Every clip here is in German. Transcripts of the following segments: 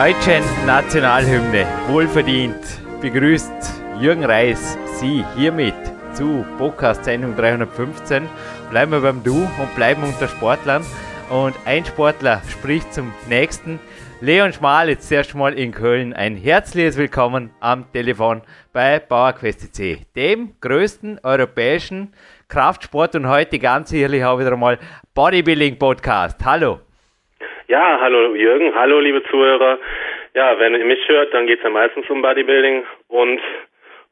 deutschen Nationalhymne wohlverdient begrüßt Jürgen Reis Sie hiermit zu Podcast Sendung 315. Bleiben wir beim Du und bleiben unter Sportlern. Und ein Sportler spricht zum nächsten. Leon Schmal, jetzt erst mal in Köln. Ein herzliches Willkommen am Telefon bei PowerQuest C, dem größten europäischen Kraftsport und heute ganz sicherlich auch wieder mal Bodybuilding Podcast. Hallo. Ja, hallo Jürgen, hallo liebe Zuhörer. Ja, wenn ihr mich hört, dann geht es ja meistens um Bodybuilding und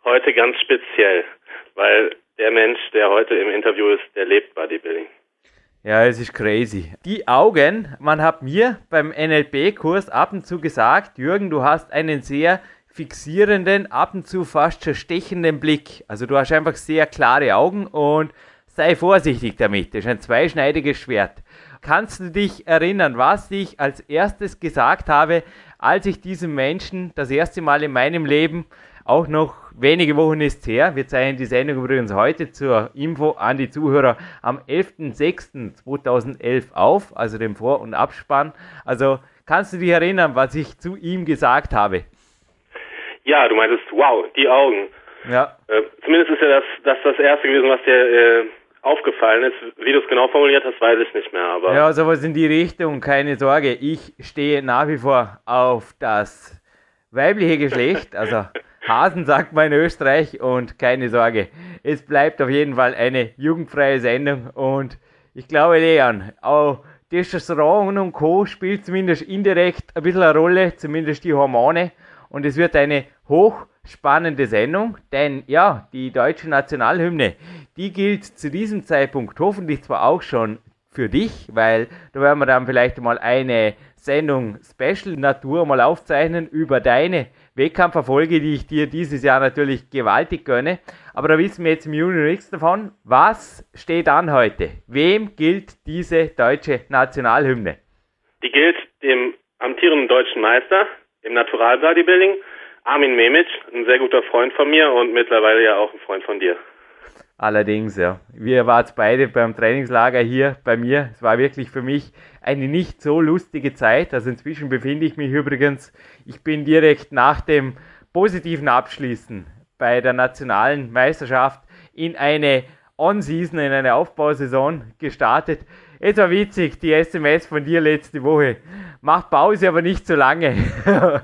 heute ganz speziell, weil der Mensch, der heute im Interview ist, der lebt Bodybuilding. Ja, es ist crazy. Die Augen, man hat mir beim NLP-Kurs ab und zu gesagt, Jürgen, du hast einen sehr fixierenden, ab und zu fast schon stechenden Blick. Also du hast einfach sehr klare Augen und sei vorsichtig damit. Das ist ein zweischneidiges Schwert. Kannst du dich erinnern, was ich als erstes gesagt habe, als ich diesem Menschen das erste Mal in meinem Leben, auch noch wenige Wochen ist her, wir zeichnen die Sendung übrigens heute zur Info an die Zuhörer am 11.06.2011 auf, also dem Vor- und Abspann. Also kannst du dich erinnern, was ich zu ihm gesagt habe? Ja, du meintest, wow, die Augen. Ja. Äh, zumindest ist ja das, das das erste gewesen, was dir äh, aufgefallen ist. Wie du es genau formuliert hast, weiß ich nicht mehr. Aber ja, sowas in die Richtung, keine Sorge. Ich stehe nach wie vor auf das weibliche Geschlecht, also Hasen sagt man in Österreich und keine Sorge. Es bleibt auf jeden Fall eine jugendfreie Sendung und ich glaube, Leon, auch Testosteron und Co. spielt zumindest indirekt ein bisschen eine Rolle, zumindest die Hormone und es wird eine hochspannende Sendung, denn ja, die deutsche Nationalhymne, die gilt zu diesem Zeitpunkt hoffentlich zwar auch schon für dich, weil da werden wir dann vielleicht mal eine Sendung Special Natur mal aufzeichnen über deine Wettkampferfolge, die ich dir dieses Jahr natürlich gewaltig gönne. Aber da wissen wir jetzt im Juni nichts davon. Was steht an heute? Wem gilt diese deutsche Nationalhymne? Die gilt dem amtierenden deutschen Meister, im Natural Bodybuilding, Armin Memic, ein sehr guter Freund von mir und mittlerweile ja auch ein Freund von dir. Allerdings, ja. Wir waren beide beim Trainingslager hier bei mir. Es war wirklich für mich eine nicht so lustige Zeit. Also inzwischen befinde ich mich übrigens, ich bin direkt nach dem positiven Abschließen bei der nationalen Meisterschaft in eine On-Season, in eine Aufbausaison gestartet. Es war witzig, die SMS von dir letzte Woche. Macht Pause, aber nicht so lange.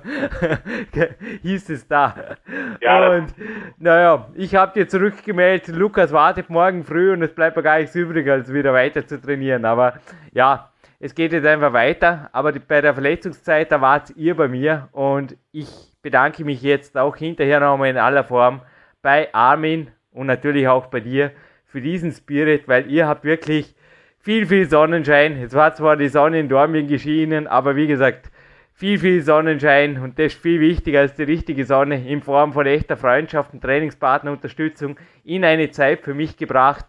Hieß es da. Ja. Und naja, ich habe dir zurückgemeldet, Lukas wartet morgen früh und es bleibt mir gar nichts übrig, als wieder weiter zu trainieren. Aber ja, es geht jetzt einfach weiter. Aber bei der Verletzungszeit, da wart ihr bei mir und ich bedanke mich jetzt auch hinterher nochmal in aller Form bei Armin und natürlich auch bei dir für diesen Spirit, weil ihr habt wirklich viel, viel Sonnenschein. Es war zwar die Sonne in Dormien geschienen, aber wie gesagt, viel, viel Sonnenschein und das ist viel wichtiger als die richtige Sonne in Form von echter Freundschaft und Trainingspartnerunterstützung in eine Zeit für mich gebracht,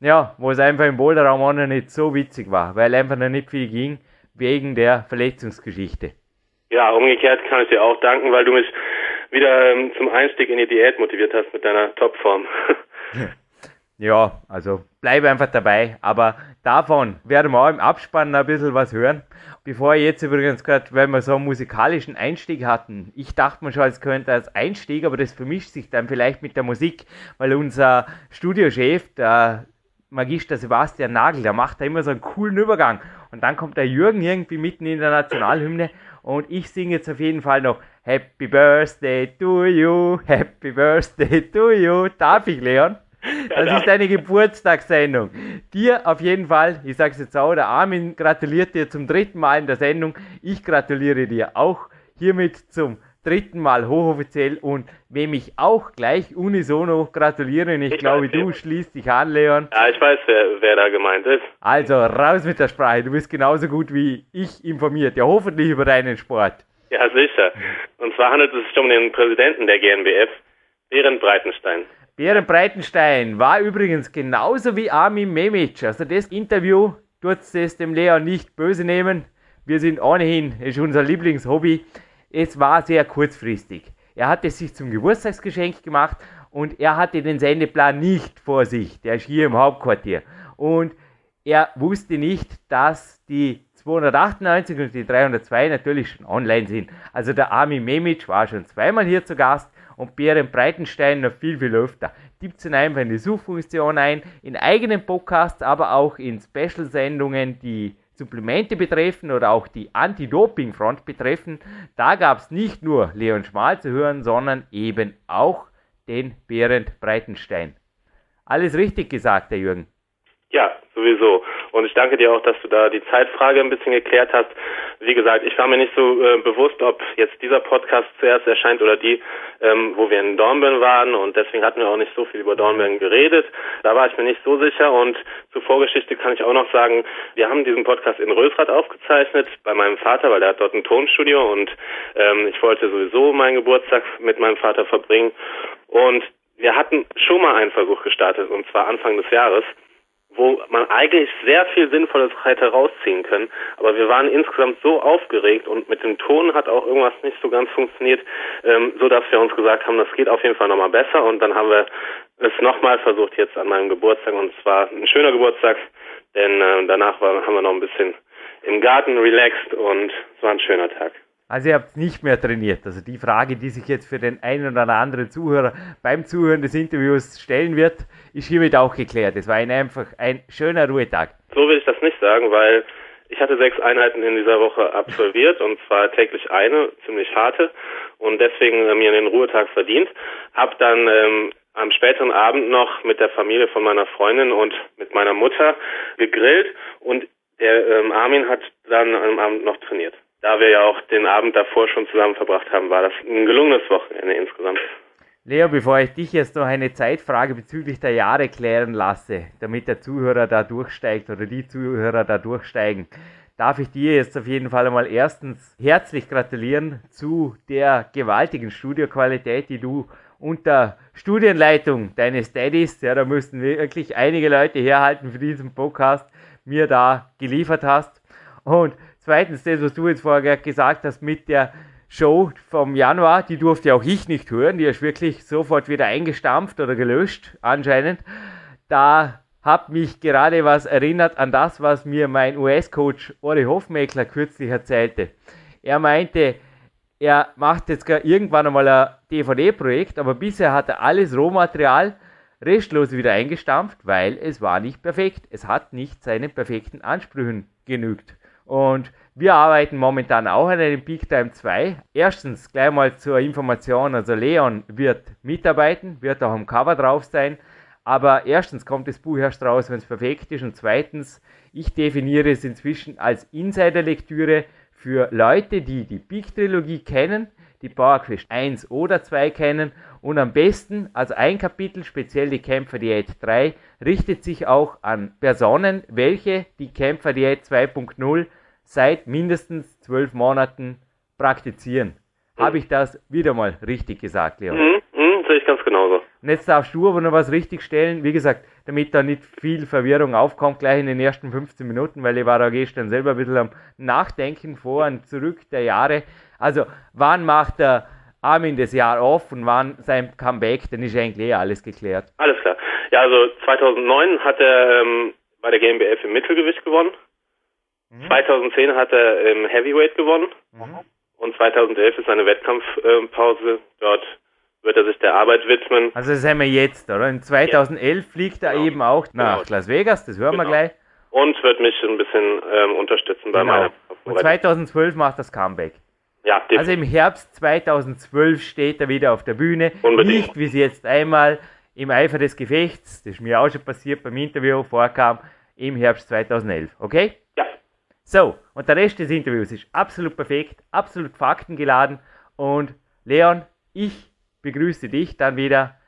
ja, wo es einfach im Boulderraum auch noch nicht so witzig war, weil einfach noch nicht viel ging wegen der Verletzungsgeschichte. Ja, umgekehrt kann ich dir auch danken, weil du mich wieder ähm, zum Einstieg in die Diät motiviert hast mit deiner Topform. Ja, also bleibe einfach dabei. Aber davon werden wir auch im Abspann ein bisschen was hören. Bevor ich jetzt übrigens gerade, weil wir so einen musikalischen Einstieg hatten, ich dachte mir schon, es könnte als Einstieg, aber das vermischt sich dann vielleicht mit der Musik, weil unser Studiochef, der Magister Sebastian Nagel, der macht da immer so einen coolen Übergang. Und dann kommt der Jürgen irgendwie mitten in der Nationalhymne und ich singe jetzt auf jeden Fall noch Happy Birthday to you, Happy Birthday to you. Darf ich, Leon? Das ist deine Geburtstagssendung. Dir auf jeden Fall, ich sage es jetzt auch, der Armin gratuliert dir zum dritten Mal in der Sendung. Ich gratuliere dir auch hiermit zum dritten Mal hochoffiziell und wem ich auch gleich unisono gratulieren. Ich, ich glaube, weiß, du schließt dich an, Leon. Ja, ich weiß, wer, wer da gemeint ist. Also, raus mit der Sprache. Du bist genauso gut wie ich informiert. Ja, hoffentlich über deinen Sport. Ja, sicher. Und zwar handelt es sich um den Präsidenten der GNBF, Berend Breitenstein. Berend Breitenstein war übrigens genauso wie Armin Memic. Also das Interview tut es dem Leon nicht böse nehmen. Wir sind ohnehin, ist unser Lieblingshobby. Es war sehr kurzfristig. Er hat es sich zum Geburtstagsgeschenk gemacht und er hatte den Sendeplan nicht vor sich. Der ist hier im Hauptquartier. Und er wusste nicht, dass die 298 und die 302 natürlich schon online sind. Also der Armin Memic war schon zweimal hier zu Gast und Bären Breitenstein noch viel, viel öfter. Tippt ihn einfach in die Suchfunktion ein, in eigenen Podcasts, aber auch in Special-Sendungen, die Supplemente betreffen oder auch die Anti-Doping-Front betreffen. Da gab es nicht nur Leon Schmal zu hören, sondern eben auch den Berend Breitenstein. Alles richtig gesagt, Herr Jürgen. Ja, sowieso. Und ich danke dir auch, dass du da die Zeitfrage ein bisschen geklärt hast. Wie gesagt, ich war mir nicht so äh, bewusst, ob jetzt dieser Podcast zuerst erscheint oder die, ähm, wo wir in Dornbirn waren. Und deswegen hatten wir auch nicht so viel über Dornbirn geredet. Da war ich mir nicht so sicher. Und zur Vorgeschichte kann ich auch noch sagen, wir haben diesen Podcast in Rösrath aufgezeichnet bei meinem Vater, weil er hat dort ein Tonstudio und ähm, ich wollte sowieso meinen Geburtstag mit meinem Vater verbringen. Und wir hatten schon mal einen Versuch gestartet, und zwar Anfang des Jahres wo man eigentlich sehr viel Sinnvolles hätte rausziehen können. Aber wir waren insgesamt so aufgeregt und mit dem Ton hat auch irgendwas nicht so ganz funktioniert, ähm, so dass wir uns gesagt haben, das geht auf jeden Fall nochmal besser. Und dann haben wir es nochmal versucht jetzt an meinem Geburtstag und es war ein schöner Geburtstag, denn äh, danach war, haben wir noch ein bisschen im Garten relaxed und es war ein schöner Tag. Also ihr habt nicht mehr trainiert. Also die Frage, die sich jetzt für den einen oder anderen Zuhörer beim Zuhören des Interviews stellen wird, ist hiermit auch geklärt. Es war ein einfach ein schöner Ruhetag. So will ich das nicht sagen, weil ich hatte sechs Einheiten in dieser Woche absolviert und zwar täglich eine, ziemlich harte und deswegen äh, mir den Ruhetag verdient. Hab dann ähm, am späteren Abend noch mit der Familie von meiner Freundin und mit meiner Mutter gegrillt und der ähm, Armin hat dann am Abend noch trainiert da wir ja auch den Abend davor schon zusammen verbracht haben, war das ein gelungenes Wochenende insgesamt. Leo, bevor ich dich jetzt noch eine Zeitfrage bezüglich der Jahre klären lasse, damit der Zuhörer da durchsteigt oder die Zuhörer da durchsteigen, darf ich dir jetzt auf jeden Fall einmal erstens herzlich gratulieren zu der gewaltigen Studioqualität, die du unter Studienleitung deines Daddys, ja, da müssten wirklich einige Leute herhalten für diesen Podcast, mir da geliefert hast. Und Zweitens, das, was du jetzt vorher gesagt hast mit der Show vom Januar, die durfte auch ich nicht hören. Die ist wirklich sofort wieder eingestampft oder gelöscht, anscheinend. Da hat mich gerade was erinnert an das, was mir mein US-Coach Ori Hofmeckler kürzlich erzählte. Er meinte, er macht jetzt irgendwann einmal ein DVD-Projekt, aber bisher hat er alles Rohmaterial restlos wieder eingestampft, weil es war nicht perfekt. Es hat nicht seinen perfekten Ansprüchen genügt. Und wir arbeiten momentan auch an einem Peak Time 2. Erstens gleich mal zur Information, also Leon wird mitarbeiten, wird auch am Cover drauf sein. Aber erstens kommt das Buch erst raus, wenn es perfekt ist. Und zweitens, ich definiere es inzwischen als Insider-Lektüre für Leute, die die Peak-Trilogie kennen, die Power Quest 1 oder 2 kennen und am besten, also ein Kapitel, speziell die Kämpfer Diät 3, richtet sich auch an Personen, welche die Kämpfer Diät 2.0 seit mindestens zwölf Monaten praktizieren. Mhm. Habe ich das wieder mal richtig gesagt, Leon? Mhm, mhm, sehe ich ganz genauso. Und jetzt darfst du aber noch was richtig stellen. Wie gesagt, damit da nicht viel Verwirrung aufkommt, gleich in den ersten 15 Minuten, weil ich war da gestern selber ein bisschen am Nachdenken vor und zurück der Jahre. Also, wann macht der Armin das Jahr auf und wann sein Comeback? Dann ist eigentlich eh alles geklärt. Alles klar. Ja, also 2009 hat er ähm, bei der GmbF im Mittelgewicht gewonnen. 2010 mhm. hat er im Heavyweight gewonnen mhm. und 2011 ist seine Wettkampfpause. Dort wird er sich der Arbeit widmen. Also das haben wir jetzt, oder? In 2011 ja. fliegt er genau. eben auch nach genau. Las Vegas, das hören genau. wir gleich. Und wird mich ein bisschen ähm, unterstützen bei genau. meiner Und 2012 macht das Comeback. Ja, definitiv. Also im Herbst 2012 steht er wieder auf der Bühne. Unbedingt. Nicht, wie es jetzt einmal im Eifer des Gefechts, das ist mir auch schon passiert beim Interview, vorkam, im Herbst 2011. Okay? ja, So, und der Rest des Interviews ist absolut perfekt, absolut faktengeladen. Und Leon, ich begrüße dich dann wieder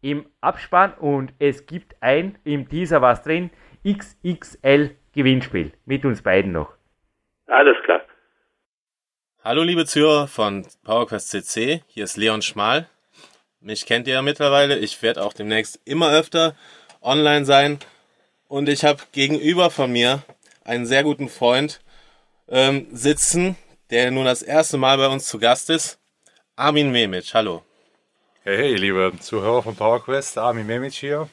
im Abspann und es gibt ein, im Teaser was drin, XXL Gewinnspiel mit uns beiden noch. alles klar. Hallo liebe Zuhörer von PowerQuest CC, hier ist Leon Schmal. Mich kennt ihr ja mittlerweile, ich werde auch demnächst immer öfter online sein und ich habe gegenüber von mir einen sehr guten Freund ähm, sitzen, der nun das erste Mal bei uns zu Gast ist, Armin Memic. Hallo. Hey, hey, liebe Zuhörer von PowerQuest, Armin Memic hier.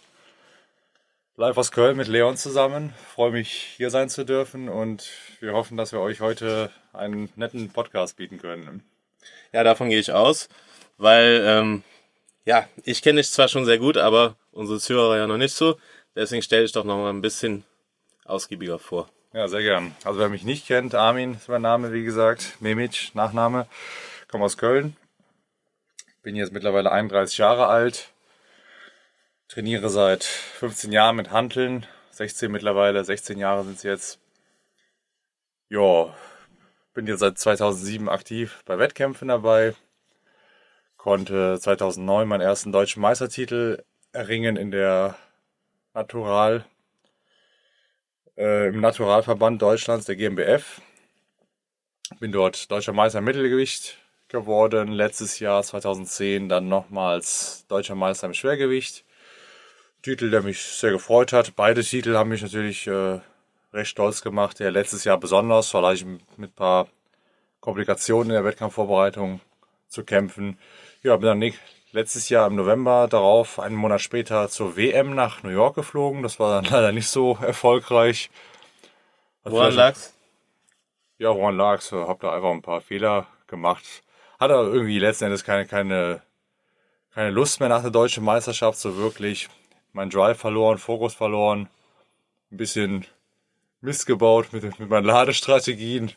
Live aus Köln mit Leon zusammen. Freue mich, hier sein zu dürfen und wir hoffen, dass wir euch heute einen netten Podcast bieten können. Ja, davon gehe ich aus, weil ähm, ja, ich kenne dich zwar schon sehr gut, aber unsere Zuhörer ja noch nicht so. Deswegen stell dich doch noch mal ein bisschen ausgiebiger vor. Ja, sehr gern. Also wer mich nicht kennt, Armin ist mein Name, wie gesagt, Memic, Nachname, komme aus Köln. Bin jetzt mittlerweile 31 Jahre alt, trainiere seit 15 Jahren mit Hanteln, 16 mittlerweile, 16 Jahre sind es jetzt. Ja, bin jetzt seit 2007 aktiv bei Wettkämpfen dabei, konnte 2009 meinen ersten deutschen Meistertitel erringen in der Natural, äh, im Naturalverband Deutschlands, der GmbF. Bin dort deutscher Meister im Mittelgewicht geworden. Letztes Jahr, 2010, dann nochmals deutscher Meister im Schwergewicht. Titel, der mich sehr gefreut hat. Beide Titel haben mich natürlich äh, recht stolz gemacht. Der letztes Jahr besonders, weil ich mit ein paar Komplikationen in der Wettkampfvorbereitung zu kämpfen. Ja, bin dann letztes Jahr im November darauf, einen Monat später zur WM nach New York geflogen. Das war dann leider nicht so erfolgreich. Hat Woran lag's? ja, woran lag's? Hab da einfach ein paar Fehler gemacht. Hatte aber irgendwie letzten Endes keine, keine, keine Lust mehr nach der deutschen Meisterschaft, so wirklich. Mein Drive verloren, Fokus verloren. Ein bisschen Mist gebaut mit, mit meinen Ladestrategien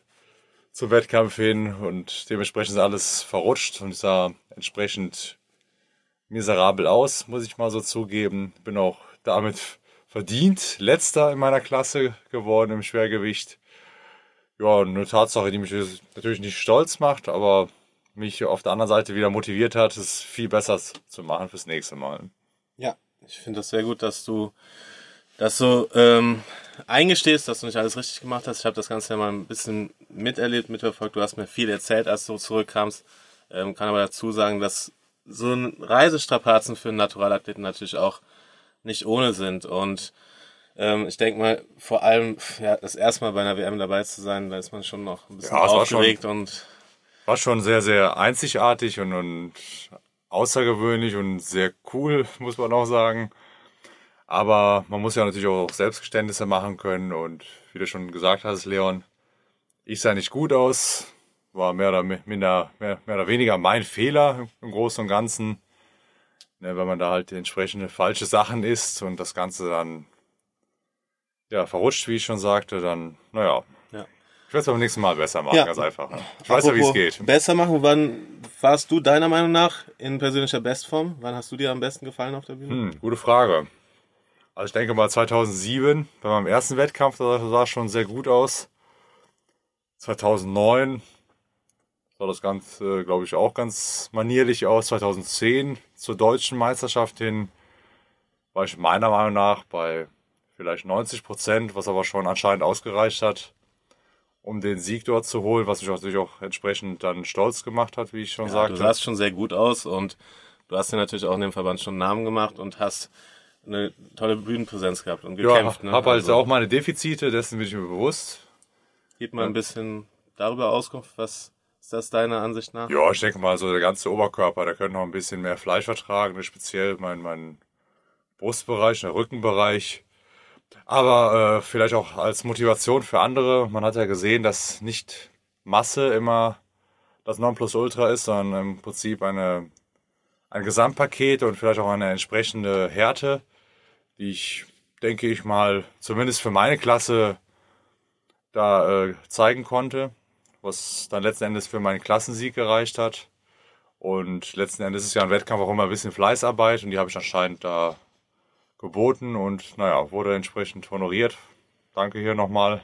zum Wettkampf hin und dementsprechend ist alles verrutscht und ich sah entsprechend miserabel aus, muss ich mal so zugeben. Bin auch damit verdient letzter in meiner Klasse geworden im Schwergewicht. Ja, eine Tatsache, die mich natürlich nicht stolz macht, aber mich auf der anderen Seite wieder motiviert hat, es viel besser zu machen fürs nächste Mal. Ja, ich finde das sehr gut, dass du dass du ähm, eingestehst, dass du nicht alles richtig gemacht hast. Ich habe das Ganze ja mal ein bisschen miterlebt, mitverfolgt. Du hast mir viel erzählt, als du zurückkamst. Ähm, kann aber dazu sagen, dass so ein Reisestrapazen für einen Naturalathleten natürlich auch nicht ohne sind. Und ähm, ich denke mal, vor allem ja, das erste Mal bei einer WM dabei zu sein, da ist man schon noch ein bisschen Ja, es war schon- aufgeregt und War schon sehr, sehr einzigartig und, und außergewöhnlich und sehr cool, muss man auch sagen. Aber man muss ja natürlich auch Selbstgeständnisse machen können und wie du schon gesagt hast, Leon, ich sah nicht gut aus, war mehr oder minder, mehr, mehr oder weniger mein Fehler im Großen und Ganzen. Ne, wenn man da halt entsprechende falsche Sachen isst und das Ganze dann ja, verrutscht, wie ich schon sagte, dann, naja. Ja. Ich werde es beim nächsten Mal besser machen, Ja. ganz einfach. ne? Ich weiß ja, wie es geht. Besser machen, wann warst du deiner Meinung nach in persönlicher Bestform? Wann hast du dir am besten gefallen auf der Bühne? Hm, gute Frage. Also ich denke mal 2007, bei meinem ersten Wettkampf, da sah es schon sehr gut aus. 2009 sah das Ganze, glaube ich, auch ganz manierlich aus. 2010 zur deutschen Meisterschaft hin war ich meiner Meinung nach bei vielleicht 90 Prozent, was aber schon anscheinend ausgereicht hat, um den Sieg dort zu holen, was mich natürlich auch entsprechend dann stolz gemacht hat, wie ich schon Ja, sagte. du sahst schon sehr gut aus und du hast dir natürlich auch in dem Verband schon einen Namen gemacht und hast eine tolle Bühnenpräsenz gehabt und gekämpft. ja, ne? habe halt Also, auch meine Defizite, dessen bin ich mir bewusst. Gib mal ein bisschen darüber Auskunft, was ist das deiner Ansicht nach? Ja, ich denke mal, so der ganze Oberkörper, der könnte noch ein bisschen mehr Fleisch vertragen, speziell mein, mein Brustbereich, der Rückenbereich. Aber äh, vielleicht auch als Motivation für andere. Man hat ja gesehen, dass nicht Masse immer das Nonplusultra ist, sondern im Prinzip eine, ein Gesamtpaket und vielleicht auch eine entsprechende Härte, die ich, denke ich mal, zumindest für meine Klasse da äh, zeigen konnte. Was dann letzten Endes für meinen Klassensieg gereicht hat. Und letzten Endes ist ja ein Wettkampf auch immer ein bisschen Fleißarbeit und die habe ich anscheinend da geboten und naja, wurde entsprechend honoriert. Danke hier nochmal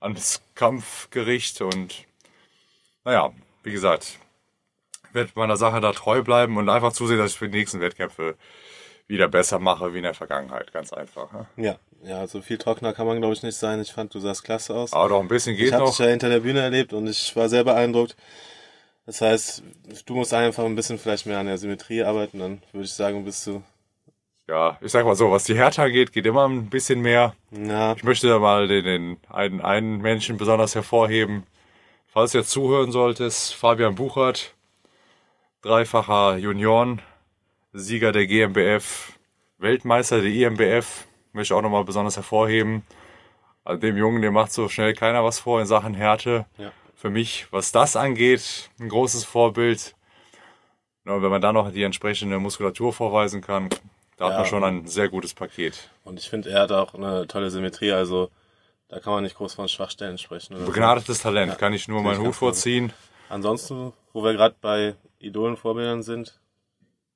ans Kampfgericht und naja, wie gesagt, werde meiner Sache da treu bleiben und einfach zusehen, dass ich für die nächsten Wettkämpfe wieder besser mache wie in der Vergangenheit. Ganz einfach. Ne? Ja, ja, so viel trockener kann man glaube ich nicht sein. Ich fand, du sahst klasse aus. Aber doch ein bisschen geht ich habe noch. dich ja hinter der Bühne erlebt und ich war sehr beeindruckt. Das heißt, du musst einfach ein bisschen vielleicht mehr an der Symmetrie arbeiten, dann würde ich sagen, bist du. Ja, ich sag mal so, was die Härte angeht, geht immer ein bisschen mehr. Ja, Ich möchte da mal den, den einen, einen Menschen besonders hervorheben. Falls du jetzt zuhören solltest, Fabian Buchert, dreifacher Junioren, Sieger der GmbF, Weltmeister der IMBF, möchte ich auch nochmal besonders hervorheben. Also dem Jungen, dem macht so schnell keiner was vor in Sachen Härte. Ja. Für mich, was das angeht, ein großes Vorbild. Und wenn man dann noch die entsprechende Muskulatur vorweisen kann, da hat Ja. man schon ein sehr gutes Paket. und ich finde, er hat auch eine tolle Symmetrie, also da kann man nicht groß von Schwachstellen sprechen. Oder so. Begnadetes Talent, Ja, kann ich nur meinen Hut vorziehen. Ansonsten, wo wir gerade bei Idolen, Vorbildern sind,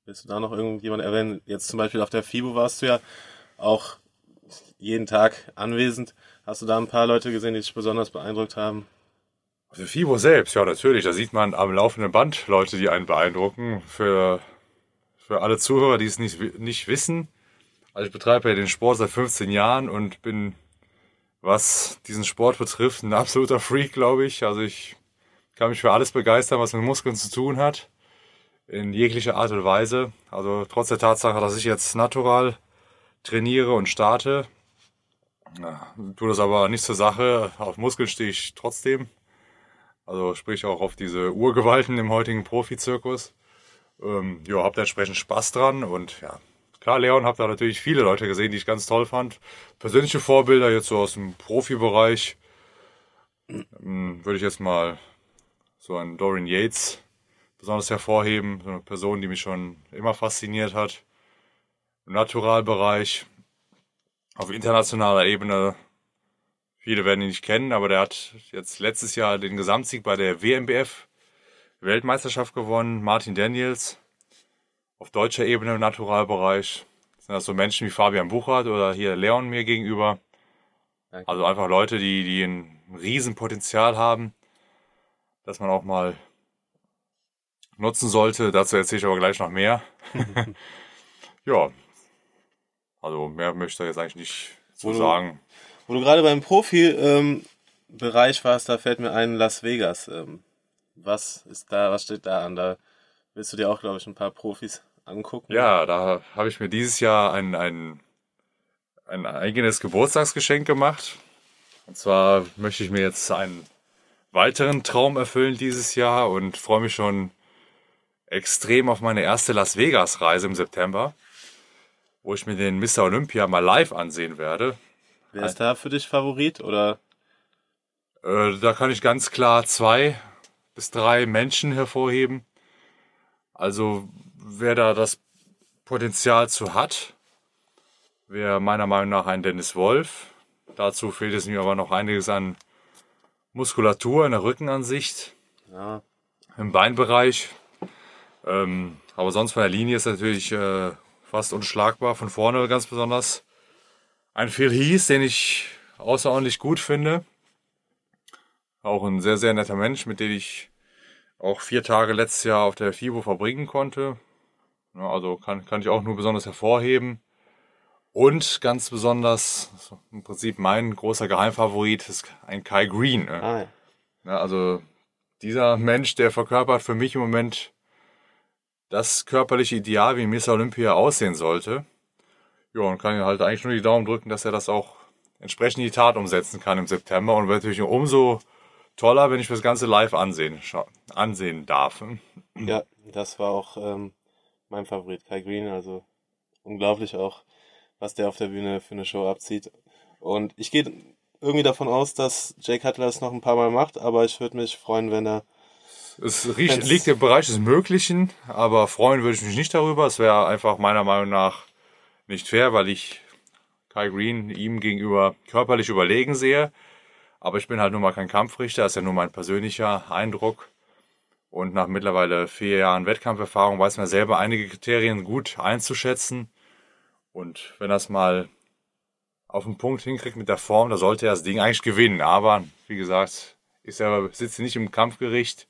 willst du da noch irgendjemand erwähnen? Jetzt zum Beispiel auf der FIBO warst du ja auch jeden Tag anwesend. Hast du da ein paar Leute gesehen, die dich besonders beeindruckt haben? Für FIBO selbst, ja natürlich, da sieht man am laufenden Band Leute, die einen beeindrucken. Für, für alle Zuhörer, die es nicht, nicht wissen, also ich betreibe ja den Sport seit 15 Jahren und bin, was diesen Sport betrifft, ein absoluter Freak, glaube ich. Also ich kann mich für alles begeistern, was mit Muskeln zu tun hat, in jeglicher Art und Weise. Also trotz der Tatsache, dass ich jetzt natural trainiere und starte, ja, tue das aber nicht zur Sache. Auf Muskeln stehe ich trotzdem. Also sprich auch auf diese Urgewalten im heutigen Profizirkus. Ähm, ja, hab da entsprechend Spaß dran und ja, klar, Leon, hab da natürlich viele Leute gesehen, die ich ganz toll fand. Persönliche Vorbilder jetzt so aus dem Profibereich ähm, würde ich jetzt mal so einen Dorian Yates besonders hervorheben, so eine Person, die mich schon immer fasziniert hat. Im Naturalbereich, auf internationaler Ebene Viele werden ihn nicht kennen, aber der hat jetzt letztes Jahr den Gesamtsieg bei der WMBF Weltmeisterschaft gewonnen. Martin Daniels auf deutscher Ebene im Naturalbereich. Das sind das so Menschen wie Fabian Buchert oder hier Leon mir gegenüber. Also einfach Leute, die, die ein Riesenpotenzial haben, dass man auch mal nutzen sollte. Dazu erzähle ich aber gleich noch mehr. ja. Also mehr möchte ich jetzt eigentlich nicht zu Wo du- sagen. Wo du gerade beim Profi-Bereich warst, da fällt mir ein Las Vegas. Ähm, was ist da, was steht da an? Da willst du dir auch, glaube ich, ein paar Profis angucken. Ja, da habe ich mir dieses Jahr ein, ein, ein eigenes Geburtstagsgeschenk gemacht. Und zwar möchte ich mir jetzt einen weiteren Traum erfüllen dieses Jahr und freue mich schon extrem auf meine erste Las Vegas-Reise im September, wo ich mir den Mr. Olympia mal live ansehen werde. Wer ist da für dich Favorit? Oder Äh, da kann ich ganz klar zwei bis drei Menschen hervorheben. Also wer da das Potenzial zu hat, wäre meiner Meinung nach ein Dennis Wolf. Dazu fehlt es mir aber noch einiges an Muskulatur in der Rückenansicht, ja, im Beinbereich. Ähm, aber sonst von der Linie ist natürlich äh, fast unschlagbar. Von vorne ganz besonders. Ein Phil Heath, den ich außerordentlich gut finde. Auch ein sehr, sehr netter Mensch, mit dem ich auch vier Tage letztes Jahr auf der FIBO verbringen konnte. Ja, also kann, kann ich auch nur besonders hervorheben. Und ganz besonders, so im Prinzip mein großer Geheimfavorit ist ein Kai Green. Ne? ah, ja. Ja, also dieser Mensch, der verkörpert für mich im Moment das körperliche Ideal, wie Miss Olympia aussehen sollte. Ja, und kann ihm halt eigentlich nur die Daumen drücken, dass er das auch entsprechend in die Tat umsetzen kann im September. Und wird natürlich umso toller, wenn ich das Ganze live ansehen, ansehen darf. ja, das war auch ähm, mein Favorit, Kai Green. Also unglaublich auch, was der auf der Bühne für eine Show abzieht. Und ich gehe irgendwie davon aus, dass Jake Cutler es noch ein paar Mal macht, aber ich würde mich freuen, wenn er Es riecht, Wenn's- liegt im Bereich des Möglichen, aber freuen würde ich mich nicht darüber. Es wäre einfach meiner Meinung nach nicht fair, weil ich Kai Green ihm gegenüber körperlich überlegen sehe. Aber ich bin halt nun mal kein Kampfrichter, das ist ja nur mein persönlicher Eindruck. Und nach mittlerweile vier Jahren Wettkampferfahrung weiß man selber einige Kriterien gut einzuschätzen. Und wenn das mal auf den Punkt hinkriegt mit der Form, da sollte er das Ding eigentlich gewinnen. Aber wie gesagt, ich selber sitze nicht im Kampfgericht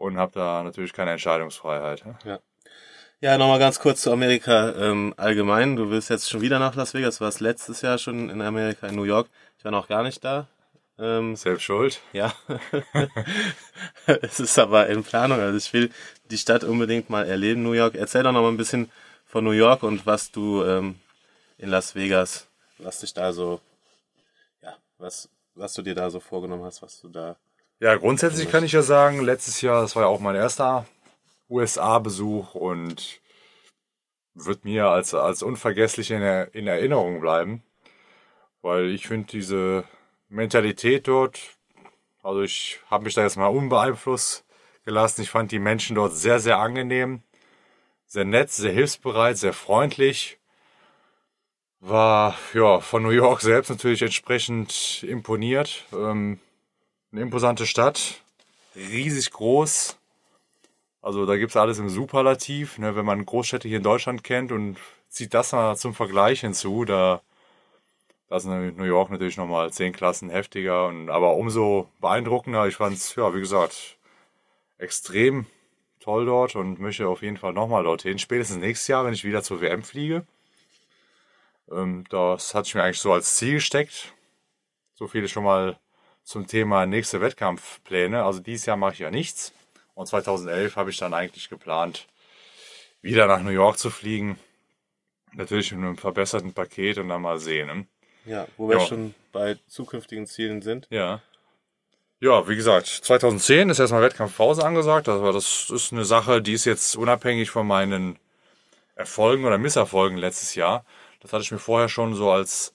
und habe da natürlich keine Entscheidungsfreiheit. Ja. Ja, nochmal ganz kurz zu Amerika ähm, allgemein. Du willst jetzt schon wieder nach Las Vegas. Du warst letztes Jahr schon in Amerika, in New York. Ich war noch gar nicht da. Ähm, Selbst schuld. Ja. es ist aber in Planung. Also ich will die Stadt unbedingt mal erleben, New York. Erzähl doch noch mal ein bisschen von New York und was du ähm, in Las Vegas, was dich da so, ja, was, was du dir da so vorgenommen hast, was du da. Ja, grundsätzlich kann ich ja sagen, letztes Jahr, das war ja auch mein erster USA-Besuch und wird mir als, als unvergesslich in, in Erinnerung bleiben, weil ich finde diese Mentalität dort, also ich habe mich da jetzt mal unbeeinflusst gelassen. Ich fand die Menschen dort sehr, sehr angenehm, sehr nett, sehr hilfsbereit, sehr freundlich. War ja von New York selbst natürlich entsprechend imponiert. Ähm, eine imposante Stadt, riesig groß, also da gibt es alles im Superlativ. Ne? Wenn man Großstädte hier in Deutschland kennt und zieht das mal zum Vergleich hinzu, da, da ist New York natürlich nochmal zehn Klassen heftiger, und, aber umso beeindruckender. Ich fand es, ja, wie gesagt, extrem toll dort und möchte auf jeden Fall nochmal dorthin. Spätestens nächstes Jahr, wenn ich wieder zur WM fliege. Ähm, das hatte ich mir eigentlich so als Ziel gesteckt. So viel schon mal zum Thema nächste Wettkampfpläne. Also dieses Jahr mache ich ja nichts. Und 2011 habe ich dann eigentlich geplant, wieder nach New York zu fliegen. Natürlich mit einem verbesserten Paket und dann mal sehen. Ne? Ja, wo wir ja. schon bei zukünftigen Zielen sind. Ja. Ja, wie gesagt, 2010 ist erstmal Wettkampfpause angesagt. Also das ist eine Sache, die ist jetzt unabhängig von meinen Erfolgen oder Misserfolgen letztes Jahr. Das hatte ich mir vorher schon so als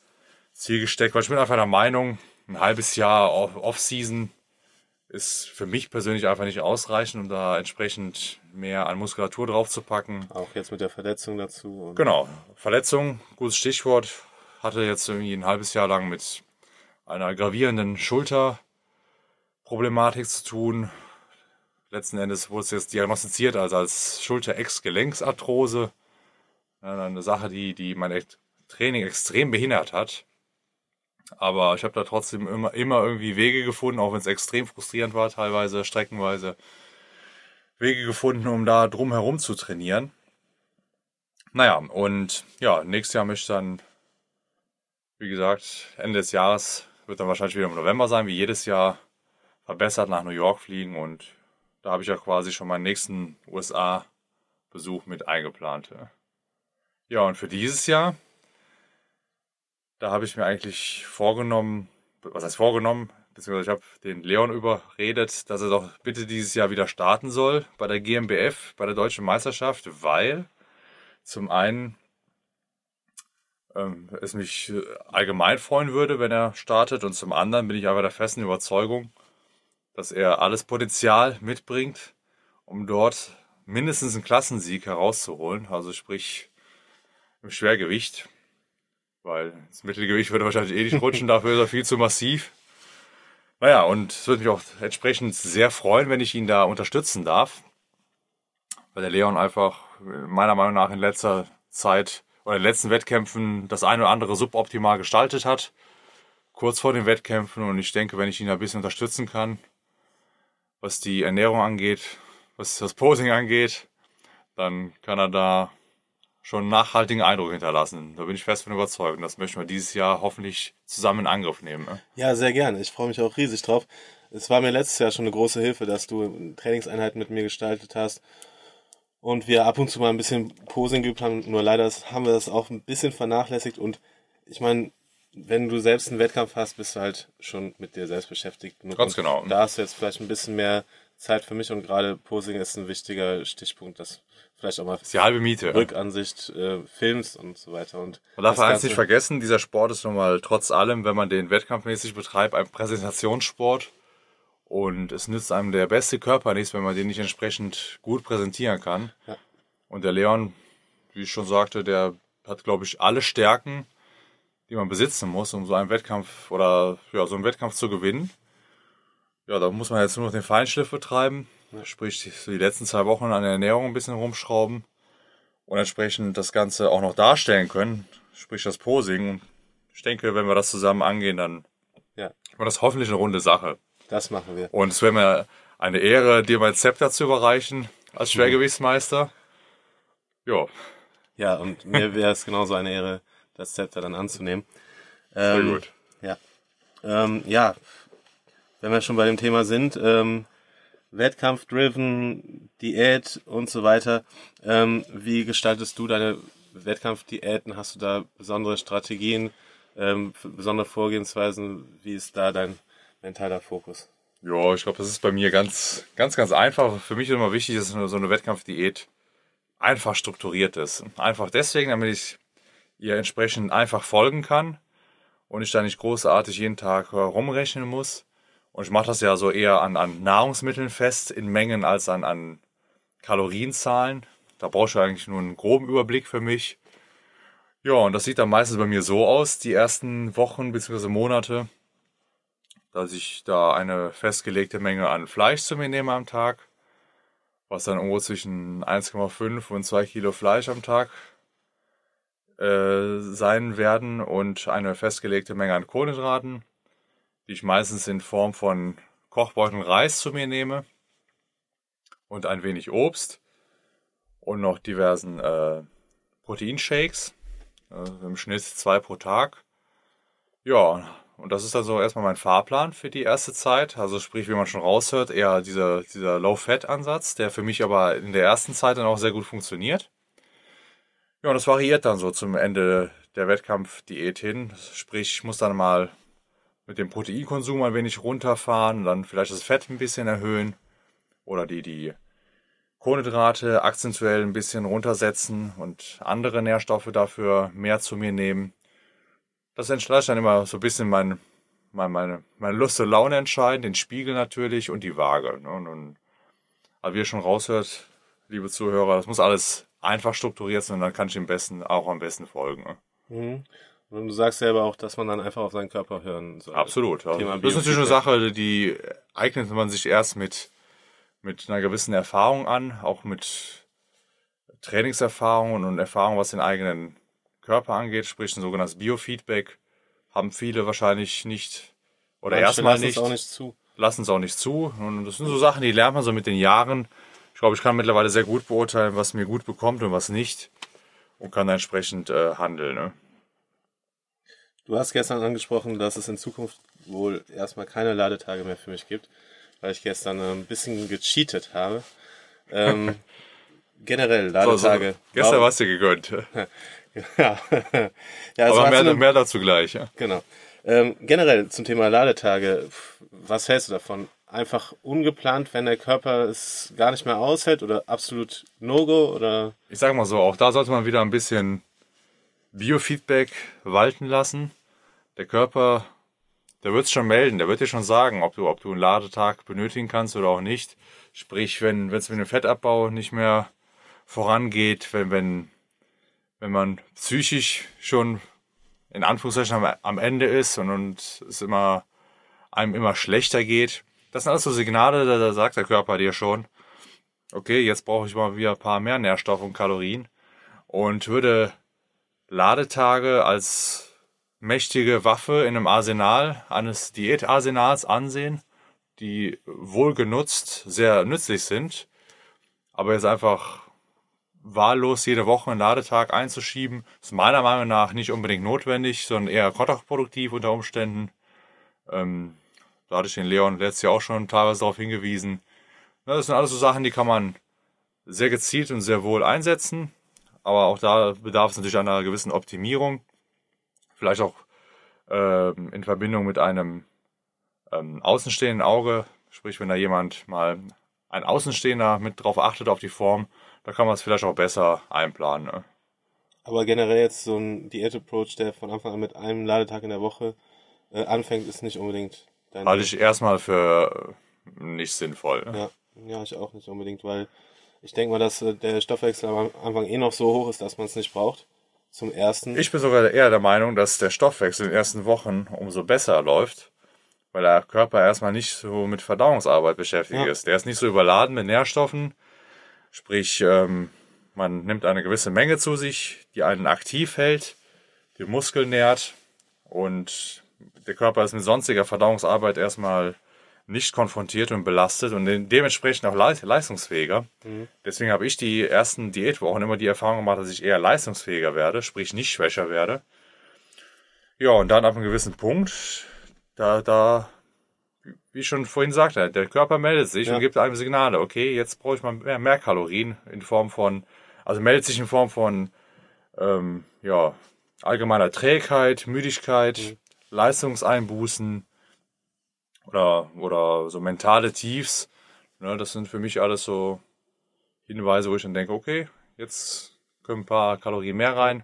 Ziel gesteckt, weil ich bin einfach der Meinung, ein halbes Jahr Off-Season ist für mich persönlich einfach nicht ausreichend, um da entsprechend mehr an Muskulatur draufzupacken. Auch jetzt mit der Verletzung dazu. genau, Verletzung, gutes Stichwort. Hatte jetzt irgendwie ein halbes Jahr lang mit einer gravierenden Schulterproblematik zu tun. Letzten Endes wurde es jetzt diagnostiziert als, als Schulter-Ex-Gelenksarthrose. Eine Sache, die, die mein Training extrem behindert hat. Aber ich habe da trotzdem immer, immer irgendwie Wege gefunden, auch wenn es extrem frustrierend war, teilweise streckenweise. Wege gefunden, um da drum herum zu trainieren. Naja, und ja, nächstes Jahr möchte ich dann, wie gesagt, Ende des Jahres wird dann wahrscheinlich wieder im November sein, wie jedes Jahr, verbessert nach New York fliegen und da habe ich ja quasi schon meinen nächsten USA-Besuch mit eingeplant. Ja, und für dieses Jahr da habe ich mir eigentlich vorgenommen, was heißt vorgenommen, beziehungsweise ich habe den Leon überredet, dass er doch bitte dieses Jahr wieder starten soll bei der GmbF, bei der Deutschen Meisterschaft, weil zum einen ähm, es mich äh, allgemein freuen würde, wenn er startet und zum anderen bin ich aber der festen Überzeugung, dass er alles Potenzial mitbringt, um dort mindestens einen Klassensieg herauszuholen, also sprich im Schwergewicht. Weil das Mittelgewicht würde wahrscheinlich eh nicht rutschen, dafür ist er viel zu massiv. Naja, und es würde mich auch entsprechend sehr freuen, wenn ich ihn da unterstützen darf. Weil der Leon einfach meiner Meinung nach in letzter Zeit oder in den letzten Wettkämpfen das eine oder andere suboptimal gestaltet hat. Kurz vor den Wettkämpfen. Und ich denke, wenn ich ihn ein bisschen unterstützen kann, was die Ernährung angeht, was das Posing angeht, dann kann er da schon einen nachhaltigen Eindruck hinterlassen. Da bin ich fest von überzeugt. Und das möchten wir dieses Jahr hoffentlich zusammen in Angriff nehmen. Ne? Ja, sehr gerne. Ich freue mich auch riesig drauf. Es war mir letztes Jahr schon eine große Hilfe, dass du Trainingseinheiten mit mir gestaltet hast und wir ab und zu mal ein bisschen Posing geübt haben. Nur leider haben wir das auch ein bisschen vernachlässigt. Und ich meine, wenn du selbst einen Wettkampf hast, bist du halt schon mit dir selbst beschäftigt. Ganz genau. Da hast du jetzt vielleicht ein bisschen mehr Zeit für mich und gerade Posing ist ein wichtiger Stichpunkt, dass vielleicht auch mal die halbe Miete. Rückansicht äh, filmst und so weiter. Und man darf eins nicht vergessen, dieser Sport ist nun mal trotz allem, wenn man den wettkampfmäßig betreibt, ein Präsentationssport. Und es nützt einem der beste Körper nichts, wenn man den nicht entsprechend gut präsentieren kann. Ja. Und der Leon, wie ich schon sagte, der hat, glaube ich, alle Stärken, die man besitzen muss, um so einen Wettkampf oder ja, so einen Wettkampf zu gewinnen. Ja, da muss man jetzt nur noch den Feinschliff betreiben, sprich die letzten zwei Wochen an der Ernährung ein bisschen rumschrauben und entsprechend das Ganze auch noch darstellen können, sprich das Posing. Ich denke, wenn wir das zusammen angehen, dann Ja, war das hoffentlich eine runde Sache. das machen wir. Und es wäre mir eine Ehre, dir mein Zepter zu überreichen als Schwergewichtsmeister. Ja, Ja, und mir wäre es genauso eine Ehre, das Zepter dann anzunehmen. sehr Ähm, gut. Ja. Ähm, ja, wenn wir schon bei dem Thema sind, ähm, Wettkampf-driven, Diät und so weiter. Ähm, wie gestaltest du deine Wettkampfdiäten? Hast du da besondere Strategien, ähm, besondere Vorgehensweisen? Wie ist da dein mentaler Fokus? Ja, ich glaube, das ist bei mir ganz, ganz, ganz einfach. Für mich ist immer wichtig, dass so eine Wettkampfdiät einfach strukturiert ist. Einfach deswegen, damit ich ihr entsprechend einfach folgen kann und ich da nicht großartig jeden Tag äh, rumrechnen muss. Und ich mache das ja so eher an, an Nahrungsmitteln fest in Mengen als an, an Kalorienzahlen. Da brauchst du eigentlich nur einen groben Überblick für mich. Ja, und das sieht dann meistens bei mir so aus, die ersten Wochen bzw. Monate, dass ich da eine festgelegte Menge an Fleisch zu mir nehme am Tag, was dann irgendwo zwischen 1,5 und 2 Kilo Fleisch am Tag äh, sein werden und eine festgelegte Menge an Kohlenhydraten, die ich meistens in Form von Kochbeuteln Reis zu mir nehme und ein wenig Obst und noch diversen äh, Proteinshakes, äh, im Schnitt zwei pro Tag. Ja, und das ist dann so erstmal mein Fahrplan für die erste Zeit. Also sprich, wie man schon raushört, eher dieser, dieser Low-Fat-Ansatz, der für mich aber in der ersten Zeit dann auch sehr gut funktioniert. Ja, und das variiert dann so zum Ende der Wettkampfdiät hin. Sprich, ich muss dann mal mit dem Proteinkonsum ein wenig runterfahren, dann vielleicht das Fett ein bisschen erhöhen oder die, die Kohlenhydrate akzentuell ein bisschen runtersetzen und andere Nährstoffe dafür mehr zu mir nehmen. Das entscheidet dann immer so ein bisschen mein, mein, meine, meine Lust und Laune entscheiden, den Spiegel natürlich und die Waage. Ne? Und, und, aber wie ihr schon raushört, liebe Zuhörer, das muss alles einfach strukturiert sein dann kann ich dem besten auch am besten folgen. Ne? Mhm. Und du sagst selber auch, dass man dann einfach auf seinen Körper hören soll. Absolut. Thema das ist natürlich eine. Sache, die eignet man sich erst mit, mit einer gewissen Erfahrung an, auch mit Trainingserfahrungen und Erfahrung, was den eigenen Körper angeht, sprich ein sogenanntes Biofeedback, haben viele wahrscheinlich nicht oder Manche erstmal lassen es nicht, auch nicht zu. lassen es auch nicht zu. Und das sind so Sachen, die lernt man so mit den Jahren. Ich glaube, ich kann mittlerweile sehr gut beurteilen, was mir gut bekommt und was nicht und kann entsprechend äh, handeln. Ne? Du hast gestern angesprochen, dass es in Zukunft wohl erstmal keine Ladetage mehr für mich gibt, weil ich gestern ein bisschen gecheatet habe. Ähm, generell So, so, Ladetage. gestern Warum- war es dir gegönnt. Ja, ja es Aber mehr, zu einem- mehr dazu gleich. Ja. Genau. Ähm, generell zum Thema Ladetage, was hältst du davon? Einfach ungeplant, wenn der Körper es gar nicht mehr aushält oder absolut No-Go oder Ich sage mal so, auch da sollte man wieder ein bisschen Biofeedback walten lassen. Der Körper, der wird es schon melden, der wird dir schon sagen, ob du, ob du einen Ladetag benötigen kannst oder auch nicht. Sprich, wenn es mit dem Fettabbau nicht mehr vorangeht, wenn, wenn, wenn man psychisch schon in Anführungszeichen am, am Ende ist und, und es immer einem immer schlechter geht. Das sind alles so Signale, da, da sagt der Körper dir schon, okay, jetzt brauche ich mal wieder ein paar mehr Nährstoffe und Kalorien und würde Ladetage als mächtige Waffe in einem Arsenal eines Diätarsenals ansehen, die wohl genutzt sehr nützlich sind, aber jetzt einfach wahllos jede Woche einen Ladetag einzuschieben, ist meiner Meinung nach nicht unbedingt notwendig, sondern eher kontraproduktiv unter Umständen. Ähm, da hatte ich den Leon letztes Jahr auch schon teilweise darauf hingewiesen. Das sind alles so Sachen, die kann man sehr gezielt und sehr wohl einsetzen. Aber auch da bedarf es natürlich einer gewissen Optimierung. Vielleicht auch ähm, in Verbindung mit einem ähm, außenstehenden Auge. Sprich, wenn da jemand mal ein Außenstehender mit drauf achtet auf die Form, da kann man es vielleicht auch besser einplanen. Ne? aber generell jetzt so ein Diät-Approach, der von Anfang an mit einem Ladetag in der Woche äh, anfängt, ist nicht unbedingt dein Halte ich erstmal für äh, nicht sinnvoll. Ne? Ja, ja, ich auch nicht unbedingt, weil ich denke mal, dass äh, der Stoffwechsel am Anfang eh noch so hoch ist, dass man es nicht braucht. zum ersten. Ich bin sogar eher der Meinung, dass der Stoffwechsel in den ersten Wochen umso besser läuft, weil der Körper erstmal nicht so mit Verdauungsarbeit beschäftigt Ja. ist. Der ist nicht so überladen mit Nährstoffen, sprich, ähm, man nimmt eine gewisse Menge zu sich, die einen aktiv hält, die Muskeln nährt und der Körper ist mit sonstiger Verdauungsarbeit erstmal nicht konfrontiert und belastet und de- dementsprechend auch leis- leistungsfähiger. Deswegen habe ich die ersten Diätwochen immer die Erfahrung gemacht, dass ich eher leistungsfähiger werde, sprich nicht schwächer werde. Ja, und dann ab einem gewissen Punkt, da, da, wie ich schon vorhin sagte, der Körper meldet sich Ja. und gibt einem Signale, okay, jetzt brauche ich mal mehr, mehr Kalorien in Form von, also meldet sich in Form von, ähm, ja, allgemeiner Trägheit, Müdigkeit, Leistungseinbußen oder, oder so mentale Tiefs. Ne, das sind für mich alles so Hinweise, wo ich dann denke, okay, jetzt können ein paar Kalorien mehr rein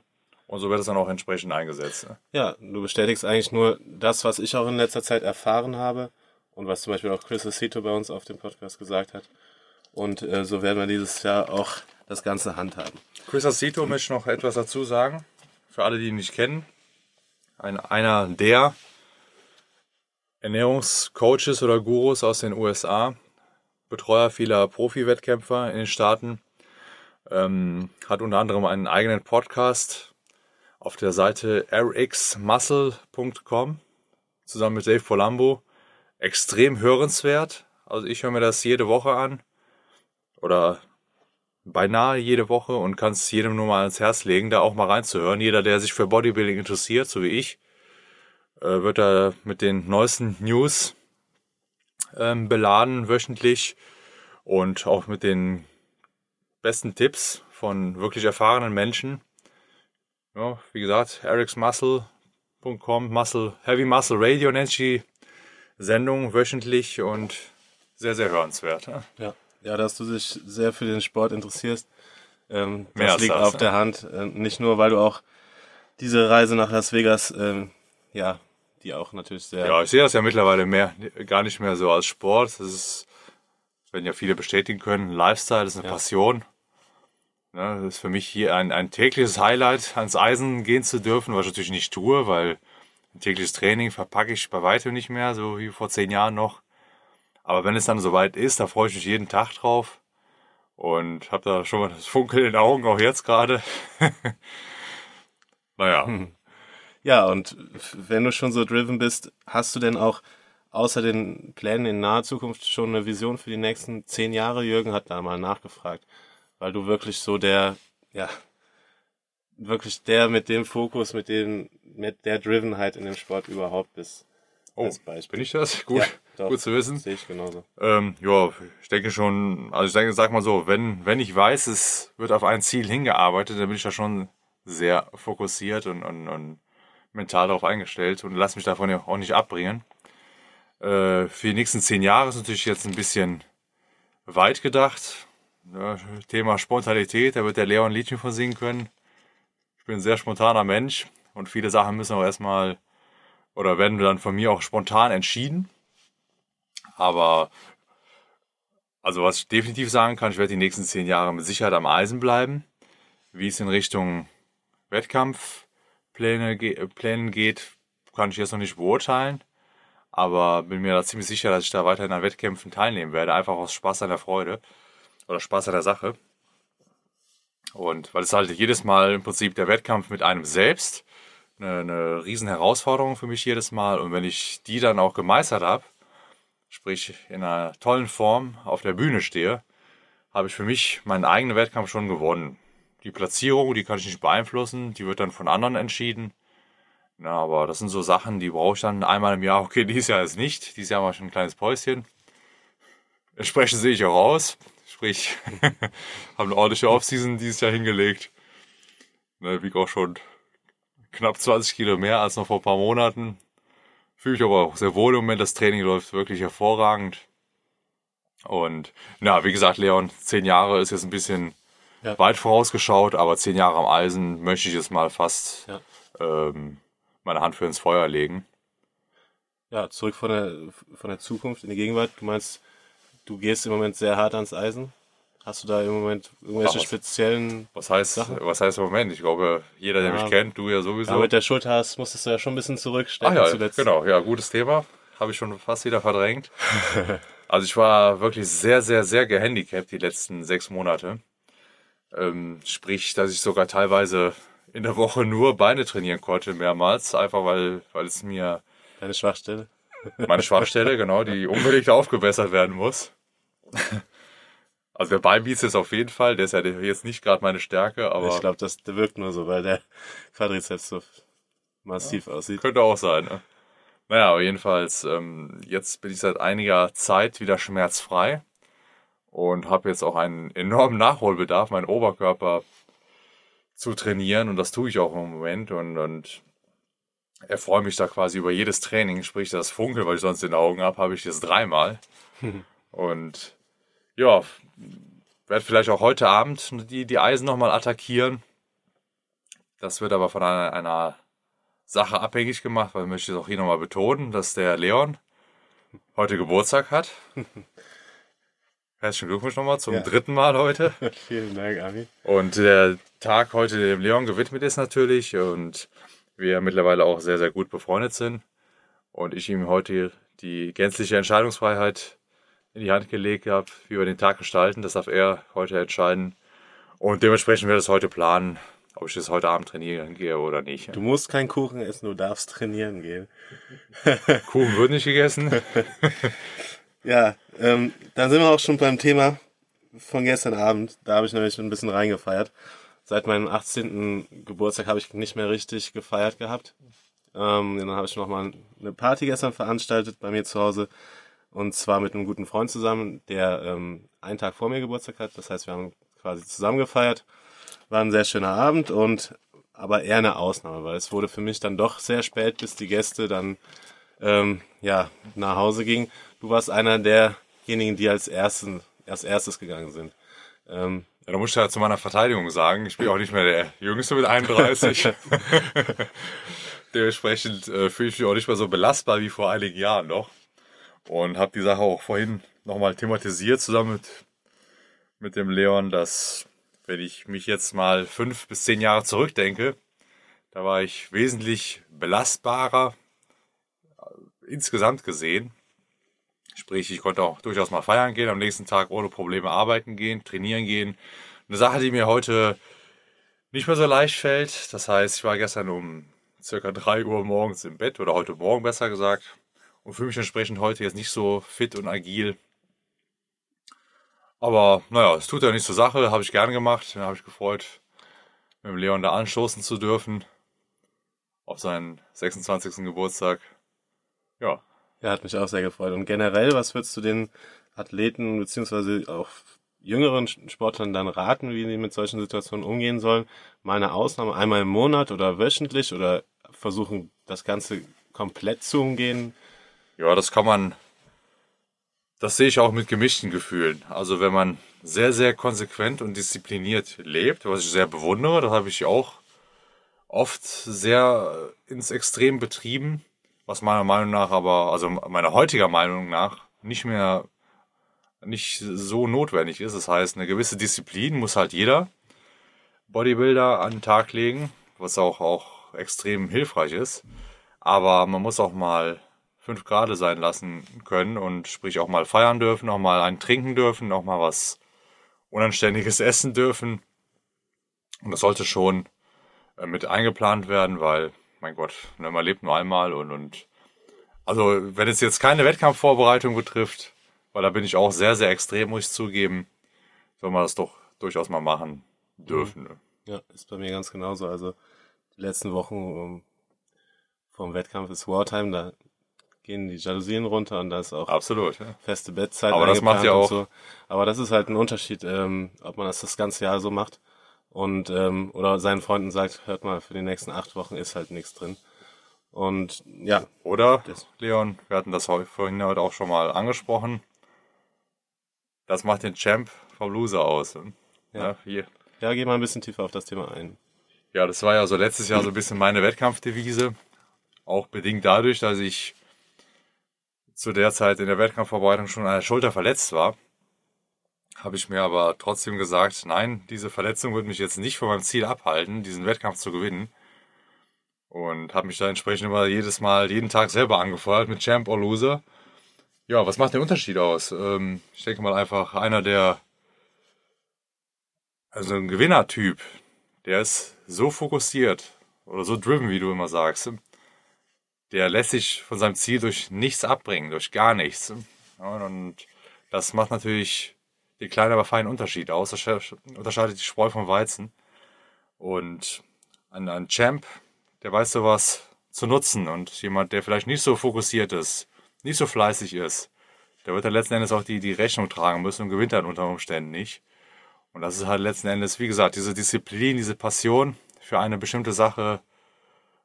und so wird es dann auch entsprechend eingesetzt. Ne? Ja, du bestätigst eigentlich nur das, was ich auch in letzter Zeit erfahren habe und was zum Beispiel auch Chris Acito bei uns auf dem Podcast gesagt hat. Und äh, so werden wir dieses Jahr auch das Ganze handhaben. Chris Acito möchte noch etwas dazu sagen. Für alle, die ihn nicht kennen. Ein, einer der Ernährungscoaches oder Gurus aus den USA, Betreuer vieler Profi-Wettkämpfer in den Staaten, ähm, hat unter anderem einen eigenen Podcast auf der Seite rxmuscle.com zusammen mit Dave Polambo. Extrem hörenswert. Also ich höre mir das jede Woche an. Oder beinahe jede Woche und kann es jedem nur mal ans Herz legen, da auch mal reinzuhören. Jeder, der sich für Bodybuilding interessiert, so wie ich, äh, wird da mit den neuesten News ähm, beladen wöchentlich und auch mit den besten Tipps von wirklich erfahrenen Menschen. Ja, wie gesagt, ericsmuscle.com, Muscle, Heavy Muscle Radio nennt die Sendung wöchentlich und sehr, sehr hörenswert. Ja. Ja. Ja, dass du dich sehr für den Sport interessierst, ähm, das liegt das, auf ne? der Hand. Äh, nicht nur, weil du auch diese Reise nach Las Vegas, ähm, ja, die auch natürlich sehr Ja, ich sehe das ja mittlerweile mehr, gar nicht mehr so als Sport. Das ist, werden ja viele bestätigen können, Lifestyle, ist eine Ja. Passion. Ne, das ist für mich hier ein, ein tägliches Highlight, ans Eisen gehen zu dürfen, was ich natürlich nicht tue, weil ein tägliches Training verpacke ich bei weitem nicht mehr, so wie vor zehn Jahren noch. Aber wenn es dann soweit ist, da freue ich mich jeden Tag drauf und habe da schon mal das Funkeln in den Augen, auch jetzt gerade. naja, Ja, und wenn du schon so driven bist, hast du denn auch außer den Plänen in naher Zukunft schon eine Vision für die nächsten zehn Jahre? Jürgen hat da mal nachgefragt, weil du wirklich so der, ja, wirklich der mit dem Fokus, mit dem, mit der Drivenheit in dem Sport überhaupt bist. oh, bin ich das? Gut, Ja, doch. gut zu wissen. Sehe ich genauso. Ähm, ja, ich denke schon, also ich denke, sag mal so, wenn, wenn ich weiß, es wird auf ein Ziel hingearbeitet, dann bin ich da schon sehr fokussiert und, und, und mental darauf eingestellt und lass mich davon ja auch nicht abbringen. Äh, für die nächsten zehn Jahre ist natürlich jetzt ein bisschen weit gedacht. Ja, Thema Spontanität, da wird der Leon ein Liedchen von singen können. Ich bin ein sehr spontaner Mensch und viele Sachen müssen auch erstmal oder werden dann von mir auch spontan entschieden. Aber also was ich definitiv sagen kann, ich werde die nächsten zehn Jahre mit Sicherheit am Eisen bleiben. Wie es in Richtung Wettkampfpläne ge äh, Plänen geht, kann ich jetzt noch nicht beurteilen. Aber bin mir da ziemlich sicher, dass ich da weiterhin an Wettkämpfen teilnehmen werde, einfach aus Spaß an der Freude oder Spaß an der Sache. Und weil es halt jedes Mal im Prinzip der Wettkampf mit einem selbst eine, eine riesen Herausforderung für mich jedes Mal. Und wenn ich die dann auch gemeistert habe, sprich in einer tollen Form auf der Bühne stehe, habe ich für mich meinen eigenen Wettkampf schon gewonnen. Die Platzierung, die kann ich nicht beeinflussen, die wird dann von anderen entschieden. Na, aber das sind so Sachen, die brauche ich dann einmal im Jahr. Okay, dieses Jahr ist nicht. Dieses Jahr mache ich ein kleines Päuschen. Entsprechend sehe ich auch aus. Sprich, habe eine ordentliche Offseason dieses Jahr hingelegt. Ne, wiege auch schon knapp 20 Kilo mehr als noch vor ein paar Monaten. Fühle mich aber auch sehr wohl im Moment. Das Training läuft wirklich hervorragend. Und na, wie gesagt, Leon, zehn Jahre ist jetzt ein bisschen Ja. weit vorausgeschaut, aber zehn Jahre am Eisen möchte ich jetzt mal fast Ja. ähm, meine Hand für ins Feuer legen. Ja, zurück von der, von der Zukunft in die Gegenwart. Du meinst, du gehst im Moment sehr hart ans Eisen. Hast du da im Moment irgendwelche Ach, was- speziellen Was heißt, was heißt im Moment? Ich glaube, jeder, der Ja. mich kennt, du ja sowieso. Ja, mit der Schulter hast, musstest du ja schon ein bisschen zurückstecken ja, zuletzt. genau, ja, gutes Thema. Habe ich schon fast wieder verdrängt. also ich war wirklich sehr, sehr, sehr gehandicapt die letzten sechs Monate. Ähm, sprich, dass ich sogar teilweise in der Woche nur Beine trainieren konnte, mehrmals, einfach weil, weil es mir Deine Schwachstelle. meine Schwachstelle, genau, die unbedingt aufgebessert werden muss. Also der Beinbizeps auf jeden Fall, der ist ja jetzt nicht gerade meine Stärke, aber ich glaube, das wirkt nur so, weil der Quadrizeps so massiv aussieht. Könnte auch sein. Ne? Naja, aber jedenfalls, ähm, jetzt bin ich seit einiger Zeit wieder schmerzfrei und habe jetzt auch einen enormen Nachholbedarf, meinen Oberkörper zu trainieren und das tue ich auch im Moment und, und erfreue mich da quasi über jedes Training, sprich das Funkel, weil ich sonst in den Augen habe, habe ich jetzt dreimal. und ja, werde vielleicht auch heute Abend die, die Eisen nochmal attackieren. Das wird aber von einer, einer Sache abhängig gemacht, weil ich möchte es auch hier nochmal betonen, dass der Leon heute Geburtstag hat. Herzlichen Glückwunsch nochmal zum Ja. dritten Mal heute. Vielen Dank, Ami. Und der Tag heute dem Leon gewidmet ist natürlich und wir mittlerweile auch sehr, sehr gut befreundet sind. Und ich ihm heute die gänzliche Entscheidungsfreiheit in die Hand gelegt habe, wie wir den Tag gestalten. Das darf er heute entscheiden. Und dementsprechend wird es heute planen, ob ich das heute Abend trainieren gehe oder nicht. Du musst keinen Kuchen essen, du darfst trainieren gehen. Kuchen wird nicht gegessen. Ja, ähm, dann sind wir auch schon beim Thema von gestern Abend. Da habe ich nämlich ein bisschen reingefeiert. Seit meinem 18. Geburtstag habe ich nicht mehr richtig gefeiert gehabt. Ähm, dann habe ich nochmal eine Party gestern veranstaltet bei mir zu Hause. Und zwar mit einem guten Freund zusammen, der ähm, einen Tag vor mir Geburtstag hat. Das heißt, wir haben quasi zusammen gefeiert. War ein sehr schöner Abend und aber eher eine Ausnahme, weil es wurde für mich dann doch sehr spät, bis die Gäste dann ähm, ja, nach Hause gingen. Du warst einer derjenigen, die als, ersten, als erstes gegangen sind. Ähm, Ja, da muss ich ja zu meiner Verteidigung sagen, ich bin auch nicht mehr der Jüngste mit 31. Dementsprechend äh, fühle ich mich auch nicht mehr so belastbar wie vor einigen Jahren noch. Und habe die Sache auch vorhin nochmal thematisiert zusammen mit, mit dem Leon, dass wenn ich mich jetzt mal fünf bis zehn Jahre zurückdenke, da war ich wesentlich belastbarer äh, insgesamt gesehen. Sprich, ich konnte auch durchaus mal feiern gehen, am nächsten Tag ohne Probleme arbeiten gehen, trainieren gehen. Eine Sache, die mir heute nicht mehr so leicht fällt. Das heißt, ich war gestern um circa 3 Uhr morgens im Bett oder heute Morgen besser gesagt und fühle mich entsprechend heute jetzt nicht so fit und agil. Aber naja, es tut ja nichts zur Sache, habe ich gern gemacht. Habe ich gefreut, mit dem Leon da anstoßen zu dürfen auf seinen 26. Geburtstag. Ja, ja, hat mich auch sehr gefreut. Und generell, was würdest du den Athleten beziehungsweise auch jüngeren Sportlern dann raten, wie die mit solchen Situationen umgehen sollen? Mal eine Ausnahme, einmal im Monat oder wöchentlich oder versuchen, das Ganze komplett zu umgehen? Ja, das kann man, das sehe ich auch mit gemischten Gefühlen. Also wenn man sehr, sehr konsequent und diszipliniert lebt, was ich sehr bewundere, das habe ich auch oft sehr ins Extrem betrieben, was meiner Meinung nach aber, also meiner heutiger Meinung nach, nicht mehr, nicht so notwendig ist. Das heißt, eine gewisse Disziplin muss halt jeder Bodybuilder an den Tag legen, was auch, auch extrem hilfreich ist. Aber man muss auch mal fünf Grade sein lassen können und sprich auch mal feiern dürfen, auch mal einen trinken dürfen, auch mal was Unanständiges essen dürfen. Und das sollte schon äh, mit eingeplant werden, weil, mein Gott, ne, man lebt nur einmal und, und also wenn es jetzt keine Wettkampfvorbereitung betrifft, weil da bin ich auch sehr, sehr extrem, muss ich zugeben, soll man das doch durchaus mal machen dürfen. Ne? Ja, ist bei mir ganz genauso. Also die letzten Wochen um, vom Wettkampf ist Wartime, da gehen die Jalousien runter und da ist auch Absolut. Ja. feste Bettzeit. Aber das macht ja auch- So. Aber das ist halt ein Unterschied, ähm, ob man das das ganze Jahr so macht und ähm, oder seinen Freunden sagt, hört mal, für die nächsten acht Wochen ist halt nichts drin. Und ja, Oder, Leon, wir hatten das vorhin heute auch schon mal angesprochen. Das macht den Champ vom Loser aus. ne? Ja. Ja, hier. ja, geh mal ein bisschen tiefer auf das Thema ein. ja, das war ja so letztes Jahr so ein bisschen meine Wettkampfdevise. Auch bedingt dadurch, dass ich zu der Zeit in der Wettkampfvorbereitung schon an der Schulter verletzt war. Habe ich mir aber trotzdem gesagt, nein, diese Verletzung wird mich jetzt nicht von meinem Ziel abhalten, diesen Wettkampf zu gewinnen. Und habe mich da entsprechend immer jedes Mal, jeden Tag selber angefeuert mit Champ or Loser. Ja, was macht den Unterschied aus? Ähm, ich denke mal einfach einer der, also ein Gewinnertyp, der ist so fokussiert oder so driven, wie du immer sagst. Der lässt sich von seinem Ziel durch nichts abbringen, durch gar nichts. und das macht natürlich den kleinen, aber feinen Unterschied aus. Das unterscheidet die Spreu vom Weizen. Und ein, ein Champ, der weiß sowas zu nutzen und jemand, der vielleicht nicht so fokussiert ist, nicht so fleißig ist, der wird dann letzten Endes auch die, die Rechnung tragen müssen und gewinnt dann unter Umständen nicht. Und das ist halt letzten Endes, wie gesagt, diese Disziplin, diese Passion für eine bestimmte Sache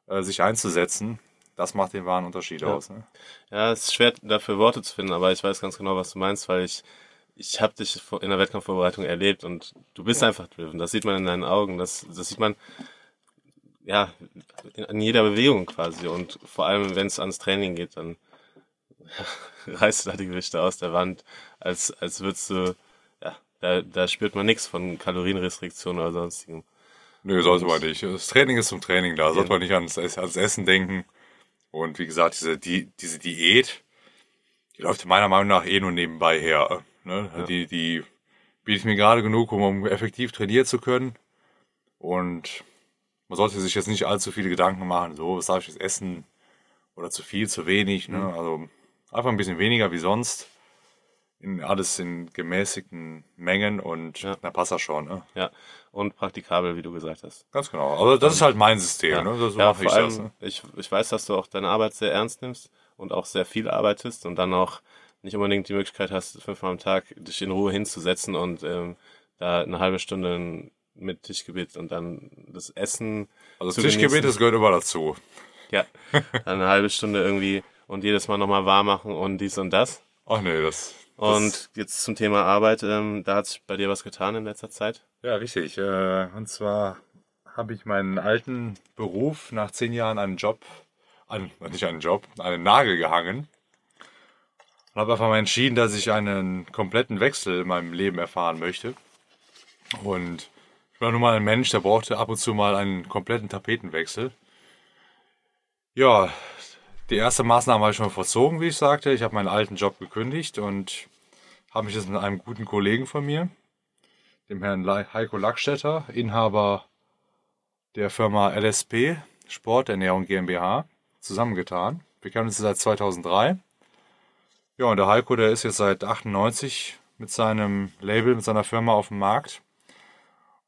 äh, sich einzusetzen, das macht den wahren Unterschied ja. aus. Ne? Ja, es ist schwer dafür Worte zu finden, aber ich weiß ganz genau, was du meinst, weil ich ich habe dich in der Wettkampfvorbereitung erlebt und du bist einfach driven. Das sieht man in deinen Augen. Das, das sieht man ja in jeder Bewegung quasi. Und vor allem, wenn es ans Training geht, dann reißt du da die Gewichte aus der Wand, als, als würdest du, ja, da, da spürt man nichts von Kalorienrestriktion oder sonstigem. Nö, sollte man nicht. Das Training ist zum Training da. Sollte man nicht ans, ans Essen denken. Und wie gesagt, diese, die, diese Diät, die läuft meiner Meinung nach eh nur nebenbei her. Ne? Ja. Die, die bietet mir gerade genug, um, um effektiv trainieren zu können. Und man sollte sich jetzt nicht allzu viele Gedanken machen, so, was darf ich jetzt essen? Oder zu viel, zu wenig. Ne? Mhm. Also einfach ein bisschen weniger wie sonst. In, alles in gemäßigten Mengen und ja. na passt das schon. Ne? Ja, und praktikabel, wie du gesagt hast. Ganz genau. Also das ist halt mein System. Ja, ne? so ja vor ich allem, das, ne? ich, ich weiß, dass du auch deine Arbeit sehr ernst nimmst und auch sehr viel arbeitest und dann auch nicht unbedingt die Möglichkeit hast, fünfmal am Tag dich in Ruhe hinzusetzen und ähm, da eine halbe Stunde mit Tischgebet und dann das Essen. Also Tischgebet, das gehört immer dazu. Ja, dann eine halbe Stunde irgendwie und jedes Mal nochmal warm machen und dies und das. Ach nee, das. Und das jetzt zum Thema Arbeit, ähm, da hat sich bei dir was getan in letzter Zeit? Ja, richtig. Äh, und zwar habe ich meinen alten Beruf nach zehn Jahren einen Job, an, nicht einen Job, einen Nagel gehangen. Und habe einfach mal entschieden, dass ich einen kompletten Wechsel in meinem Leben erfahren möchte. Und ich war nun mal ein Mensch, der brauchte ab und zu mal einen kompletten Tapetenwechsel. Ja, die erste Maßnahme habe ich schon verzogen, wie ich sagte. Ich habe meinen alten Job gekündigt und habe mich jetzt mit einem guten Kollegen von mir, dem Herrn Heiko Lackstetter, Inhaber der Firma LSP Sporternährung GmbH, zusammengetan. Wir kennen uns seit 2003 ja, und der Heiko, der ist jetzt seit 98 mit seinem Label, mit seiner Firma auf dem Markt.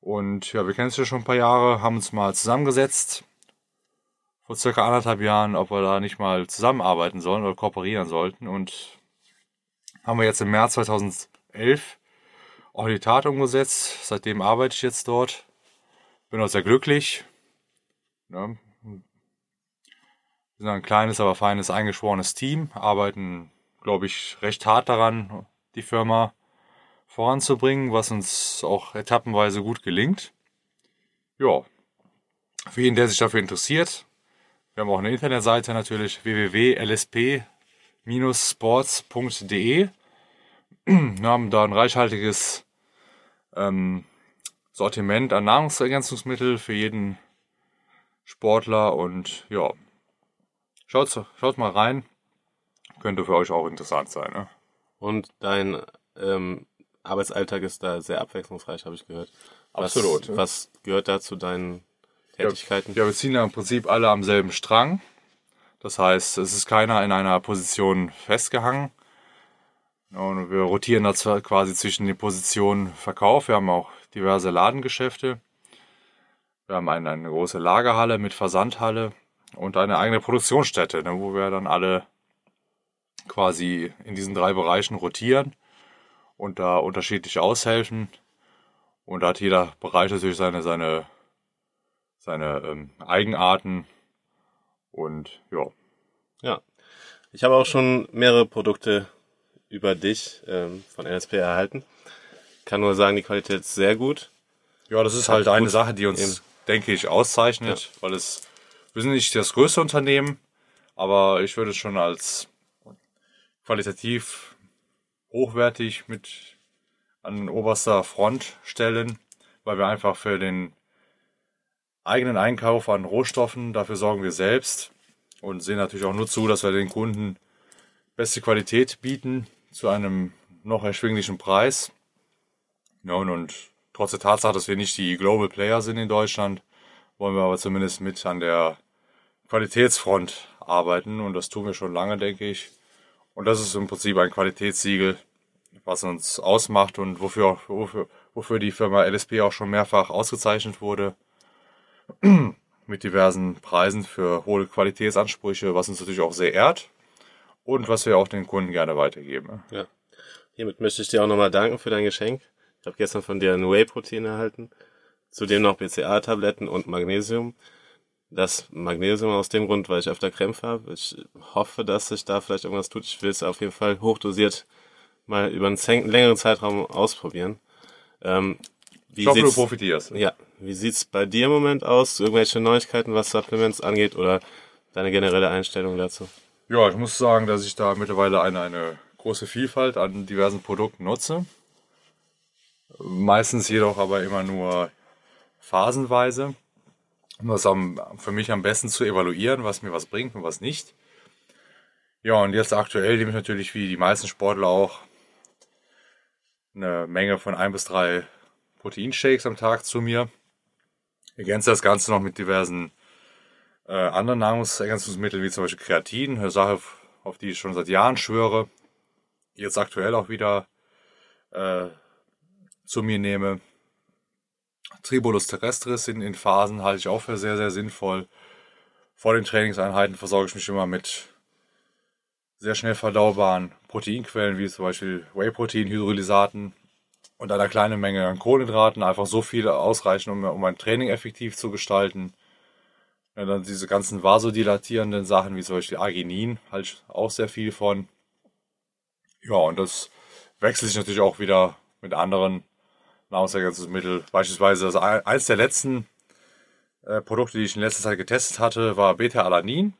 Und ja, wir kennen uns ja schon ein paar Jahre, haben uns mal zusammengesetzt vor circa anderthalb Jahren, ob wir da nicht mal zusammenarbeiten sollen oder kooperieren sollten. Und haben wir jetzt im März 2011 auch die Tat umgesetzt. Seitdem arbeite ich jetzt dort. Bin auch sehr glücklich. Ja. Wir sind ein kleines, aber feines, eingeschworenes Team, arbeiten glaube ich, recht hart daran, die Firma voranzubringen, was uns auch etappenweise gut gelingt. Ja, für jeden, der sich dafür interessiert, wir haben auch eine Internetseite natürlich www.lsp-sports.de. Wir haben da ein reichhaltiges ähm, Sortiment an Nahrungsergänzungsmittel für jeden Sportler und ja, schaut, schaut mal rein. Könnte für euch auch interessant sein. Ne? Und dein ähm, Arbeitsalltag ist da sehr abwechslungsreich, habe ich gehört. Was, Absolut. Ja. Was gehört da zu deinen Tätigkeiten? Ja, wir ziehen ja im Prinzip alle am selben Strang. Das heißt, es ist keiner in einer Position festgehangen. Und wir rotieren da quasi zwischen den Positionen Verkauf. Wir haben auch diverse Ladengeschäfte. Wir haben eine, eine große Lagerhalle mit Versandhalle und eine eigene Produktionsstätte, ne, wo wir dann alle quasi in diesen drei Bereichen rotieren und da unterschiedlich aushelfen. Und da hat jeder Bereich natürlich seine, seine, seine ähm, Eigenarten. Und ja. Ja. Ich habe auch schon mehrere Produkte über dich ähm, von NSP erhalten. Kann nur sagen, die Qualität ist sehr gut. Ja, das ist halt eine gut. Sache, die uns, Eben. denke ich, auszeichnet, ja. weil es, wir sind nicht das größte Unternehmen, aber ich würde es schon als qualitativ hochwertig mit an oberster Front stellen, weil wir einfach für den eigenen Einkauf an Rohstoffen, dafür sorgen wir selbst und sehen natürlich auch nur zu, dass wir den Kunden beste Qualität bieten zu einem noch erschwinglichen Preis. Ja, und, und trotz der Tatsache, dass wir nicht die Global Player sind in Deutschland, wollen wir aber zumindest mit an der Qualitätsfront arbeiten und das tun wir schon lange, denke ich. Und das ist im Prinzip ein Qualitätssiegel, was uns ausmacht und wofür, wofür, wofür die Firma LSP auch schon mehrfach ausgezeichnet wurde. Mit diversen Preisen für hohe Qualitätsansprüche, was uns natürlich auch sehr ehrt und was wir auch den Kunden gerne weitergeben. Ja. Hiermit möchte ich dir auch nochmal danken für dein Geschenk. Ich habe gestern von dir ein Whey-Protein erhalten, zudem noch BCA-Tabletten und Magnesium. Das Magnesium aus dem Grund, weil ich öfter Krämpfe habe. Ich hoffe, dass sich da vielleicht irgendwas tut. Ich will es auf jeden Fall hochdosiert mal über einen längeren Zeitraum ausprobieren. Ähm, wie ich hoffe, du profitierst. Ja. Wie sieht's bei dir im Moment aus? Irgendwelche Neuigkeiten, was Supplements angeht oder deine generelle Einstellung dazu? Ja, ich muss sagen, dass ich da mittlerweile eine, eine große Vielfalt an diversen Produkten nutze. Meistens jedoch aber immer nur phasenweise, um das für mich am besten zu evaluieren, was mir was bringt und was nicht. Ja, und jetzt aktuell nehme ich natürlich wie die meisten Sportler auch eine Menge von ein bis drei Proteinshakes am Tag zu mir. Ergänze das Ganze noch mit diversen äh, anderen Nahrungsergänzungsmitteln, wie zum Beispiel Kreatin, eine Sache, auf die ich schon seit Jahren schwöre, jetzt aktuell auch wieder äh, zu mir nehme. Tribulus terrestris in, in Phasen halte ich auch für sehr, sehr sinnvoll. Vor den Trainingseinheiten versorge ich mich immer mit sehr schnell verdaubaren Proteinquellen, wie zum Beispiel Whey-Protein, Hydrolysaten und einer kleinen Menge an Kohlenhydraten. Einfach so viele ausreichen, um, um ein Training effektiv zu gestalten. Ja, dann diese ganzen vasodilatierenden Sachen, wie zum Beispiel Arginin, halte ich auch sehr viel von. Ja, und das wechselt sich natürlich auch wieder mit anderen Nahrungsergänzungsmitteln. Beispielsweise das eins der letzten äh, Produkte, die ich in letzter Zeit getestet hatte, war Beta-Alanin.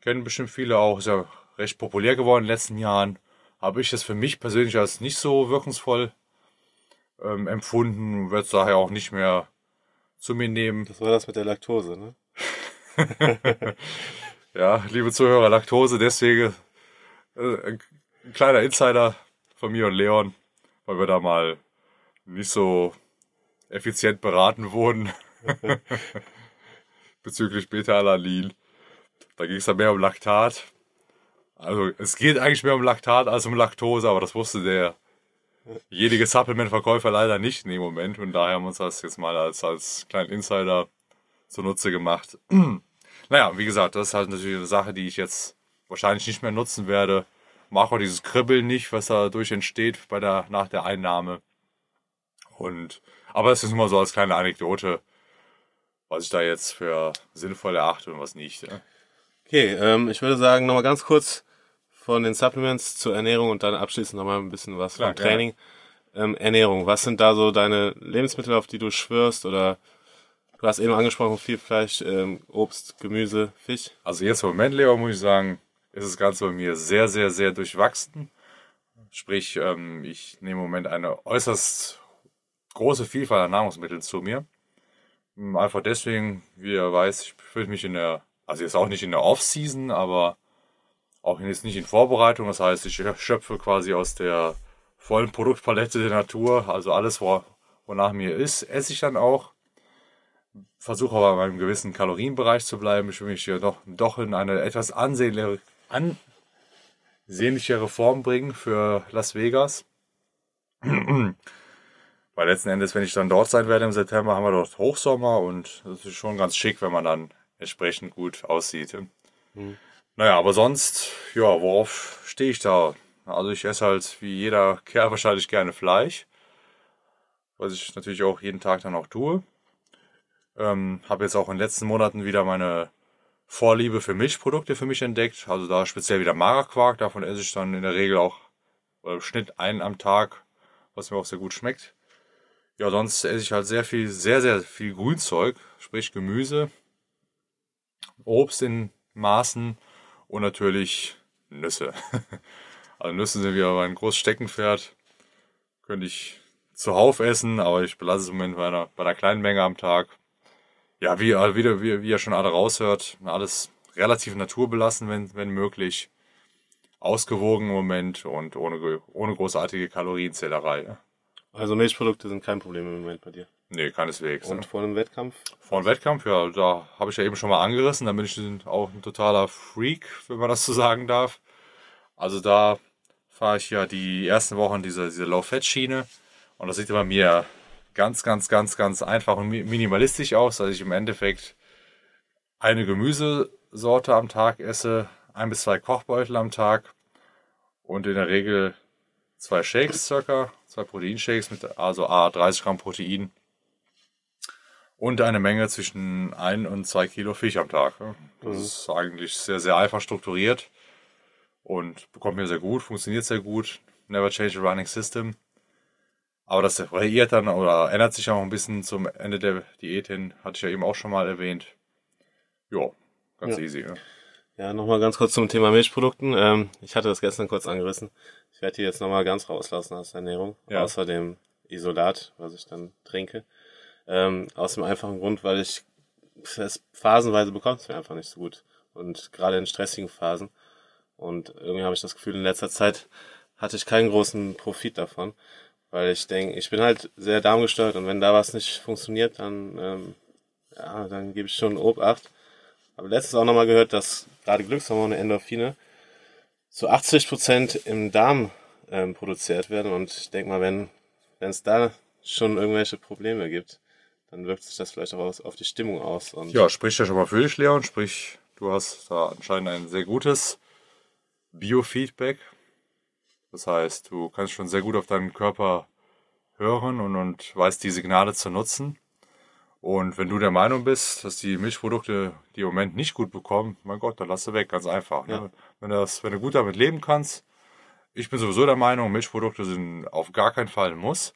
Kennen bestimmt viele auch, ist ja recht populär geworden in den letzten Jahren. Habe ich es für mich persönlich als nicht so wirkungsvoll ähm, empfunden, werde es daher auch nicht mehr zu mir nehmen. Das war das mit der Laktose, ne? ja, liebe Zuhörer, Laktose, deswegen äh, ein kleiner Insider von mir und Leon, weil wir da mal nicht so effizient beraten wurden bezüglich Beta-Alanin. Da ging es dann mehr um Laktat. Also es geht eigentlich mehr um Laktat als um Laktose, aber das wusste der jedige Supplement-Verkäufer leider nicht in dem Moment und daher haben wir uns das jetzt mal als, als kleinen Insider zunutze gemacht. naja, wie gesagt, das ist halt natürlich eine Sache, die ich jetzt wahrscheinlich nicht mehr nutzen werde. Mache auch dieses Kribbeln nicht, was dadurch entsteht bei der, nach der Einnahme. Und, aber es ist immer so als kleine Anekdote, was ich da jetzt für sinnvoll erachte und was nicht. Ja. Okay, ähm, ich würde sagen, nochmal ganz kurz von den Supplements zur Ernährung und dann abschließend nochmal ein bisschen was Klar, vom Training. Ähm, Ernährung, was sind da so deine Lebensmittel, auf die du schwörst oder du hast eben angesprochen, viel Fleisch, ähm, Obst, Gemüse, Fisch? Also jetzt im Moment, Leo, muss ich sagen, ist das Ganze bei mir sehr, sehr, sehr durchwachsen. Sprich, ähm, ich nehme im Moment eine äußerst große Vielfalt an Nahrungsmitteln zu mir. Hm, einfach deswegen, wie ihr weiß, ich befinde mich in der, also jetzt auch nicht in der Off-Season, aber auch jetzt nicht in Vorbereitung. Das heißt, ich schöpfe quasi aus der vollen Produktpalette der Natur, also alles, wonach mir ist, esse ich dann auch. Versuche aber in einem gewissen Kalorienbereich zu bleiben. Ich will mich hier doch, doch in eine etwas ansehnlichere, ansehnlichere Form bringen für Las Vegas. Weil letzten Endes, wenn ich dann dort sein werde im September, haben wir dort Hochsommer und das ist schon ganz schick, wenn man dann entsprechend gut aussieht. Mhm. Naja, aber sonst, ja, worauf stehe ich da? Also ich esse halt wie jeder Kerl wahrscheinlich gerne Fleisch, was ich natürlich auch jeden Tag dann auch tue. Ähm, habe jetzt auch in den letzten Monaten wieder meine Vorliebe für Milchprodukte für mich entdeckt. Also da speziell wieder Magerquark, davon esse ich dann in der Regel auch im Schnitt einen am Tag, was mir auch sehr gut schmeckt. Ja, sonst esse ich halt sehr viel, sehr, sehr viel Grünzeug, sprich Gemüse, Obst in Maßen und natürlich Nüsse. Also Nüsse sind wieder mein großes Steckenpferd. Könnte ich zuhauf essen, aber ich belasse es im Moment bei einer, bei einer kleinen Menge am Tag. Ja, wie, wie, wie, wie ihr schon alle raushört, alles relativ naturbelassen, wenn, wenn möglich. Ausgewogen im Moment und ohne, ohne großartige Kalorienzählerei. Also Milchprodukte sind kein Problem im Moment bei dir. Nee, keineswegs. Und ne? vor einem Wettkampf? Vor einem Wettkampf, ja, da habe ich ja eben schon mal angerissen. Da bin ich auch ein totaler Freak, wenn man das so sagen darf. Also da fahre ich ja die ersten Wochen diese, diese Low-Fat-Schiene. Und das sieht bei mir ganz, ganz, ganz, ganz einfach und minimalistisch aus, dass ich im Endeffekt eine Gemüsesorte am Tag esse, ein bis zwei Kochbeutel am Tag und in der Regel zwei Shakes circa, zwei Proteinshakes mit also A 30 Gramm Protein und eine Menge zwischen ein und zwei Kilo Fisch am Tag. Das mhm. ist eigentlich sehr, sehr einfach strukturiert und bekommt mir sehr gut, funktioniert sehr gut. Never change a running system. Aber das variiert dann oder ändert sich auch ein bisschen zum Ende der Diät hin, hatte ich ja eben auch schon mal erwähnt. Ja, ganz ja. easy. Ja, ja nochmal ganz kurz zum Thema Milchprodukten. Ähm, ich hatte das gestern kurz angerissen. Ich werde die jetzt nochmal ganz rauslassen aus der Ernährung, ja. außer dem Isolat, was ich dann trinke. Ähm, aus dem einfachen Grund, weil ich es phasenweise bekommt es mir einfach nicht so gut. Und gerade in stressigen Phasen. Und irgendwie habe ich das Gefühl, in letzter Zeit hatte ich keinen großen Profit davon. Weil ich denke, ich bin halt sehr darmgesteuert und wenn da was nicht funktioniert, dann, ähm, ja, dann gebe ich schon Obacht. Aber letztens auch nochmal gehört, dass gerade Glückshormone, Endorphine, zu 80 Prozent im Darm ähm, produziert werden. Und ich denke mal, wenn es da schon irgendwelche Probleme gibt, dann wirkt sich das vielleicht auch auf die Stimmung aus. Und ja, sprich ja schon mal für dich, Leon. Sprich, du hast da anscheinend ein sehr gutes Biofeedback. Das heißt, du kannst schon sehr gut auf deinen Körper hören und, und weißt die Signale zu nutzen. Und wenn du der Meinung bist, dass die Milchprodukte die im Moment nicht gut bekommen, mein Gott, dann lass sie weg, ganz einfach. Ne? Ja. Wenn, das, wenn du gut damit leben kannst, ich bin sowieso der Meinung, Milchprodukte sind auf gar keinen Fall ein Muss,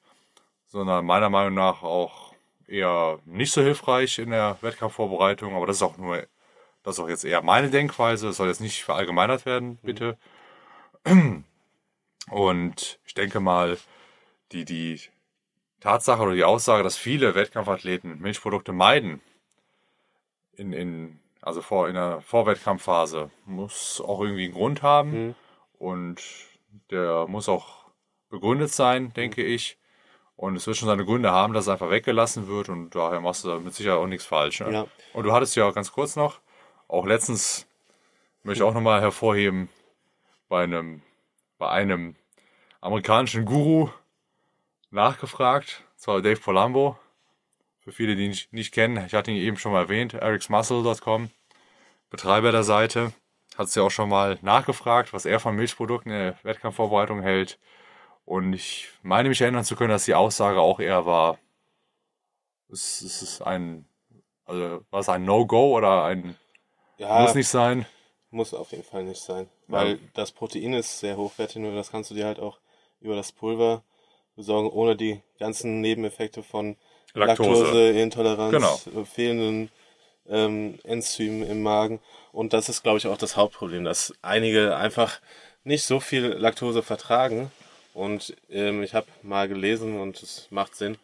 sondern meiner Meinung nach auch eher nicht so hilfreich in der Wettkampfvorbereitung, aber das ist auch nur, das ist auch jetzt eher meine Denkweise, das soll jetzt nicht verallgemeinert werden, bitte. Mhm. Und ich denke mal, die, die Tatsache oder die Aussage, dass viele Wettkampfathleten Milchprodukte meiden, in, in, also vor, in der Vorwettkampfphase, muss auch irgendwie einen Grund haben. Mhm. Und der muss auch begründet sein, denke mhm. ich. Und es wird schon seine Gründe haben, dass es einfach weggelassen wird und daher machst du da mit Sicherheit auch nichts falsch. Ne? Ja. Und du hattest ja ganz kurz noch, auch letztens möchte ich auch nochmal hervorheben, bei einem bei einem amerikanischen Guru nachgefragt, zwar Dave Polambo. Für viele, die ihn nicht kennen, ich hatte ihn eben schon mal erwähnt, ericsmuscle.com, Betreiber der Seite, hat es ja auch schon mal nachgefragt, was er von Milchprodukten in der Wettkampfvorbereitung hält. Und ich meine mich erinnern zu können, dass die Aussage auch eher war, es, es ist ein, also war es ein No-Go oder ein, ja, muss nicht sein? Muss auf jeden Fall nicht sein. Weil ja. das Protein ist sehr hochwertig, nur das kannst du dir halt auch über das Pulver besorgen, ohne die ganzen Nebeneffekte von Laktoseintoleranz, genau. Äh, fehlenden ähm, Enzymen im Magen. Und das ist, glaube ich, auch das Hauptproblem, dass einige einfach nicht so viel Laktose vertragen. Und ähm, ich habe mal gelesen und es macht Sinn,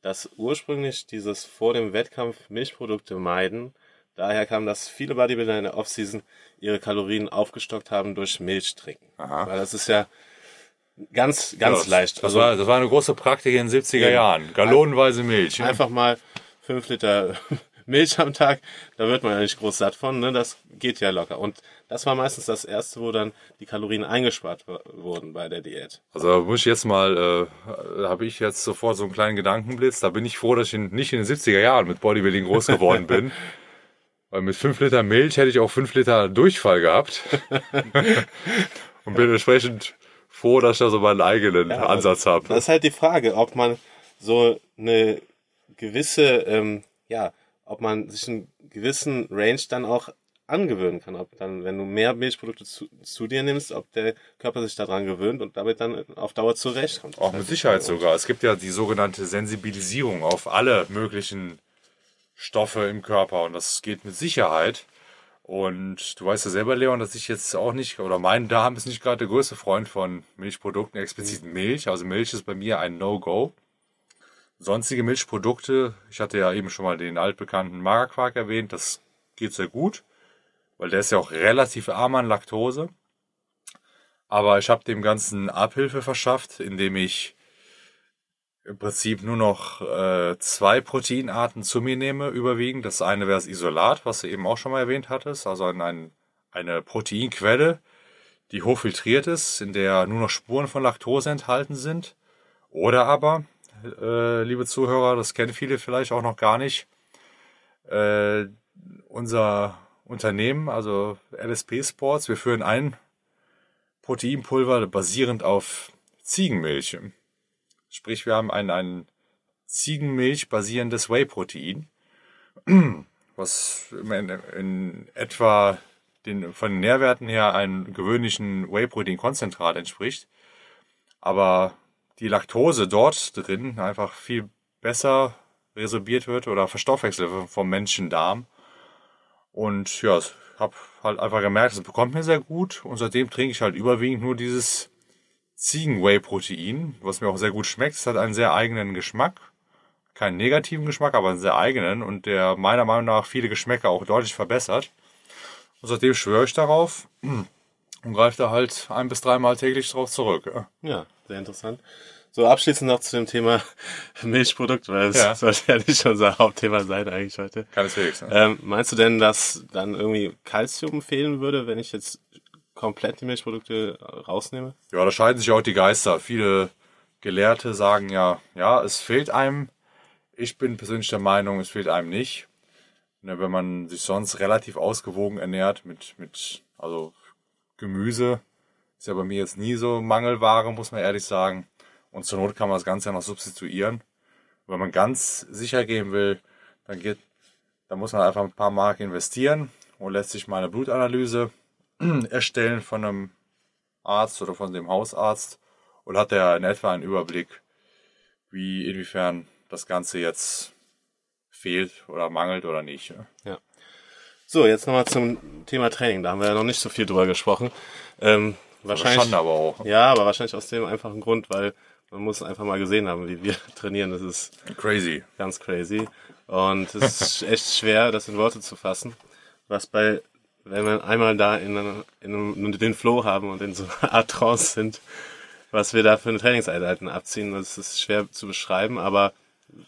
dass ursprünglich dieses vor dem Wettkampf Milchprodukte meiden Daher kam, dass viele Bodybuilder in der Offseason ihre Kalorien aufgestockt haben durch Milch trinken. Aha. Weil das ist ja ganz, ganz ja, leicht. Das, also, war, das war eine große Praktik in den 70er Jahren. Gallonenweise Milch. Einfach mal fünf Liter Milch am Tag, da wird man ja nicht groß satt von, ne? Das geht ja locker. Und das war meistens das erste, wo dann die Kalorien eingespart wurden bei der Diät. Also muss ich jetzt mal, äh, habe ich jetzt sofort so einen kleinen Gedankenblitz. Da bin ich froh, dass ich nicht in den 70er Jahren mit Bodybuilding groß geworden bin. Weil mit 5 Liter Milch hätte ich auch 5 Liter Durchfall gehabt. und bin entsprechend froh, dass ich da so meinen eigenen ja, Ansatz habe. Das ist halt die Frage, ob man so eine gewisse, ähm, ja, ob man sich einen gewissen Range dann auch angewöhnen kann. Ob dann, wenn du mehr Milchprodukte zu, zu dir nimmst, ob der Körper sich daran gewöhnt und damit dann auf Dauer zurechtkommt. Auch mit Sicherheit sogar. Es gibt ja die sogenannte Sensibilisierung auf alle möglichen Stoffe im Körper und das geht mit Sicherheit. Und du weißt ja selber, Leon, dass ich jetzt auch nicht, oder mein Darm ist nicht gerade der größte Freund von Milchprodukten, explizit mhm. Milch. Also Milch ist bei mir ein No-Go. sonstige Milchprodukte, ich hatte ja eben schon mal den altbekannten Magerquark erwähnt, das geht sehr gut, weil der ist ja auch relativ arm an Laktose. Aber ich habe dem Ganzen Abhilfe verschafft, indem ich im Prinzip nur noch äh, zwei Proteinarten zu mir nehme, überwiegend. Das eine wäre das Isolat, was du eben auch schon mal erwähnt hattest, also ein, eine Proteinquelle, die hochfiltriert ist, in der nur noch Spuren von Laktose enthalten sind. Oder aber, äh, liebe Zuhörer, das kennen viele vielleicht auch noch gar nicht, äh, unser Unternehmen, also LSP Sports, wir führen ein Proteinpulver basierend auf Ziegenmilch. Sprich, wir haben ein, ein Ziegenmilch basierendes Whey-Protein, was in, in etwa den, von den Nährwerten her einem gewöhnlichen Whey-Protein-Konzentrat entspricht. Aber die Laktose dort drin einfach viel besser resorbiert wird oder verstoffwechselt vom Menschendarm. Und ja, habe halt einfach gemerkt, es bekommt mir sehr gut und seitdem trinke ich halt überwiegend nur dieses Ziegen-Whey-Protein, was mir auch sehr gut schmeckt. Es hat einen sehr eigenen Geschmack. Keinen negativen Geschmack, aber einen sehr eigenen und der meiner Meinung nach viele Geschmäcker auch deutlich verbessert. Und seitdem schwöre ich darauf und greife da halt ein bis dreimal täglich drauf zurück. Ja, sehr interessant. So, abschließend noch zu dem Thema Milchprodukt, weil es ja. sollte ja nicht unser Hauptthema sein eigentlich heute. Keineswegs. Ne? Ähm, meinst du denn, dass dann irgendwie Kalzium fehlen würde, wenn ich jetzt komplett die Milchprodukte rausnehme? Ja, da scheiden sich auch die Geister. Viele Gelehrte sagen ja, ja, es fehlt einem. Ich bin persönlich der Meinung, es fehlt einem nicht. Ne, wenn man sich sonst relativ ausgewogen ernährt mit, mit, also Gemüse, ist ja bei mir jetzt nie so Mangelware, muss man ehrlich sagen. Und zur Not kann man das Ganze ja noch substituieren. Und wenn man ganz sicher gehen will, dann geht, dann muss man einfach ein paar Mark investieren und lässt sich mal eine Blutanalyse erstellen von einem Arzt oder von dem Hausarzt und hat er in etwa einen Überblick, wie inwiefern das Ganze jetzt fehlt oder mangelt oder nicht. Ja. So, jetzt nochmal zum Thema Training. Da haben wir ja noch nicht so viel drüber gesprochen. Ähm, wahrscheinlich. Schon aber auch. Ja, aber wahrscheinlich aus dem einfachen Grund, weil man muss einfach mal gesehen haben, wie wir trainieren. Das ist crazy. Ganz crazy. Und es ist echt schwer, das in Worte zu fassen. Was bei, wenn wir einmal da in, in, in den Flow haben und in so einer Art Trance sind, was wir da für eine Trainingseinheiten abziehen, das ist schwer zu beschreiben, aber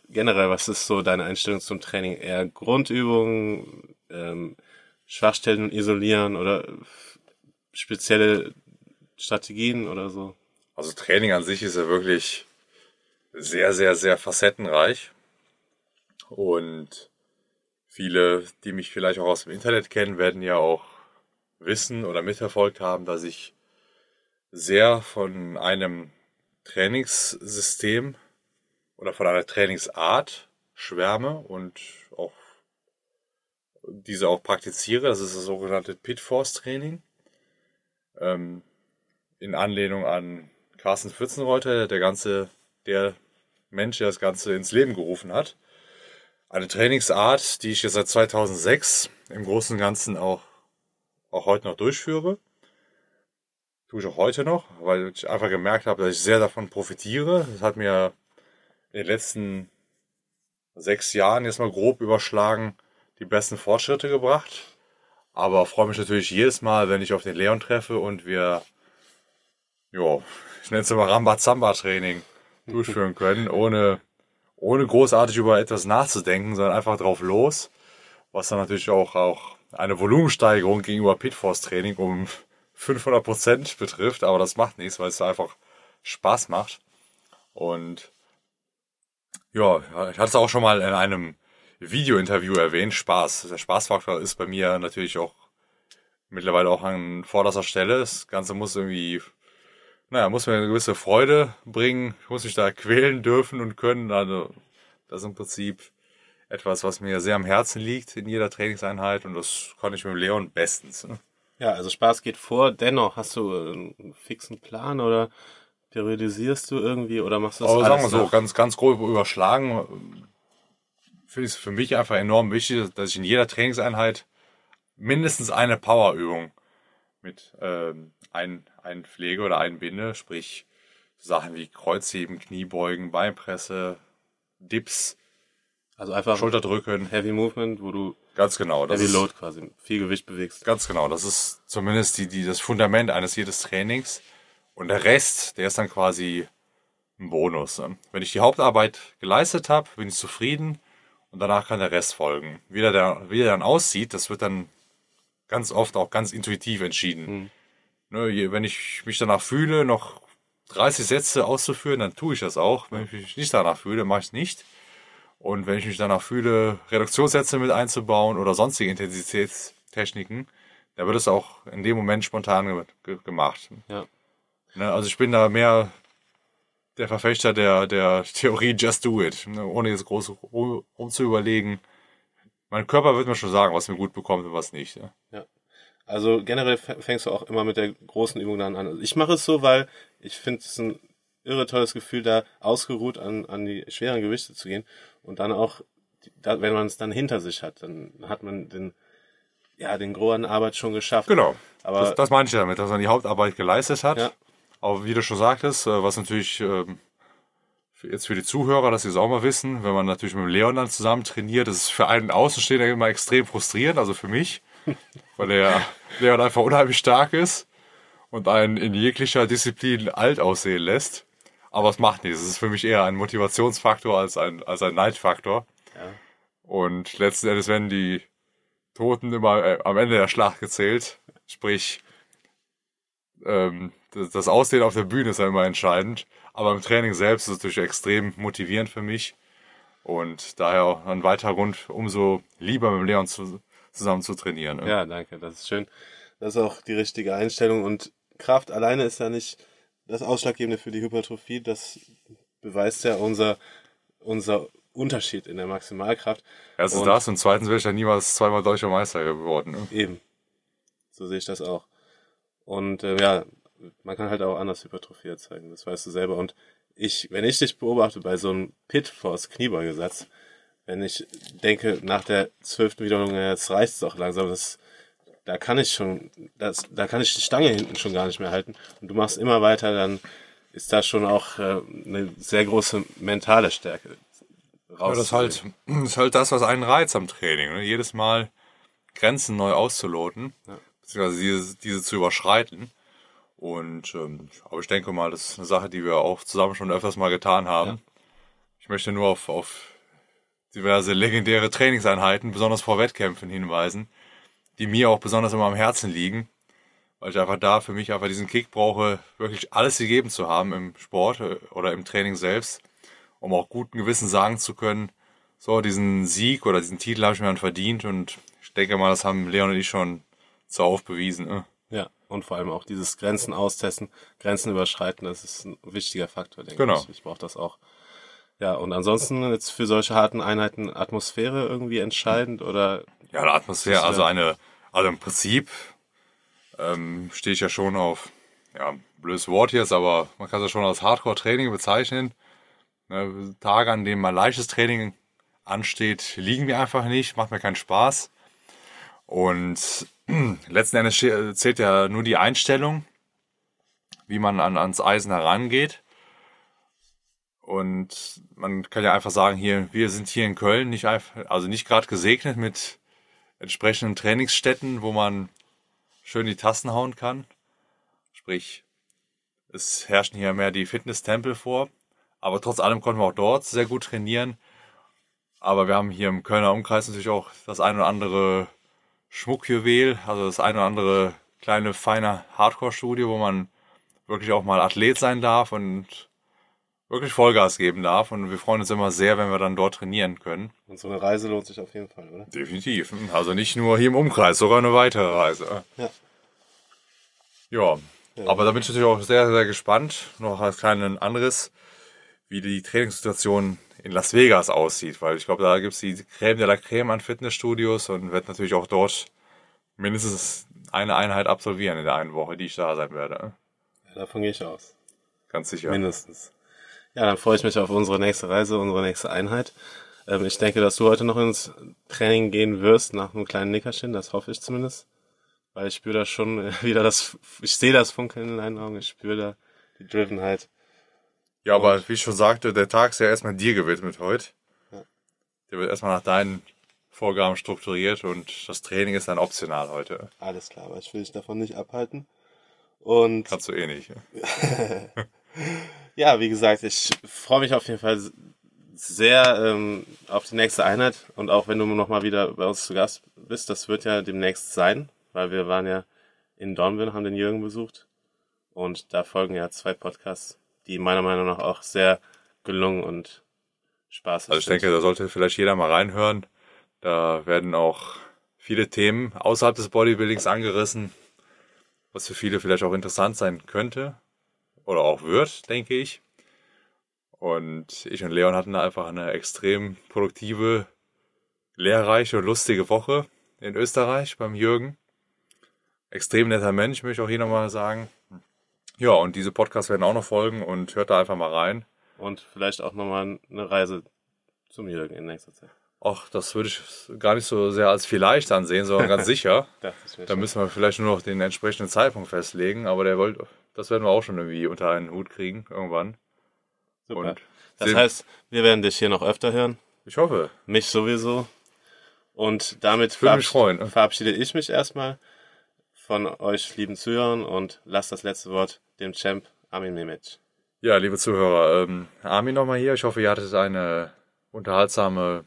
generell, was ist so deine Einstellung zum Training? Eher Grundübungen, ähm, Schwachstellen isolieren oder spezielle Strategien oder so? Also Training an sich ist ja wirklich sehr, sehr, sehr facettenreich. Und viele, die mich vielleicht auch aus dem Internet kennen, werden ja auch wissen oder mitverfolgt haben, dass ich sehr von einem Trainingssystem oder von einer Trainingsart schwärme und auch diese auch praktiziere. Das ist das sogenannte Pit Force Training. Ähm, in Anlehnung an Carsten Pfützenreuter, der ganze, der Mensch, der das Ganze ins Leben gerufen hat. Eine Trainingsart, die ich jetzt seit 2006 im Großen und Ganzen auch, auch heute noch durchführe. Tue ich auch heute noch, weil ich einfach gemerkt habe, dass ich sehr davon profitiere. Das hat mir in den letzten sechs Jahren jetzt mal grob überschlagen die besten Fortschritte gebracht. Aber freue mich natürlich jedes Mal, wenn ich auf den Leon treffe und wir ja, ich nenne es immer Rambazamba-Training durchführen können, ohne, ohne großartig über etwas nachzudenken, sondern einfach drauf los, was dann natürlich auch, auch eine Volumensteigerung gegenüber Pitforce-Training um 500 Prozent betrifft, aber das macht nichts, weil es einfach Spaß macht. Und ja, ich hatte es auch schon mal in einem Video-Interview erwähnt, Spaß. Der Spaßfaktor ist bei mir natürlich auch mittlerweile auch an vorderster Stelle. Das Ganze muss irgendwie naja, muss mir eine gewisse Freude bringen. Ich muss mich da quälen dürfen und können. Also, das ist im Prinzip etwas, was mir sehr am Herzen liegt in jeder Trainingseinheit und das kann ich mit Leon bestens. Ne? Ja, also Spaß geht vor. Dennoch hast du einen fixen Plan oder periodisierst du irgendwie oder machst du das Aber sagen wir so, ganz, ganz grob überschlagen, finde ich es für mich einfach enorm wichtig, dass ich in jeder Trainingseinheit mindestens eine Powerübung mit ähm, ein, einpflege oder einbinde, sprich Sachen wie Kreuzheben, Kniebeugen, Beinpresse, Dips, Also einfach Schulterdrücken. Heavy Movement, wo du Ganz genau. Das Heavy Load quasi, viel Gewicht bewegst. Ganz genau. Das ist zumindest die, die, das Fundament eines jedes Trainings. Und der Rest, der ist dann quasi ein Bonus. ne? Wenn ich die Hauptarbeit geleistet habe, bin ich zufrieden und danach kann der Rest folgen. Wie der, wie der dann aussieht, das wird dann ganz oft auch ganz intuitiv entschieden. Ne, wenn ich mich danach fühle, noch 30 Sätze auszuführen, dann tue ich das auch. Wenn ich mich nicht danach fühle, mache ich es nicht. Und wenn ich mich danach fühle, Reduktionssätze mit einzubauen oder sonstige Intensitätstechniken, dann wird es auch in dem Moment spontan ge ge gemacht. Ja. Ne, also ich bin da mehr der Verfechter der, der Theorie Just Do It, ne, ohne jetzt groß rum, rum zu überlegen. Mein Körper wird mir schon sagen, was mir gut bekommt und was nicht. Ne? Also generell fängst du auch immer mit der großen Übung dann an. Also ich mache es so, weil ich finde es ein irre tolles Gefühl, da ausgeruht an, an die schweren Gewichte zu gehen und dann auch, da, wenn man es dann hinter sich hat, dann hat man den, ja, den Gros an Arbeit schon geschafft. Genau. Aber das, das meine ich damit, dass man die Hauptarbeit geleistet hat. Ja. Aber wie du schon sagtest, äh, was natürlich ähm, jetzt für die Zuhörer, dass sie es auch mal wissen, wenn man natürlich mit dem Leon dann zusammen trainiert, das ist für einen Außenstehender immer extrem frustrierend, also für mich, weil der Leon einfach unheimlich stark ist und einen in jeglicher Disziplin alt aussehen lässt. Aber es macht nichts. Es ist für mich eher ein Motivationsfaktor als ein, als ein Neidfaktor. Ja. Und letzten Endes werden die Toten immer äh, am Ende der Schlacht gezählt. Sprich, ähm, das, das Aussehen auf der Bühne ist ja immer entscheidend. Aber im Training selbst ist es natürlich extrem motivierend für mich. Und daher auch ein weiterer Grund, umso lieber mit dem Leon zu, zusammen zu trainieren. ne? Ja, danke, das ist schön. Das ist auch die richtige Einstellung und Kraft alleine ist ja nicht das Ausschlaggebende für die Hypertrophie. Das beweist ja unser, unser Unterschied in der Maximalkraft. Erstens Und- das und zweitens wäre ich ja niemals zweimal deutscher Meister geworden. Ne? Eben. So sehe ich das auch. Und äh, ja, man kann halt auch anders Hypertrophie erzeugen, das weißt du selber. Und ich, wenn ich dich beobachte bei so einem Pit Force Kniebeugesatz, wenn ich denke, nach der zwölften Wiederholung, ja, jetzt reicht es auch langsam, das, da kann ich schon, das, da kann ich die Stange hinten schon gar nicht mehr halten. Und du machst immer weiter, dann ist da schon auch äh, eine sehr große mentale Stärke. Ja, das ist halt, das ist halt das, was einen reizt am Training. Ne? Jedes Mal Grenzen neu auszuloten, beziehungsweise diese, diese zu überschreiten. Und ähm, aber ich denke mal, das ist eine Sache, die wir auch zusammen schon öfters mal getan haben. Ich möchte nur auf, auf diverse legendäre Trainingseinheiten, besonders vor Wettkämpfen hinweisen, die mir auch besonders immer am Herzen liegen, weil ich einfach da für mich einfach diesen Kick brauche, wirklich alles gegeben zu haben im Sport äh, oder im Training selbst, um auch guten Gewissen sagen zu können, so diesen Sieg oder diesen Titel habe ich mir dann verdient und ich denke mal, das haben Leon und ich schon zuhauf bewiesen. Ne? Ja, und vor allem auch dieses Grenzen austesten, Grenzen überschreiten, das ist ein wichtiger Faktor, denke Genau. ich. Ich brauche das auch. Ja, und ansonsten jetzt für solche harten Einheiten Atmosphäre irgendwie entscheidend oder Ja, Atmosphäre, also eine, also im Prinzip ähm, stehe ich ja schon auf, ja, blödes Wort jetzt, aber man kann es ja schon als Hardcore-Training bezeichnen. Ne, Tage, an denen mal leichtes Training ansteht, liegen mir einfach nicht, macht mir keinen Spaß. Und letzten Endes zählt ja nur die Einstellung, wie man an, ans Eisen herangeht. Und man kann ja einfach sagen, hier, wir sind hier in Köln, nicht einfach, also nicht gerade gesegnet mit entsprechenden Trainingsstätten, wo man schön die Tasten hauen kann. Sprich, es herrschen hier mehr die Fitnesstempel vor. Aber trotz allem konnten wir auch dort sehr gut trainieren. Aber wir haben hier im Kölner Umkreis natürlich auch das ein oder andere Schmuckjuwel, also das ein oder andere kleine, feine Hardcore-Studio, wo man wirklich auch mal Athlet sein darf und wirklich Vollgas geben darf. Und wir freuen uns immer sehr, wenn wir dann dort trainieren können. und so eine Reise lohnt sich auf jeden Fall, oder? Definitiv. Also nicht nur hier im Umkreis, sogar eine weitere Reise. Ja. Ja, aber da bin ich natürlich auch sehr, sehr gespannt. Noch als kleinen Anriss, wie die Trainingssituation in Las Vegas aussieht, weil ich glaube, da gibt es die Creme de la Creme an Fitnessstudios und werde natürlich auch dort mindestens eine Einheit absolvieren in der einen Woche, die ich da sein werde. Ja, davon gehe ich aus. Ganz sicher. Mindestens. Ja, dann freue ich mich auf unsere nächste Reise, unsere nächste Einheit. Ähm, ich denke, dass du heute noch ins Training gehen wirst, nach einem kleinen Nickerchen, das hoffe ich zumindest. Weil ich spüre da schon äh, wieder das, ich sehe das Funkeln in deinen Augen, ich spüre da die Drivenheit. Ja, aber wie ich schon sagte, der Tag ist ja erstmal dir gewidmet heute. Ja. Der wird erstmal nach deinen Vorgaben strukturiert und das Training ist dann optional heute. Alles klar, aber ich will dich davon nicht abhalten. Und Kannst du eh nicht. ja, wie gesagt, ich freue mich auf jeden Fall sehr ähm, auf die nächste Einheit und auch wenn du nochmal wieder bei uns zu Gast bist, das wird ja demnächst sein, weil wir waren ja in Dornbirn, haben den Jürgen besucht und da folgen ja zwei Podcasts, die meiner Meinung nach auch sehr gelungen und spaßig Also ich sind. denke, da sollte vielleicht jeder mal reinhören. Da werden auch viele Themen außerhalb des Bodybuildings angerissen, was für viele vielleicht auch interessant sein könnte oder auch wird, denke ich. Und ich und Leon hatten da einfach eine extrem produktive, lehrreiche und lustige Woche in Österreich beim Jürgen. Extrem netter Mensch, möchte ich auch hier nochmal sagen. Ja, und diese Podcasts werden auch noch folgen und hört da einfach mal rein. und vielleicht auch nochmal eine Reise zum Jürgen in nächster Zeit. Ach, das würde ich gar nicht so sehr als vielleicht ansehen, sondern ganz sicher. Da müssen wir vielleicht nur noch den entsprechenden Zeitpunkt festlegen, aber der wollte, das werden wir auch schon irgendwie unter einen Hut kriegen, irgendwann. Super. Und das heißt, wir werden dich hier noch öfter hören. Ich hoffe. Mich sowieso. Und damit mich verabsch- freuen. verabschiede ich mich erstmal von euch lieben Zuhörern und lasst das letzte Wort dem Champ Armin Mimic. Ja, liebe Zuhörer, ähm, Armin nochmal hier. Ich hoffe, ihr hattet eine unterhaltsame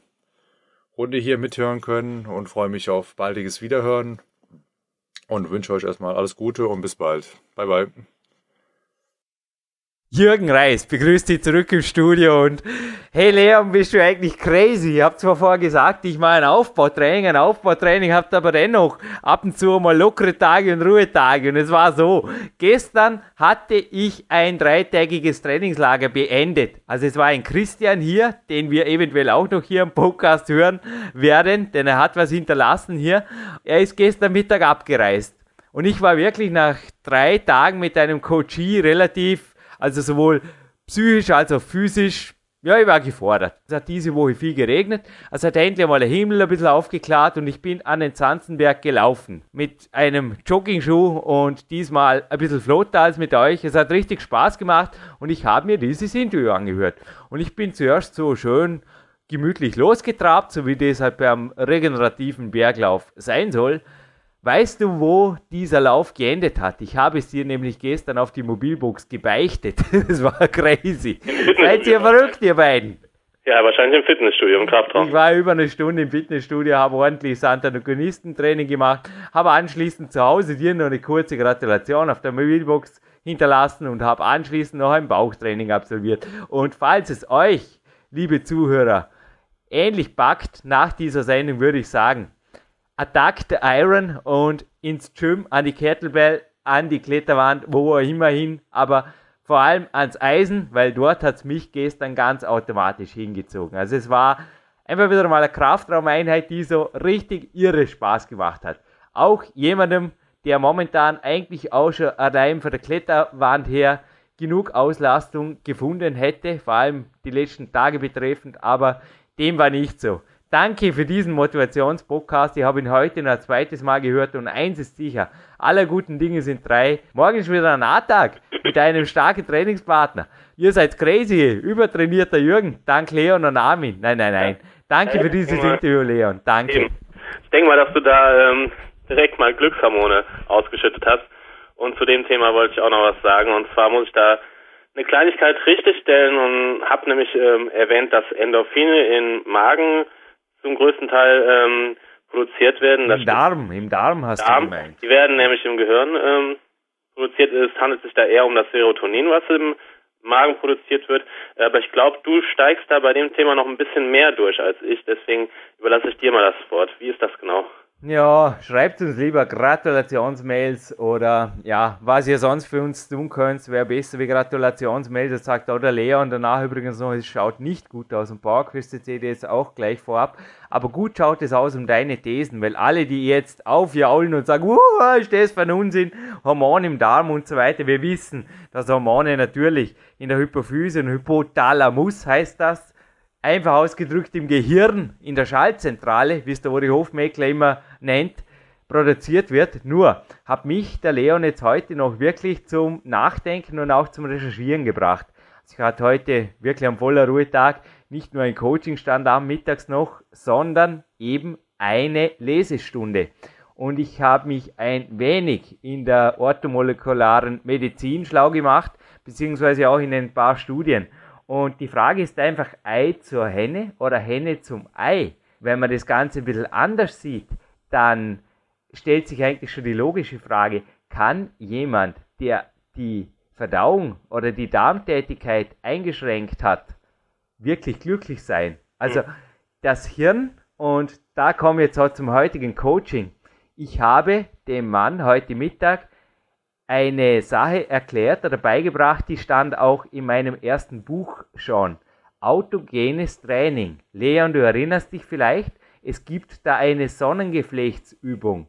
Runde hier mithören können und freue mich auf baldiges Wiederhören und wünsche euch erstmal alles Gute und bis bald. Bye bye. Jürgen Reis begrüßt dich zurück im Studio und hey Leon, bist du eigentlich crazy? Ich hab zwar vorher gesagt, ich mache ein Aufbautraining, ein Aufbautraining, habt aber dennoch ab und zu mal lockere Tage und Ruhetage und es war so. Gestern hatte ich ein dreitägiges Trainingslager beendet. Also es war ein Christian hier, den wir eventuell auch noch hier im Podcast hören werden, denn er hat was hinterlassen hier. Er ist gestern Mittag abgereist. Und ich war wirklich nach drei Tagen mit einem Coachie relativ also sowohl psychisch als auch physisch, ja, ich war gefordert. Es hat diese Woche viel geregnet. Es hat endlich mal der Himmel ein bisschen aufgeklärt und ich bin an den Zanzenberg gelaufen. Mit einem Joggingschuh und diesmal ein bisschen flotter als mit euch. Es hat richtig Spaß gemacht und ich habe mir dieses Interview angehört. Und ich bin zuerst so schön gemütlich losgetrabt, so wie das halt beim regenerativen Berglauf sein soll. Weißt du, wo dieser Lauf geendet hat? Ich habe es dir nämlich gestern auf die Mobilbox gebeichtet. Das war crazy. Seid ihr verrückt, ihr beiden? Ja, wahrscheinlich im Fitnessstudio, im Kraftraum. Ich war über eine Stunde im Fitnessstudio, habe ordentlich Antagonistentraining gemacht, habe anschließend zu Hause dir noch eine kurze Gratulation auf der Mobilbox hinterlassen und habe anschließend noch ein Bauchtraining absolviert. Und falls es euch, liebe Zuhörer, ähnlich packt nach dieser Sendung, würde ich sagen, Attack the Iron und ins Gym, an die Kettlebell, an die Kletterwand, wo auch immer hin, aber vor allem ans Eisen, weil dort hat es mich gestern ganz automatisch hingezogen. Also es war einfach wieder mal eine Kraftraumeinheit, die so richtig irre Spaß gemacht hat. Auch jemandem, der momentan eigentlich auch schon allein von der Kletterwand her genug Auslastung gefunden hätte, vor allem die letzten Tage betreffend, aber dem war nicht so. Danke für diesen Motivationspodcast. Ich habe ihn heute noch ein zweites Mal gehört und eins ist sicher, alle guten Dinge sind drei. Morgen ist wieder ein A-Tag mit einem starken Trainingspartner. Ihr seid crazy, übertrainierter Jürgen. Dank Leon und Armin. Nein, nein, nein. Danke für dieses Interview, Leon. Danke. Eben. Ich denke mal, dass du da ähm, direkt mal Glückshormone ausgeschüttet hast. Und zu dem Thema wollte ich auch noch was sagen. Und zwar muss ich da eine Kleinigkeit richtigstellen und habe nämlich ähm, erwähnt, dass Endorphine im Magen zum größten Teil ähm, produziert werden. Das Im Darm, im Darm hast Darm. du gemeint. Die werden nämlich im Gehirn ähm, produziert. Es handelt sich da eher um das Serotonin, was im Magen produziert wird. Aber ich glaube, du steigst da bei dem Thema noch ein bisschen mehr durch als ich. Deswegen überlasse ich dir mal das Wort. Wie ist das genau? Ja, schreibt uns lieber Gratulationsmails oder ja, was ihr sonst für uns tun könnt, wäre besser wie Gratulationsmails. Das sagt auch der Leon. Danach übrigens noch, es schaut nicht gut aus. Und PowerQuest CD jetzt auch gleich vorab. Aber gut schaut es aus um deine Thesen, weil alle, die jetzt aufjaulen und sagen, uh, ist das für ein Unsinn, Hormone im Darm und so weiter, wir wissen, dass Hormone natürlich in der Hypophyse und Hypothalamus heißt das, einfach ausgedrückt im Gehirn, in der Schaltzentrale, wie es der Uri Hofmeckler immer nennt, produziert wird. Nur hat mich der Leon jetzt heute noch wirklich zum Nachdenken und auch zum Recherchieren gebracht. Ich hatte heute wirklich ein voller Ruhetag, nicht nur ein Coaching stand am mittags noch, sondern eben eine Lesestunde. Und ich habe mich ein wenig in der orthomolekularen Medizin schlau gemacht, beziehungsweise auch in ein paar Studien. Und die Frage ist einfach Ei zur Henne oder Henne zum Ei. Wenn man das Ganze ein bisschen anders sieht, dann stellt sich eigentlich schon die logische Frage, kann jemand, der die Verdauung oder die Darmtätigkeit eingeschränkt hat, wirklich glücklich sein? Also das Hirn, und da komme ich jetzt auch zum heutigen Coaching. Ich habe dem Mann heute Mittag eine Sache erklärt oder beigebracht, die stand auch in meinem ersten Buch schon. Autogenes Training. Leon, du erinnerst dich vielleicht, es gibt da eine Sonnengeflechtsübung.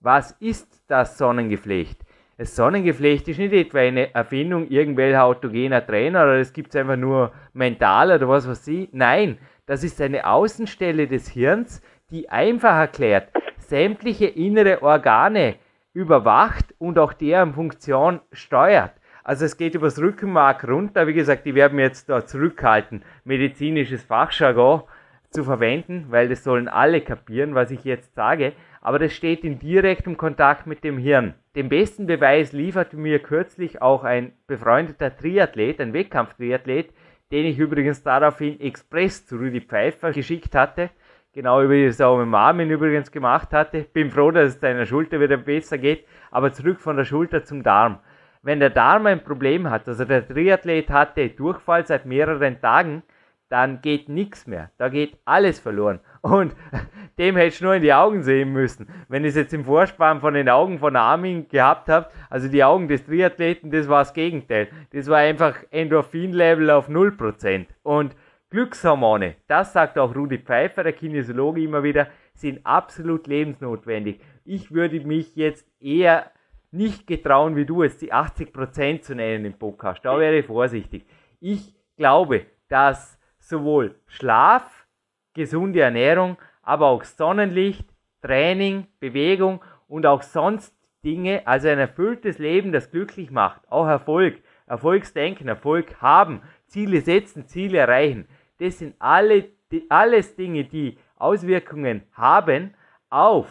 Was ist das Sonnengeflecht? Das Sonnengeflecht ist nicht etwa eine Erfindung irgendwelcher autogener Trainer oder es gibt es einfach nur mental oder was weiß ich. Nein, das ist eine Außenstelle des Hirns, die einfach erklärt, sämtliche innere Organe überwacht und auch deren Funktion steuert. Also es geht übers Rückenmark runter. Wie gesagt, die werden jetzt da zurückhalten, medizinisches Fachjargon zu verwenden, weil das sollen alle kapieren, was ich jetzt sage. Aber das steht in direktem Kontakt mit dem Hirn. Den besten Beweis lieferte mir kürzlich auch ein befreundeter Triathlet, ein Wettkampftriathlet, den ich übrigens daraufhin express zu Rudi Pfeiffer geschickt hatte. Genau wie ich es auch mit Marmin übrigens gemacht hatte. Bin froh, dass es deiner Schulter wieder besser geht. Aber zurück von der Schulter zum Darm wenn der Darm ein Problem hat, also der Triathlet hatte Durchfall seit mehreren Tagen, dann geht nichts mehr. Da geht alles verloren. Und dem hätte ich nur in die Augen sehen müssen. Wenn ich es jetzt im Vorspann von den Augen von Armin gehabt habe, also die Augen des Triathleten, das war das Gegenteil. Das war einfach Endorphin-Level auf 0%. Und Glückshormone, das sagt auch Rudi Pfeiffer, der Kinesiologe immer wieder, sind absolut lebensnotwendig. Ich würde mich jetzt eher nicht getrauen, wie du es die 80% zu nennen im Podcast. Da wäre ich vorsichtig. Ich glaube, dass sowohl Schlaf, gesunde Ernährung, aber auch Sonnenlicht, Training, Bewegung und auch sonst Dinge, also ein erfülltes Leben, das glücklich macht, auch Erfolg, Erfolgsdenken, Erfolg haben, Ziele setzen, Ziele erreichen. Das sind alle, die, alles Dinge, die Auswirkungen haben auf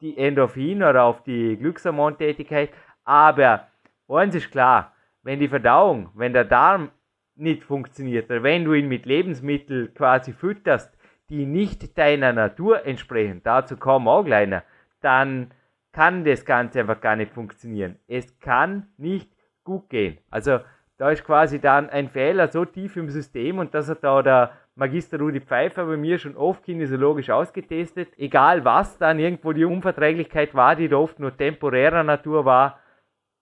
die Endorphin oder auf die Glückshormontätigkeit. Aber eins ist klar, wenn die Verdauung, wenn der Darm nicht funktioniert oder wenn du ihn mit Lebensmitteln quasi fütterst, die nicht deiner Natur entsprechen, dazu kommen auch kleiner, dann kann das Ganze einfach gar nicht funktionieren. Es kann nicht gut gehen. Also da ist quasi dann ein Fehler so tief im System und das hat da der Magister Rudi Pfeiffer bei mir schon oft kinesiologisch ausgetestet. Egal was dann irgendwo die Unverträglichkeit war, die da oft nur temporärer Natur war,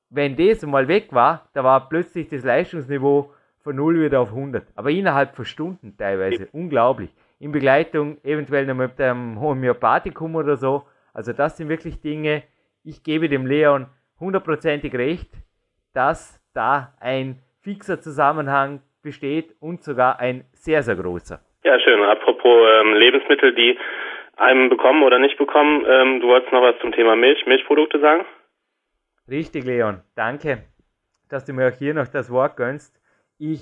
wenn das mal weg war, da war plötzlich das Leistungsniveau von 0 wieder auf 100. Aber innerhalb von Stunden teilweise. Unglaublich. In Begleitung eventuell noch mit einem Homöopathikum oder so. Also das sind wirklich Dinge, ich gebe dem Leon hundertprozentig recht, dass da ein fixer Zusammenhang besteht und sogar ein sehr, sehr großer. Ja, schön. Apropos ähm, Lebensmittel, die einem bekommen oder nicht bekommen, ähm, du wolltest noch was zum Thema Milch, Milchprodukte sagen? Richtig, Leon. Danke, dass du mir auch hier noch das Wort gönnst. Ich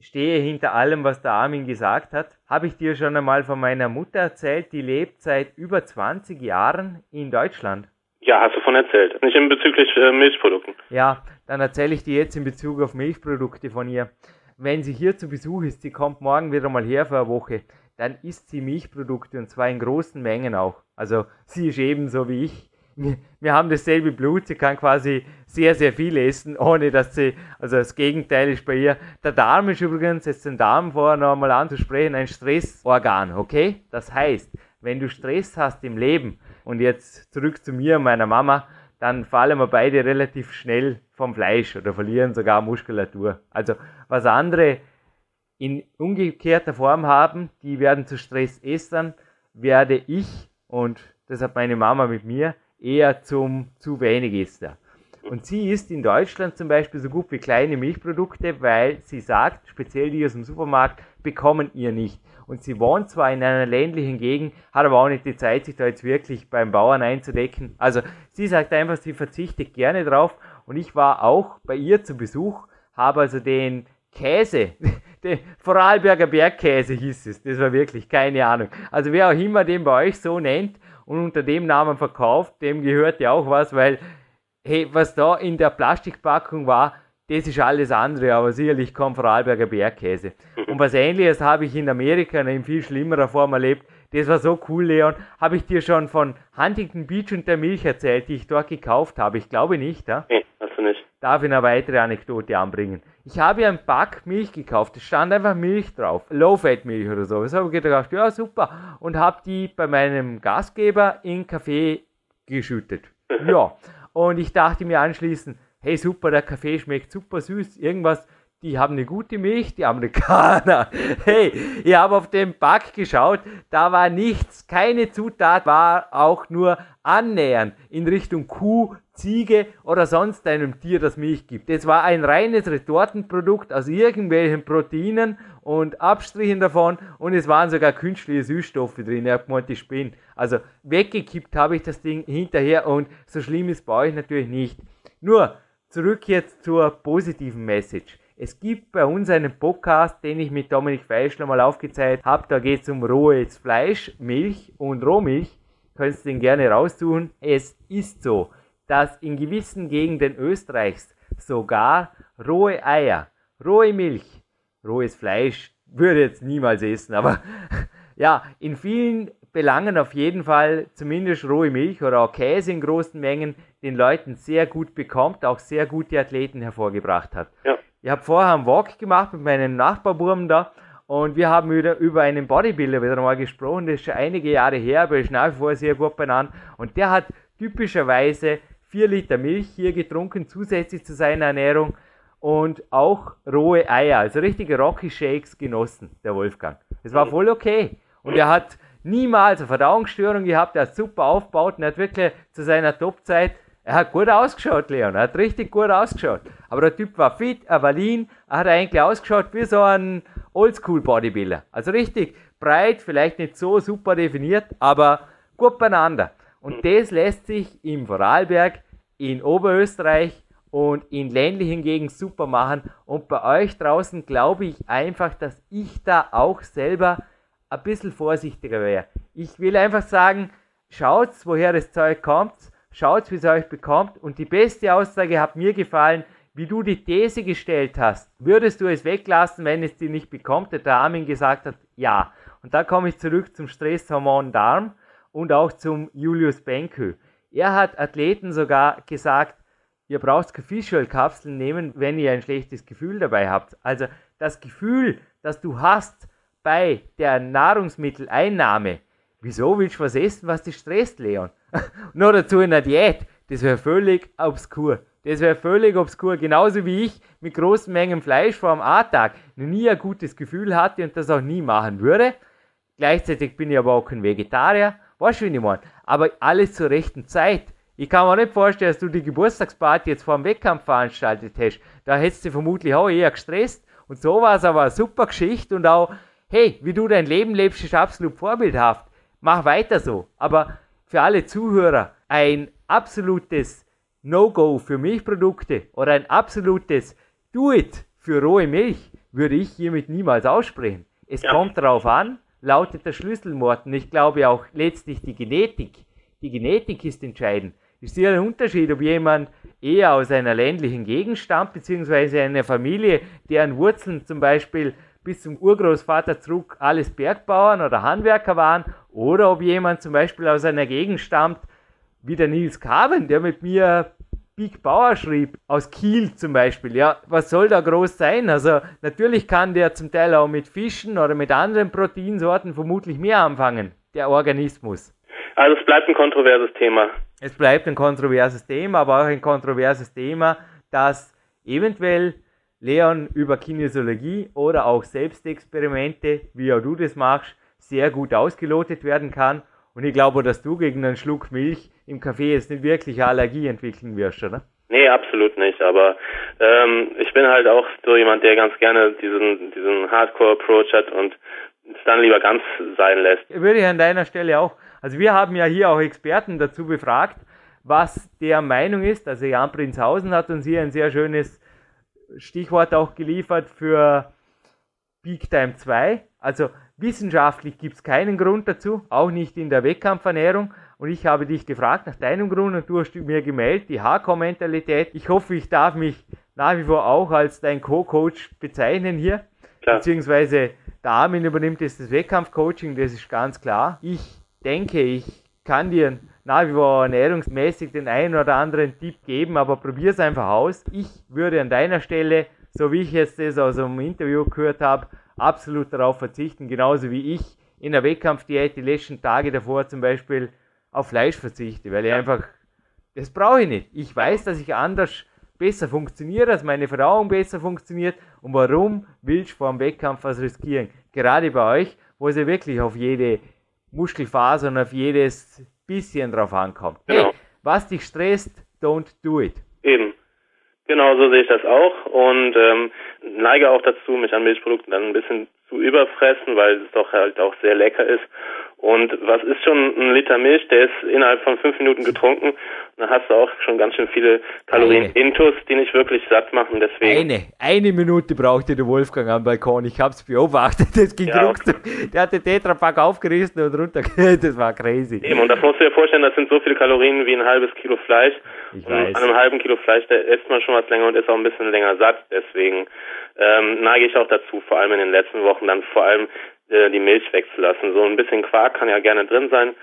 stehe hinter allem, was der Armin gesagt hat. Habe ich dir schon einmal von meiner Mutter erzählt, die lebt seit über 20 Jahren in Deutschland. Ja, hast du von erzählt. Nicht in bezüglich äh, Milchprodukten. Ja, dann erzähle ich dir jetzt in Bezug auf Milchprodukte von ihr wenn sie hier zu Besuch ist, sie kommt morgen wieder mal her für eine Woche, dann isst sie Milchprodukte und zwar in großen Mengen auch. Also sie ist ebenso wie ich. Wir, wir haben dasselbe Blut, sie kann quasi sehr, sehr viel essen, ohne dass sie, also das Gegenteil ist bei ihr. Der Darm ist übrigens, jetzt den Darm vorher noch einmal anzusprechen, ein Stressorgan, okay? Das heißt, wenn du Stress hast im Leben, und jetzt zurück zu mir, meiner Mama, dann fallen wir beide relativ schnell vom Fleisch oder verlieren sogar Muskulatur. Also was andere in umgekehrter Form haben, die werden zu Stressessern, werde ich, und das hat meine Mama mit mir, eher zum zu wenig Esser. Und sie isst in Deutschland zum Beispiel so gut wie kleine Milchprodukte, weil sie sagt, speziell die aus dem Supermarkt, bekommen ihr nicht. Und sie wohnt zwar in einer ländlichen Gegend, hat aber auch nicht die Zeit, sich da jetzt wirklich beim Bauern einzudecken. Also sie sagt einfach, sie verzichtet gerne drauf. Und ich war auch bei ihr zu Besuch, habe also den Käse. Der Vorarlberger Bergkäse hieß es. Das war wirklich keine Ahnung. Also wer auch immer den bei euch so nennt und unter dem Namen verkauft, dem gehört ja auch was, weil hey, was da in der Plastikpackung war, das ist alles andere, aber sicherlich kein Vorarlberger Bergkäse. Und was ähnliches habe ich in Amerika in viel schlimmerer Form erlebt. Das war so cool, Leon. Habe ich dir schon von Huntington Beach und der Milch erzählt, die ich dort gekauft habe? Ich glaube nicht, ja? Nee, hast du nicht. Darf ich eine weitere Anekdote anbringen? Ich habe ein Pack Milch gekauft, es stand einfach Milch drauf, Low-Fat-Milch oder so. Das habe ich gedacht, ja super. Und habe die bei meinem Gastgeber in Kaffee geschüttet. Ja. Und ich dachte mir anschließend, hey super, der Kaffee schmeckt super süß, irgendwas, die haben eine gute Milch, die Amerikaner. Hey, ich habe auf den Pack geschaut, da war nichts, keine Zutat war auch nur annähernd in Richtung Kuh, Ziege oder sonst einem Tier, das Milch gibt. Es war ein reines Retortenprodukt aus irgendwelchen Proteinen und Abstrichen davon und es waren sogar künstliche Süßstoffe drin. Ich habe gemeint, ich bin. Also weggekippt habe ich das Ding hinterher und so schlimm ist bei euch natürlich nicht. Nur zurück jetzt zur positiven Message. Es gibt bei uns einen Podcast, den ich mit Dominik Feischler mal aufgezeigt habe. Da geht es um rohes Fleisch, Milch und Rohmilch. Könnt ihr den gerne raussuchen. Es ist so, dass in gewissen Gegenden Österreichs sogar rohe Eier, rohe Milch, rohes Fleisch würde jetzt niemals essen, aber ja, in vielen Belangen auf jeden Fall zumindest rohe Milch oder auch Käse in großen Mengen den Leuten sehr gut bekommt, auch sehr gute Athleten hervorgebracht hat. Ja. Ich habe vorher einen Walk gemacht mit meinen Nachbarburm da und wir haben wieder über einen Bodybuilder wieder mal gesprochen. Das ist schon einige Jahre her, aber ist nach wie vor sehr gut benannt. Und der hat typischerweise 4 Liter Milch hier getrunken, zusätzlich zu seiner Ernährung und auch rohe Eier, also richtige Rocky Shakes genossen, der Wolfgang. Das war voll okay. Und er hat niemals eine Verdauungsstörung gehabt, er hat super aufgebaut und er hat wirklich zu seiner Topzeit er hat gut ausgeschaut, Leon. Er hat richtig gut ausgeschaut. Aber der Typ war fit, er war lean, er hat eigentlich ausgeschaut wie so ein Oldschool-Bodybuilder. Also richtig breit, vielleicht nicht so super definiert, aber gut beieinander. Und das lässt sich im Vorarlberg, in Oberösterreich und in ländlichen Gegenden super machen. Und bei euch draußen glaube ich einfach, dass ich da auch selber ein bisschen vorsichtiger wäre. Ich will einfach sagen, schaut, woher das Zeug kommt Schaut, wie es euch bekommt. Und die beste Aussage hat mir gefallen, wie du die These gestellt hast. Würdest du es weglassen, wenn es dir nicht bekommt? Der Armin gesagt hat, ja. Und da komme ich zurück zum Stresshormon Darm und auch zum Julius Benkö. Er hat Athleten sogar gesagt, ihr braucht Fischölkapseln nehmen, wenn ihr ein schlechtes Gefühl dabei habt. Also das Gefühl, das du hast bei der Nahrungsmitteleinnahme, wieso willst du was essen, was dich stresst, Leon? Nur dazu in der Diät. Das wäre völlig obskur. Das wäre völlig obskur. Genauso wie ich mit großen Mengen Fleisch vor dem A-Tag nie ein gutes Gefühl hatte und das auch nie machen würde. Gleichzeitig bin ich aber auch kein Vegetarier. Weißt du, wie ich meine? Aber alles zur rechten Zeit. Ich kann mir nicht vorstellen, dass du die Geburtstagsparty jetzt vor dem Wettkampf veranstaltet hast. Da hättest du vermutlich auch eher gestresst. Und so war es aber eine super Geschichte und auch, hey, wie du dein Leben lebst, ist absolut vorbildhaft. Mach weiter so. Aber für alle Zuhörer ein absolutes No-Go für Milchprodukte oder ein absolutes Do-It für rohe Milch würde ich hiermit niemals aussprechen. Es ja. kommt darauf an, lautet der Schlüsselmord. Und ich glaube auch letztlich die Genetik. Die Genetik ist entscheidend. Es ist ja ein Unterschied, ob jemand eher aus einer ländlichen Gegend stammt, beziehungsweise einer Familie, deren Wurzeln zum Beispiel bis zum Urgroßvater zurück alles Bergbauern oder Handwerker waren, oder ob jemand zum Beispiel aus einer Gegend stammt, wie der Nils Carven, der mit mir Big Bauer schrieb, aus Kiel zum Beispiel. Ja, was soll da groß sein? Also natürlich kann der zum Teil auch mit Fischen oder mit anderen Proteinsorten vermutlich mehr anfangen, der Organismus. Also es bleibt ein kontroverses Thema. Es bleibt ein kontroverses Thema, aber auch ein kontroverses Thema, das eventuell Leon über Kinesiologie oder auch Selbstexperimente, wie auch du das machst, sehr gut ausgelotet werden kann. Und ich glaube, dass du gegen einen Schluck Milch im Kaffee jetzt nicht wirklich eine Allergie entwickeln wirst, oder? Nee, absolut nicht. Aber ähm, ich bin halt auch so jemand, der ganz gerne diesen, diesen Hardcore-Approach hat und es dann lieber ganz sein lässt. Würde ich an deiner Stelle auch. Also wir haben ja hier auch Experten dazu befragt, was der Meinung ist. Also Jan Prinzhausen hat uns hier ein sehr schönes Stichwort auch geliefert für Peak Time 2. Also wissenschaftlich gibt es keinen Grund dazu, auch nicht in der Wettkampfernährung. Und ich habe dich gefragt nach deinem Grund und du hast mir gemeldet, die Hardcore-Mentalität. Ich hoffe, ich darf mich nach wie vor auch als dein Co-Coach bezeichnen hier. Klar. Beziehungsweise der Armin übernimmt jetzt das Wettkampfcoaching, das ist ganz klar. Ich denke, ich kann dir nach wie vor ernährungsmäßig den einen oder anderen Tipp geben, aber probier es einfach aus. Ich würde an deiner Stelle, so wie ich jetzt das aus einem Interview gehört habe, absolut darauf verzichten, genauso wie ich in der Wettkampfdiät die letzten Tage davor zum Beispiel auf Fleisch verzichte, weil ich einfach, das brauche ich nicht. Ich weiß, dass ich anders besser funktioniere, dass meine Verdauung besser funktioniert und warum willst du vor dem Wettkampf was riskieren? Gerade bei euch, wo es ja wirklich auf jede Muskelfaser und auf jedes bisschen drauf ankommt. Genau. Hey, was dich stresst, don't do it. Eben. Genau, so sehe ich das auch und ähm, neige auch dazu, mich an Milchprodukten dann ein bisschen zu überfressen, weil es doch halt auch sehr lecker ist. Und was ist schon ein Liter Milch? Der ist innerhalb von fünf Minuten getrunken. Da hast du auch schon ganz schön viele Kalorien eine. intus, die nicht wirklich satt machen. Deswegen. Eine, eine Minute brauchte der Wolfgang am Balkon. Ich hab's beobachtet. Das ging ja, okay. Der hat den Tetrapack aufgerissen und runter. Das war crazy. Eben, und das musst du dir vorstellen, das sind so viele Kalorien wie ein halbes Kilo Fleisch. Ich und weiß. an einem halben Kilo Fleisch, da isst man schon was länger und ist auch ein bisschen länger satt. Deswegen ähm, neige ich auch dazu, vor allem in den letzten Wochen dann vor allem äh, die Milch wegzulassen. So ein bisschen Quark kann ja gerne drin sein,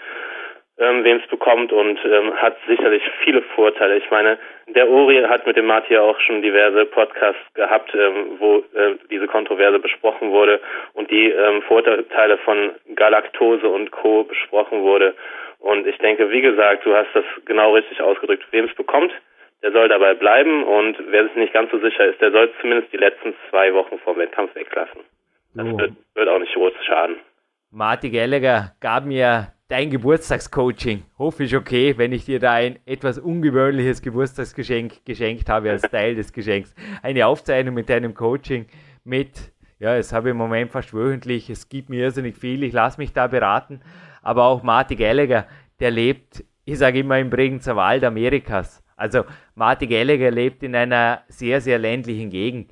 ähm, wem es bekommt und ähm, hat sicherlich viele Vorteile. Ich meine, der Uri hat mit dem Martin auch schon diverse Podcasts gehabt, ähm, wo äh, diese Kontroverse besprochen wurde und die ähm, Vorteile von Galaktose und Co. besprochen wurde. Und ich denke, wie gesagt, du hast das genau richtig ausgedrückt. Wem es bekommt, der soll dabei bleiben und wer sich nicht ganz so sicher ist, der soll zumindest die letzten zwei Wochen vor Wettkampf weglassen. Das oh. wird, wird, auch nicht groß schaden. Martin Gallagher gab mir dein Geburtstagscoaching. Hoffe ich okay, wenn ich dir da ein etwas ungewöhnliches Geburtstagsgeschenk geschenkt habe als Teil des Geschenks. Eine Aufzeichnung mit deinem Coaching mit, ja, es habe ich im Moment fast wöchentlich, es gibt mir irrsinnig viel, ich lasse mich da beraten. Aber auch Martin Gallagher, der lebt, ich sage immer, im Bregenzer Wald Amerikas. Also Martin Gallagher lebt in einer sehr, sehr ländlichen Gegend.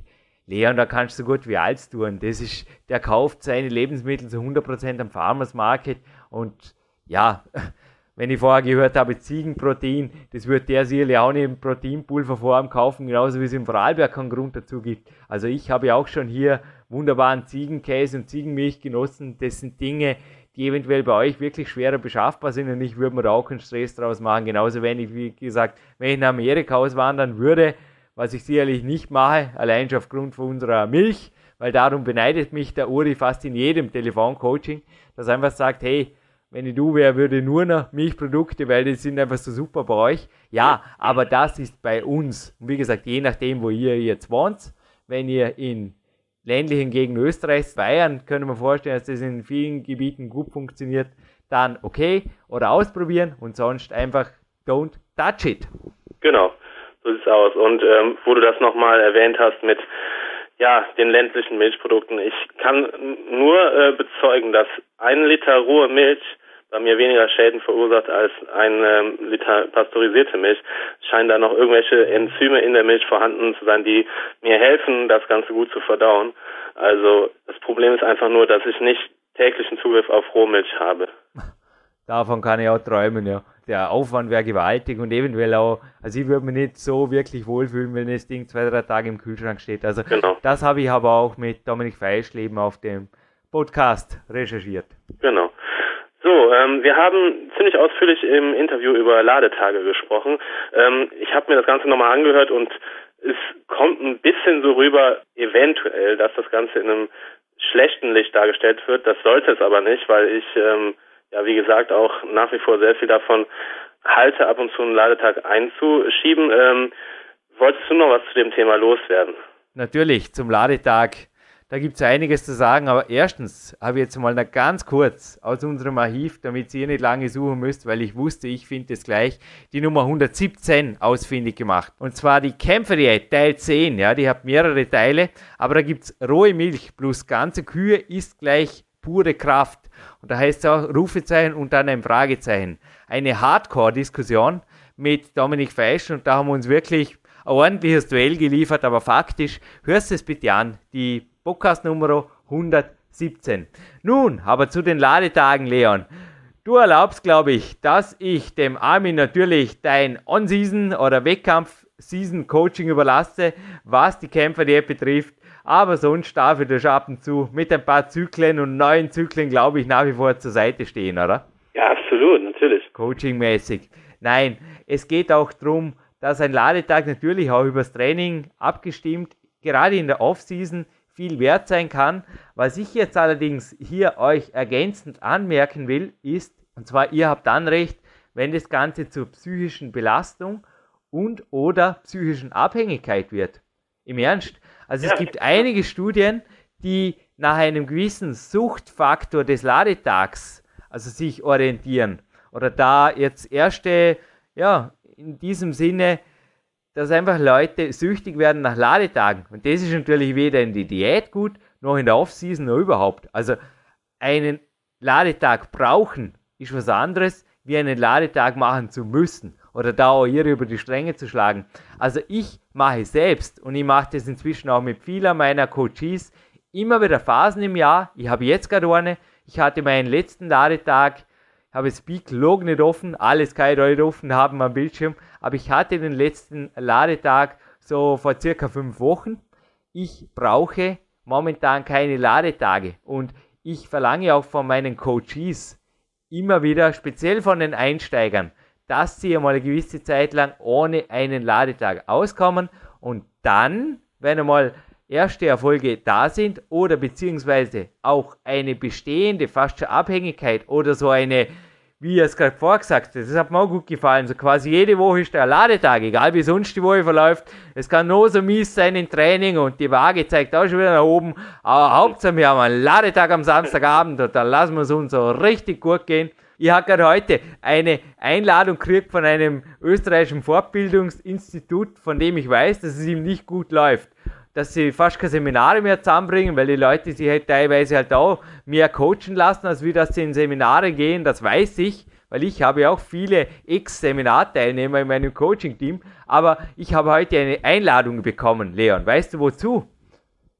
Leon, da kannst du so gut wie alles tun. Das ist, der kauft seine Lebensmittel zu 100% am Farmers Market und ja, wenn ich vorher gehört habe, Ziegenprotein, das wird der sicherlich auch nicht im Proteinpulverform kaufen, genauso wie es im Vorarlberg keinen Grund dazu gibt. Also ich habe ja auch schon hier wunderbaren Ziegenkäse und Ziegenmilch genossen. Das sind Dinge, die eventuell bei euch wirklich schwerer beschaffbar sind und ich würde mir da auch keinen Stress draus machen. Genauso wenn ich, wie gesagt, wenn ich nach Amerika auswandern würde, was ich sicherlich nicht mache, allein schon aufgrund von unserer Milch, weil darum beneidet mich der Uri fast in jedem Telefoncoaching, dass er einfach sagt, hey, wenn ich du wäre, würde nur noch Milchprodukte, weil die sind einfach so super bei euch. Ja, aber das ist bei uns. Und wie gesagt, je nachdem, wo ihr jetzt wohnt, wenn ihr in ländlichen Gegend Österreichs, Bayern, können wir vorstellen, dass das in vielen Gebieten gut funktioniert, dann okay oder ausprobieren und sonst einfach don't touch it. Genau, so sieht's aus. Und ähm, wo du das nochmal erwähnt hast mit ja, den ländlichen Milchprodukten, ich kann nur äh, bezeugen, dass ein Liter rohe Milch bei mir weniger Schäden verursacht als ein ähm, Liter pasteurisierte Milch, scheinen da noch irgendwelche Enzyme in der Milch vorhanden zu sein, die mir helfen, das Ganze gut zu verdauen. Also das Problem ist einfach nur, dass ich nicht täglichen Zugriff auf Rohmilch habe. Davon kann ich auch träumen, ja. Der Aufwand wäre gewaltig und eventuell auch, also ich würde mich nicht so wirklich wohlfühlen, wenn das Ding zwei, drei Tage im Kühlschrank steht. Also genau. das habe ich aber auch mit Dominik Feischleben auf dem Podcast recherchiert. Genau. So, ähm, wir haben ziemlich ausführlich im Interview über Ladetage gesprochen. Ähm, ich habe mir das Ganze nochmal angehört und es kommt ein bisschen so rüber, eventuell, dass das Ganze in einem schlechten Licht dargestellt wird. Das sollte es aber nicht, weil ich, ähm, ja, wie gesagt, auch nach wie vor sehr viel davon halte, ab und zu einen Ladetag einzuschieben. Ähm, wolltest du noch was zu dem Thema loswerden? Natürlich, zum Ladetag da gibt es einiges zu sagen, aber erstens habe ich jetzt mal noch ganz kurz aus unserem Archiv, damit ihr nicht lange suchen müsst, weil ich wusste, ich finde es gleich, die Nummer 117 ausfindig gemacht. Und zwar die Kämpferdiät Teil 10, ja, die hat mehrere Teile, aber da gibt es rohe Milch plus ganze Kühe ist gleich pure Kraft. Und da heißt es auch Rufezeichen und dann ein Fragezeichen. Eine Hardcore-Diskussion mit Dominik Feisch und da haben wir uns wirklich ein ordentliches Duell geliefert, aber faktisch, hörst es bitte an, die Podcast Nummer 117. Nun, aber zu den Ladetagen, Leon. Du erlaubst, glaube ich, dass ich dem Armin natürlich dein On-Season oder Wettkampf-Season-Coaching überlasse, was die Kämpfer-Diät betrifft. Aber sonst darf ich dir ab und zu mit ein paar Zyklen und neuen Zyklen, glaube ich, nach wie vor zur Seite stehen, oder? Ja, absolut, natürlich. Coaching-mäßig. Nein, es geht auch darum, dass ein Ladetag natürlich auch übers Training abgestimmt, gerade in der Off-Season viel wert sein kann. Was ich jetzt allerdings hier euch ergänzend anmerken will, ist, und zwar ihr habt dann recht, wenn das Ganze zur psychischen Belastung und oder psychischen Abhängigkeit wird. Im Ernst. Also ja. es gibt einige Studien, die nach einem gewissen Suchtfaktor des Ladetags, also sich orientieren. Oder da jetzt erste, ja, in diesem Sinne dass einfach Leute süchtig werden nach Ladetagen. Und das ist natürlich weder in die Diät gut, noch in der Off-Season, noch überhaupt. Also einen Ladetag brauchen ist was anderes, wie einen Ladetag machen zu müssen oder da auch ihr über die Stränge zu schlagen. Also ich mache selbst und ich mache das inzwischen auch mit vielen meiner Coaches immer wieder Phasen im Jahr. Ich habe jetzt gerade eine. Ich hatte meinen letzten Ladetag habe Speak Log nicht offen, alles kann ich nicht offen haben am Bildschirm, aber ich hatte den letzten Ladetag so vor circa fünf Wochen. Ich brauche momentan keine Ladetage und ich verlange auch von meinen Coaches immer wieder, speziell von den Einsteigern, dass sie einmal eine gewisse Zeit lang ohne einen Ladetag auskommen und dann, wenn einmal erste Erfolge da sind oder beziehungsweise auch eine bestehende, fast schon Abhängigkeit oder so eine, wie ihr es gerade vorgesagt habt, das hat mir auch gut gefallen, so quasi jede Woche ist der Ladetag, egal wie sonst die Woche verläuft. Es kann nur so mies sein im Training und die Waage zeigt auch schon wieder nach oben, aber Hauptsache wir haben einen Ladetag am Samstagabend und dann lassen wir es uns so richtig gut gehen. Ich habe gerade heute eine Einladung gekriegt von einem österreichischen Fortbildungsinstitut, von dem ich weiß, dass es ihm nicht gut läuft dass sie fast keine Seminare mehr zusammenbringen, weil die Leute sich halt teilweise halt auch mehr coachen lassen, als wie dass sie in Seminare gehen, das weiß ich, weil ich habe ja auch viele Ex-Seminarteilnehmer in meinem Coaching-Team, aber ich habe heute eine Einladung bekommen, Leon, weißt du wozu?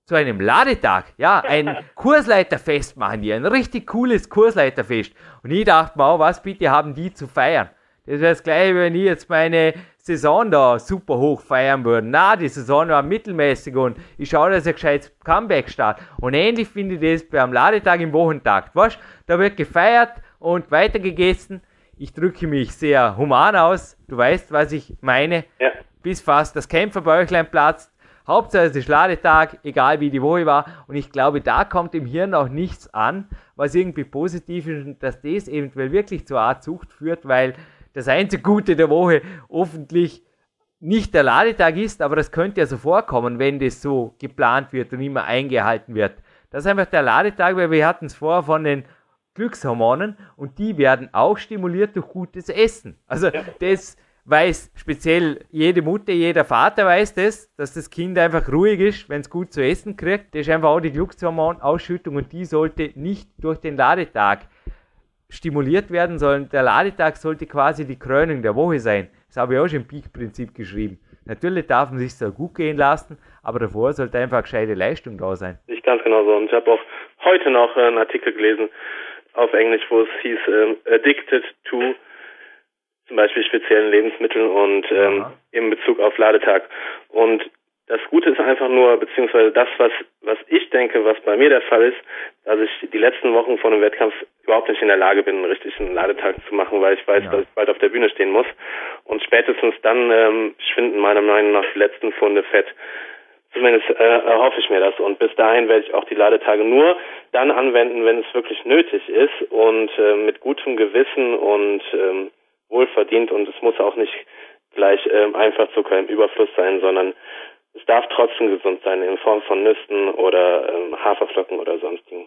Zu einem Ladetag, ja, ein Kursleiterfest machen die, ein richtig cooles Kursleiterfest. Und ich dachte mir, auch, was bitte haben die zu feiern? Das wäre das gleiche, wenn ich jetzt meine Saison da super hoch feiern würde. Na, die Saison war mittelmäßig und ich schaue, dass ein gescheites Comeback startet. Und ähnlich finde ich das beim Ladetag im Wochentakt. Weißt da wird gefeiert und weitergegessen. Ich drücke mich sehr human aus. Du weißt, was ich meine. Ja. Bis fast das Kämpferbäuchlein platzt. Hauptsache es ist Ladetag, egal wie die Woche war. Und ich glaube, da kommt im Hirn auch nichts an, was irgendwie positiv ist und dass das eventuell wirklich zur Art Sucht führt, weil das einzige Gute der Woche hoffentlich nicht der Ladetag ist, aber das könnte ja so vorkommen, wenn das so geplant wird und immer eingehalten wird. Das ist einfach der Ladetag, weil wir hatten es vorher von den Glückshormonen und die werden auch stimuliert durch gutes Essen. Also ja. das weiß speziell jede Mutter, jeder Vater weiß das, dass das Kind einfach ruhig ist, wenn es gut zu essen kriegt. Das ist einfach auch die Glückshormonausschüttung und die sollte nicht durch den Ladetag stimuliert werden sollen. Der Ladetag sollte quasi die Krönung der Woche sein. Das habe ich auch schon im Peak-Prinzip geschrieben. Natürlich darf man sich so gut gehen lassen, aber davor sollte einfach gescheite Leistung da sein. Ich ganz genau so. Und ich habe auch heute noch einen Artikel gelesen auf Englisch, wo es hieß ähm, Addicted to zum Beispiel speziellen Lebensmitteln und ähm, in Bezug auf Ladetag. Und das Gute ist einfach nur, beziehungsweise das, was, was ich denke, was bei mir der Fall ist, dass ich die letzten Wochen vor einem Wettkampf überhaupt nicht in der Lage bin, einen richtigen Ladetag zu machen, weil ich weiß, ja. dass ich bald auf der Bühne stehen muss. Und spätestens dann ähm, schwinden meiner Meinung nach die letzten Funde Fett. Zumindest äh, erhoffe ich mir das. Und bis dahin werde ich auch die Ladetage nur dann anwenden, wenn es wirklich nötig ist und äh, mit gutem Gewissen und ähm, wohlverdient. Und es muss auch nicht gleich ähm, einfach Zucker im Überfluss sein, sondern es darf trotzdem gesund sein in Form von Nüssen oder ähm, Haferflocken oder sonstigen.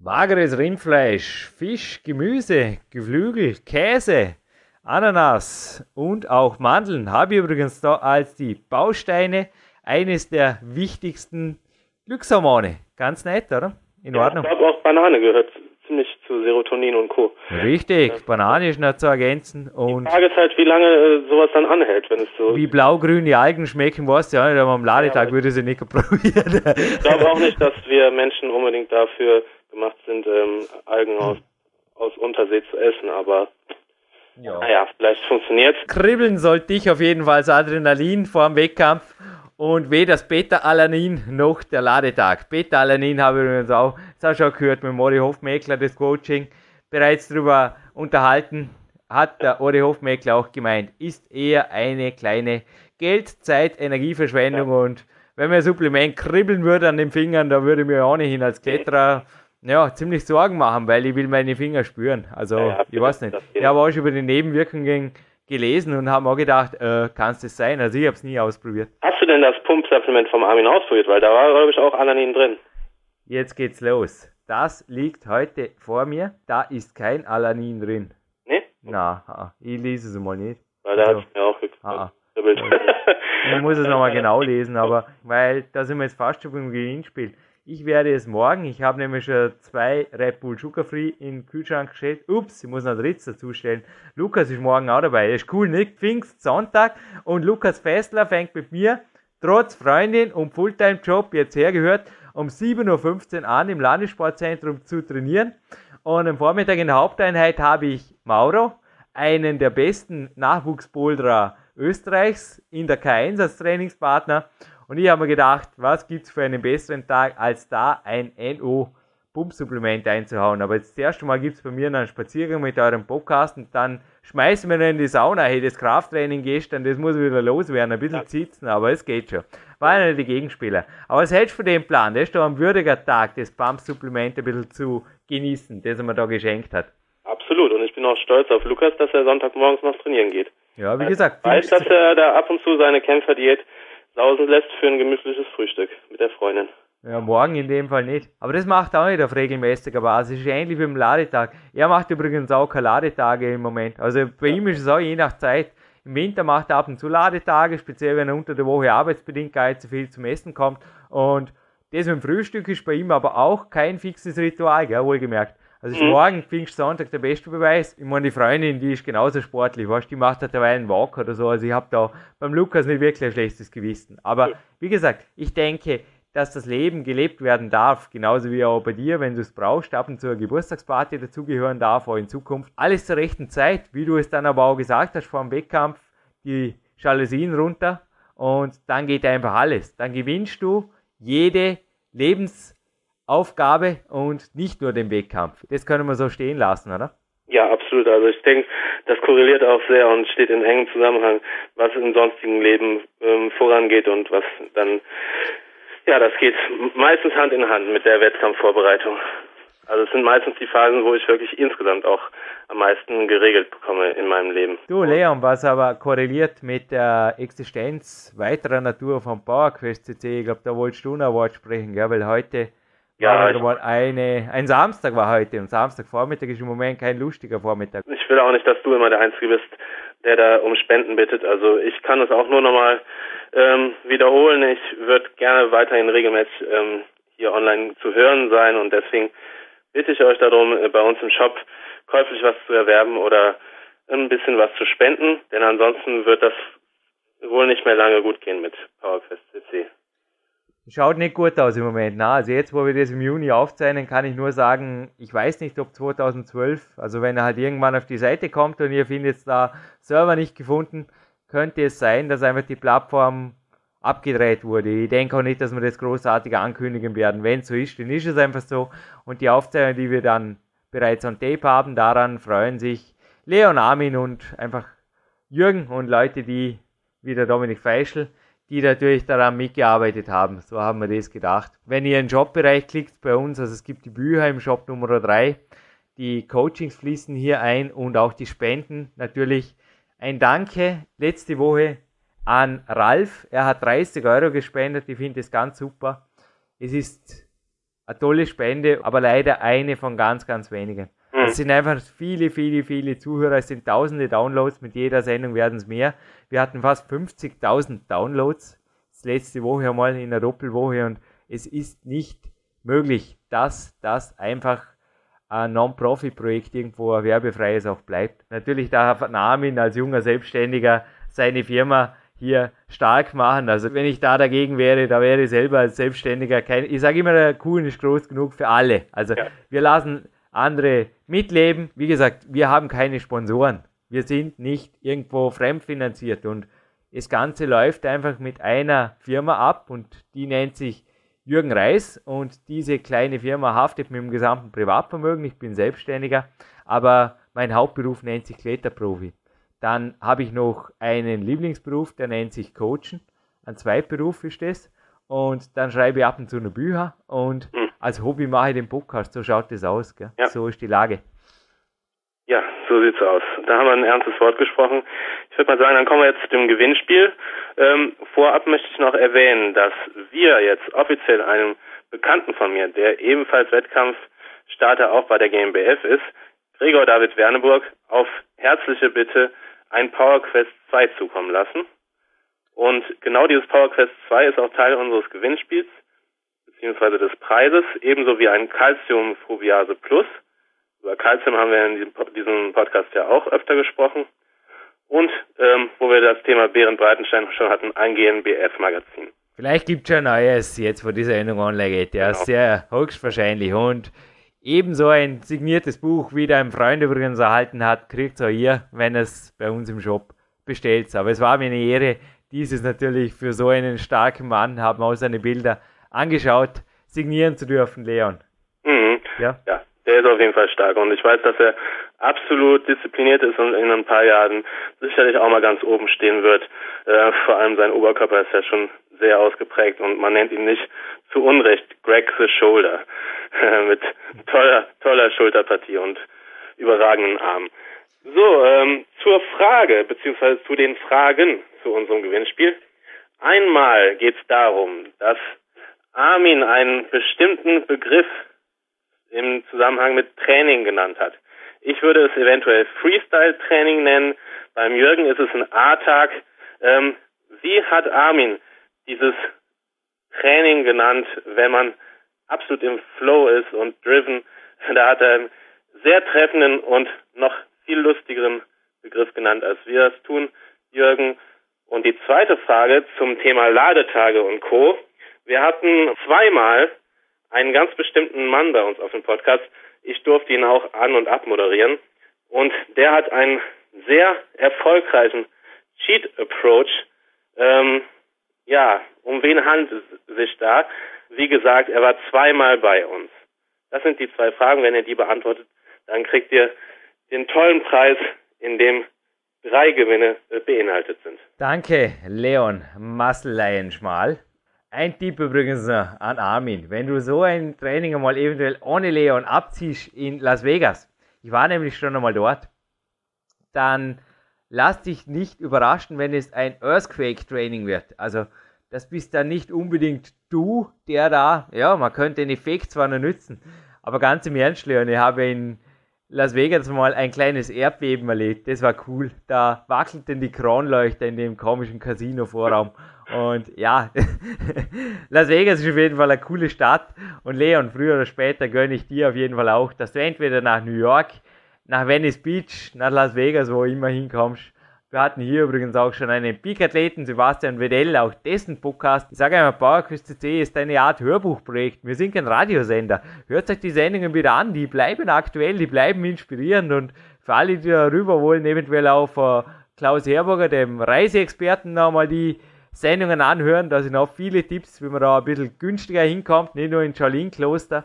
Mageres Rindfleisch, Fisch, Gemüse, Geflügel, Käse, Ananas und auch Mandeln habe ich übrigens da als die Bausteine eines der wichtigsten Glückshormone. Ganz nett, oder? In ja, Ordnung. Ich glaube auch Banane gehört zu Serotonin und Co. Richtig, Banane ist noch zu ergänzen und Die Frage ist halt, wie lange äh, sowas dann anhält, wenn es so. wie blau-grün die Algen schmecken, weißt du ja nicht, aber am Ladetag Ja, würde ich sie nicht probieren. Ich glaube auch nicht, dass wir Menschen unbedingt dafür gemacht sind, ähm, Algen aus, aus Untersee zu essen, aber naja, vielleicht funktioniert Kribbeln sollte dich auf jeden Fall das Adrenalin vor dem Wettkampf und weder das Beta-Alanin noch der Ladetag. Beta-Alanin habe ich übrigens auch, das auch schon gehört mit dem Ori Hofmeckler, das Coaching, bereits darüber unterhalten, hat der Ori Hofmeckler auch gemeint, ist eher eine kleine Geld-, Zeit-, Energieverschwendung und wenn mir ein Supplement kribbeln würde an den Fingern, da würde ich mir ohnehin als Kletterer ja, ziemlich Sorgen machen, weil ich will meine Finger spüren. Also, Ja, ja, ich weiß nicht. Ich habe auch schon über die Nebenwirkungen gelesen und habe auch gedacht, äh, kann es das sein? Also ich habe es nie ausprobiert. Hast du denn das Pump-Supplement vom Armin ausprobiert? Weil da war, glaube ich, auch Alanin drin. Jetzt geht's los. Das liegt heute vor mir. Da ist kein Alanin drin. Ne? Na, ich lese es mal nicht. Weil da Also, hat's mir auch gekribbelt. Man muss es nochmal genau lesen, aber weil da sind wir jetzt fast schon beim Gewinnspiel. Ich werde es morgen, ich habe nämlich schon zwei Red Bull Sugar Free in den Kühlschrank gestellt. Ups, ich muss noch drittes dazustellen. Lukas ist morgen auch dabei. Das ist cool, nicht? Pfingst, Sonntag und Lukas Fessler fängt mit mir, trotz Freundin und Fulltime-Job, jetzt hergehört, um 7.15 Uhr an im Landessportzentrum zu trainieren. Und am Vormittag in der Haupteinheit habe ich Mauro, einen der besten Nachwuchsboulderer Österreichs in der K1 als Trainingspartner. Und ich habe mir gedacht, was gibt's für einen besseren Tag, als da ein NO Pumpsupplement einzuhauen. Aber jetzt das erste Mal gibt's bei mir einen Spaziergang mit eurem Podcast und dann schmeißen wir noch in die Sauna. Hey, das Krafttraining gestern, das muss wieder loswerden, ein bisschen sitzen, aber es geht schon. War einer die Gegenspieler. Aber was hältst du von dem Plan? Das ist doch ein würdiger Tag, das Pumpsupplement ein bisschen zu genießen, das er mir da geschenkt hat. Absolut. Und ich bin auch stolz auf Lukas, dass er Sonntagmorgens noch trainieren geht. Ja, wie gesagt, Weiß, dass er da ab und zu seine Kämpferdiät sausen lässt für ein gemütliches Frühstück mit der Freundin. Ja, morgen in dem Fall nicht. Aber das macht er auch nicht auf regelmäßiger Basis. Ist ähnlich wie im Ladetag. Er macht übrigens auch keine Ladetage im Moment. Also bei ihm ist es auch je nach Zeit. Im Winter macht er ab und zu Ladetage, speziell wenn er unter der Woche arbeitsbedingt gar nicht so viel zum Essen kommt. Und das mit dem Frühstück ist bei ihm aber auch kein fixes Ritual, gell, wohlgemerkt. Also ist morgen Pfingstsonntag der beste Beweis. Ich meine, die Freundin, die ist genauso sportlich, weißt, die macht halt dabei einen Walk oder so. Also ich habe da beim Lukas nicht wirklich ein schlechtes Gewissen. Aber wie gesagt, ich denke, dass das Leben gelebt werden darf, genauso wie auch bei dir, wenn du es brauchst, ab und zu eine Geburtstagsparty dazugehören darf, auch in Zukunft. Alles zur rechten Zeit, wie du es dann aber auch gesagt hast vor dem Wettkampf, die Jalousien runter und dann geht einfach alles. Dann gewinnst du jede Lebensaufgabe und nicht nur den Wettkampf. Das können wir so stehen lassen, oder? Ja, absolut. Also ich denke, das korreliert auch sehr und steht in engem Zusammenhang, was im sonstigen Leben ähm, vorangeht und was dann, ja, das geht meistens Hand in Hand mit der Wettkampfvorbereitung. Also es sind meistens die Phasen, wo ich wirklich insgesamt auch am meisten geregelt bekomme in meinem Leben. Du, Leon, was aber korreliert mit der Existenz weiterer Natur vom PowerQuest CC, ich glaube, da wolltest du noch ein Wort sprechen, gell? weil heute Ja, war ich- mal eine, ein Samstag war heute und Samstagvormittag ist im Moment kein lustiger Vormittag. Ich will auch nicht, dass du immer der Einzige bist, der da um Spenden bittet. Also ich kann es auch nur nochmal ähm, wiederholen. Ich würde gerne weiterhin regelmäßig ähm, hier online zu hören sein und deswegen bitte ich euch darum, äh, bei uns im Shop käuflich was zu erwerben oder ein bisschen was zu spenden, denn ansonsten wird das wohl nicht mehr lange gut gehen mit PowerQuest CC. Schaut nicht gut aus im Moment. Na, also jetzt, wo wir das im Juni aufzeichnen, kann ich nur sagen, ich weiß nicht, ob 2012, also wenn er halt irgendwann auf die Seite kommt und ihr findet da Server nicht gefunden, könnte es sein, dass einfach die Plattform abgedreht wurde. Ich denke auch nicht, dass wir das großartig ankündigen werden. Wenn es so ist, dann ist es einfach so. Und die Aufzeichnung, die wir dann bereits on Tape haben, daran freuen sich Leon Armin und einfach Jürgen und Leute, die, wie der Dominik Feischl, die natürlich daran mitgearbeitet haben. So haben wir das gedacht. Wenn ihr in den Shopbereich klickt bei uns, also es gibt die Bücher im Shop Nummer 3, die Coachings fließen hier ein und auch die Spenden. Natürlich ein Danke letzte Woche an Ralf. Er hat 30 Euro gespendet. Ich finde das ganz super. Es ist eine tolle Spende, aber leider eine von ganz, ganz wenigen. Es sind einfach viele, viele, viele Zuhörer. Es sind tausende Downloads. Mit jeder Sendung werden es mehr. Wir hatten fast 50.000 Downloads. Das letzte Woche einmal in der Doppelwoche und es ist nicht möglich, dass das einfach ein Non-Profit-Projekt irgendwo ein werbefreies auch bleibt. Natürlich darf Namin als junger Selbstständiger seine Firma hier stark machen. Also wenn ich da dagegen wäre, da wäre ich selber als Selbstständiger kein, ich sage immer, der Kuchen ist groß genug für alle. Also ja. wir lassen andere mitleben. Wie gesagt, wir haben keine Sponsoren. Wir sind nicht irgendwo fremdfinanziert und das Ganze läuft einfach mit einer Firma ab und die nennt sich Jürgen Reis und diese kleine Firma haftet mit dem gesamten Privatvermögen. Ich bin Selbstständiger, aber mein Hauptberuf nennt sich Kletterprofi. Dann habe ich noch einen Lieblingsberuf, der nennt sich Coachen. Ein Zweitberuf ist das. Und dann schreibe ich ab und zu noch Bücher und hm. Als Hobby mache ich den Podcast. So schaut das aus. Gell? Ja. So ist die Lage. Ja, so sieht's aus. Da haben wir ein ernstes Wort gesprochen. Ich würde mal sagen, dann kommen wir jetzt zu dem Gewinnspiel. Ähm, vorab möchte ich noch erwähnen, dass wir jetzt offiziell einem Bekannten von mir, der ebenfalls Wettkampfstarter auch bei der GmbF ist, Gregor David Werneburg, auf herzliche Bitte ein Power Quest 2 zukommen lassen. Und genau dieses Power Quest 2 ist auch Teil unseres Gewinnspiels, beziehungsweise des Preises, ebenso wie ein Calcium Fruviase Plus. Über Calcium haben wir in diesem, diesem Podcast ja auch öfter gesprochen. Und ähm, wo wir das Thema Behrend Breitenstein schon hatten, ein GNBF-Magazin. Vielleicht gibt es schon Neues jetzt, wo diese Änderung online geht. Ja, genau. sehr höchstwahrscheinlich. Und ebenso ein signiertes Buch, wie dein Freund übrigens erhalten hat, kriegt ihr hier, wenn es bei uns im Shop bestellt. Aber es war mir eine Ehre, dieses natürlich für so einen starken Mann, haben auch seine Bilder angeschaut, signieren zu dürfen, Leon. Mhm. Ja? ja, der ist auf jeden Fall stark und ich weiß, dass er absolut diszipliniert ist und in ein paar Jahren sicherlich auch mal ganz oben stehen wird. Äh, vor allem sein Oberkörper ist ja schon sehr ausgeprägt und man nennt ihn nicht zu Unrecht Greg the Shoulder mit toller, toller Schulterpartie und überragenden Armen. So, ähm, zur Frage, beziehungsweise zu den Fragen zu unserem Gewinnspiel. Einmal geht es darum, dass Armin einen bestimmten Begriff im Zusammenhang mit Training genannt hat. Ich würde es eventuell Freestyle-Training nennen. Beim Jürgen ist es ein A-Tag. Ähm, wie hat Armin dieses Training genannt, wenn man absolut im Flow ist und driven? Da hat er einen sehr treffenden und noch viel lustigeren Begriff genannt, als wir es tun, Jürgen. Und die zweite Frage zum Thema Ladetage und Co. Wir hatten zweimal einen ganz bestimmten Mann bei uns auf dem Podcast. Ich durfte ihn auch an- und abmoderieren. Und der hat einen sehr erfolgreichen Cheat-Approach. Ähm, ja, um wen handelt es sich da? Wie gesagt, er war zweimal bei uns. Das sind die zwei Fragen. Wenn ihr die beantwortet, dann kriegt ihr den tollen Preis, in dem drei Gewinne beinhaltet sind. Danke, Leon Masleienschmal. Ein Tipp übrigens an Armin. Wenn du so ein Training einmal eventuell ohne Leon abziehst in Las Vegas, ich war nämlich schon einmal dort, dann lass dich nicht überraschen, wenn es ein Earthquake-Training wird. Also das bist dann nicht unbedingt du, der da, ja, man könnte den Effekt zwar noch nützen, aber ganz im Ernst, Leon, ich habe in Las Vegas mal ein kleines Erdbeben erlebt. Das war cool. Da wackelten die Kronleuchter in dem komischen Casino-Vorraum. Und ja, Las Vegas ist auf jeden Fall eine coole Stadt. Und Leon, früher oder später gönne ich dir auf jeden Fall auch, dass du entweder nach New York, nach Venice Beach, nach Las Vegas, wo immer hinkommst. Wir hatten hier übrigens auch schon einen Peak-Athleten, Sebastian Wedell, auch dessen Podcast. Ich sage einmal, PowerQuest CC ist eine Art Hörbuchprojekt. Wir sind kein Radiosender. Hört euch die Sendungen wieder an, die bleiben aktuell, die bleiben inspirierend und für alle, die darüber wollen, eventuell auch von Klaus Herburger, dem Reiseexperten, nochmal die Sendungen anhören. Da sind auch viele Tipps, wie man da ein bisschen günstiger hinkommt, nicht nur in Charlene-Kloster.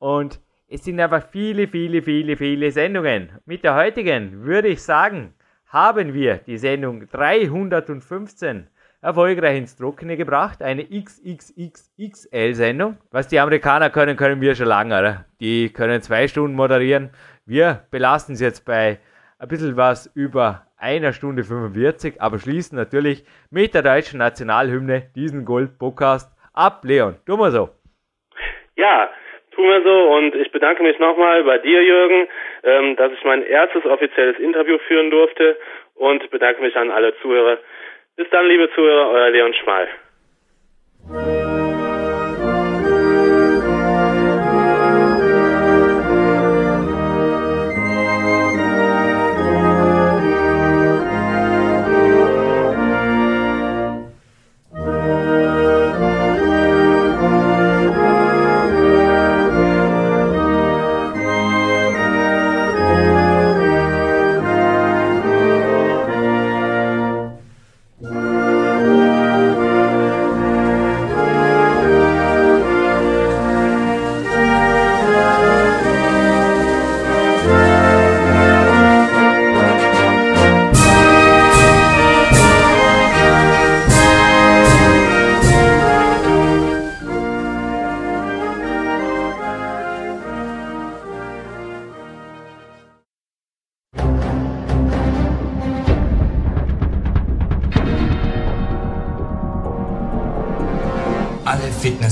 Und es sind einfach viele, viele, viele, viele Sendungen. Mit der heutigen würde ich sagen, haben wir die Sendung 315 erfolgreich ins Trockene gebracht. Eine XXXXL-Sendung. Was die Amerikaner können, können wir schon lange. Oder? Die können zwei Stunden moderieren. Wir belassen es jetzt bei ein bisschen was über einer Stunde 45, aber schließen natürlich mit der deutschen Nationalhymne diesen Gold-Podcast ab. Leon, tun wir so. Ja, tun wir so und ich bedanke mich nochmal bei dir, Jürgen, ähm, dass ich mein erstes offizielles Interview führen durfte und bedanke mich an alle Zuhörer. Bis dann, liebe Zuhörer, euer Leon Schmal.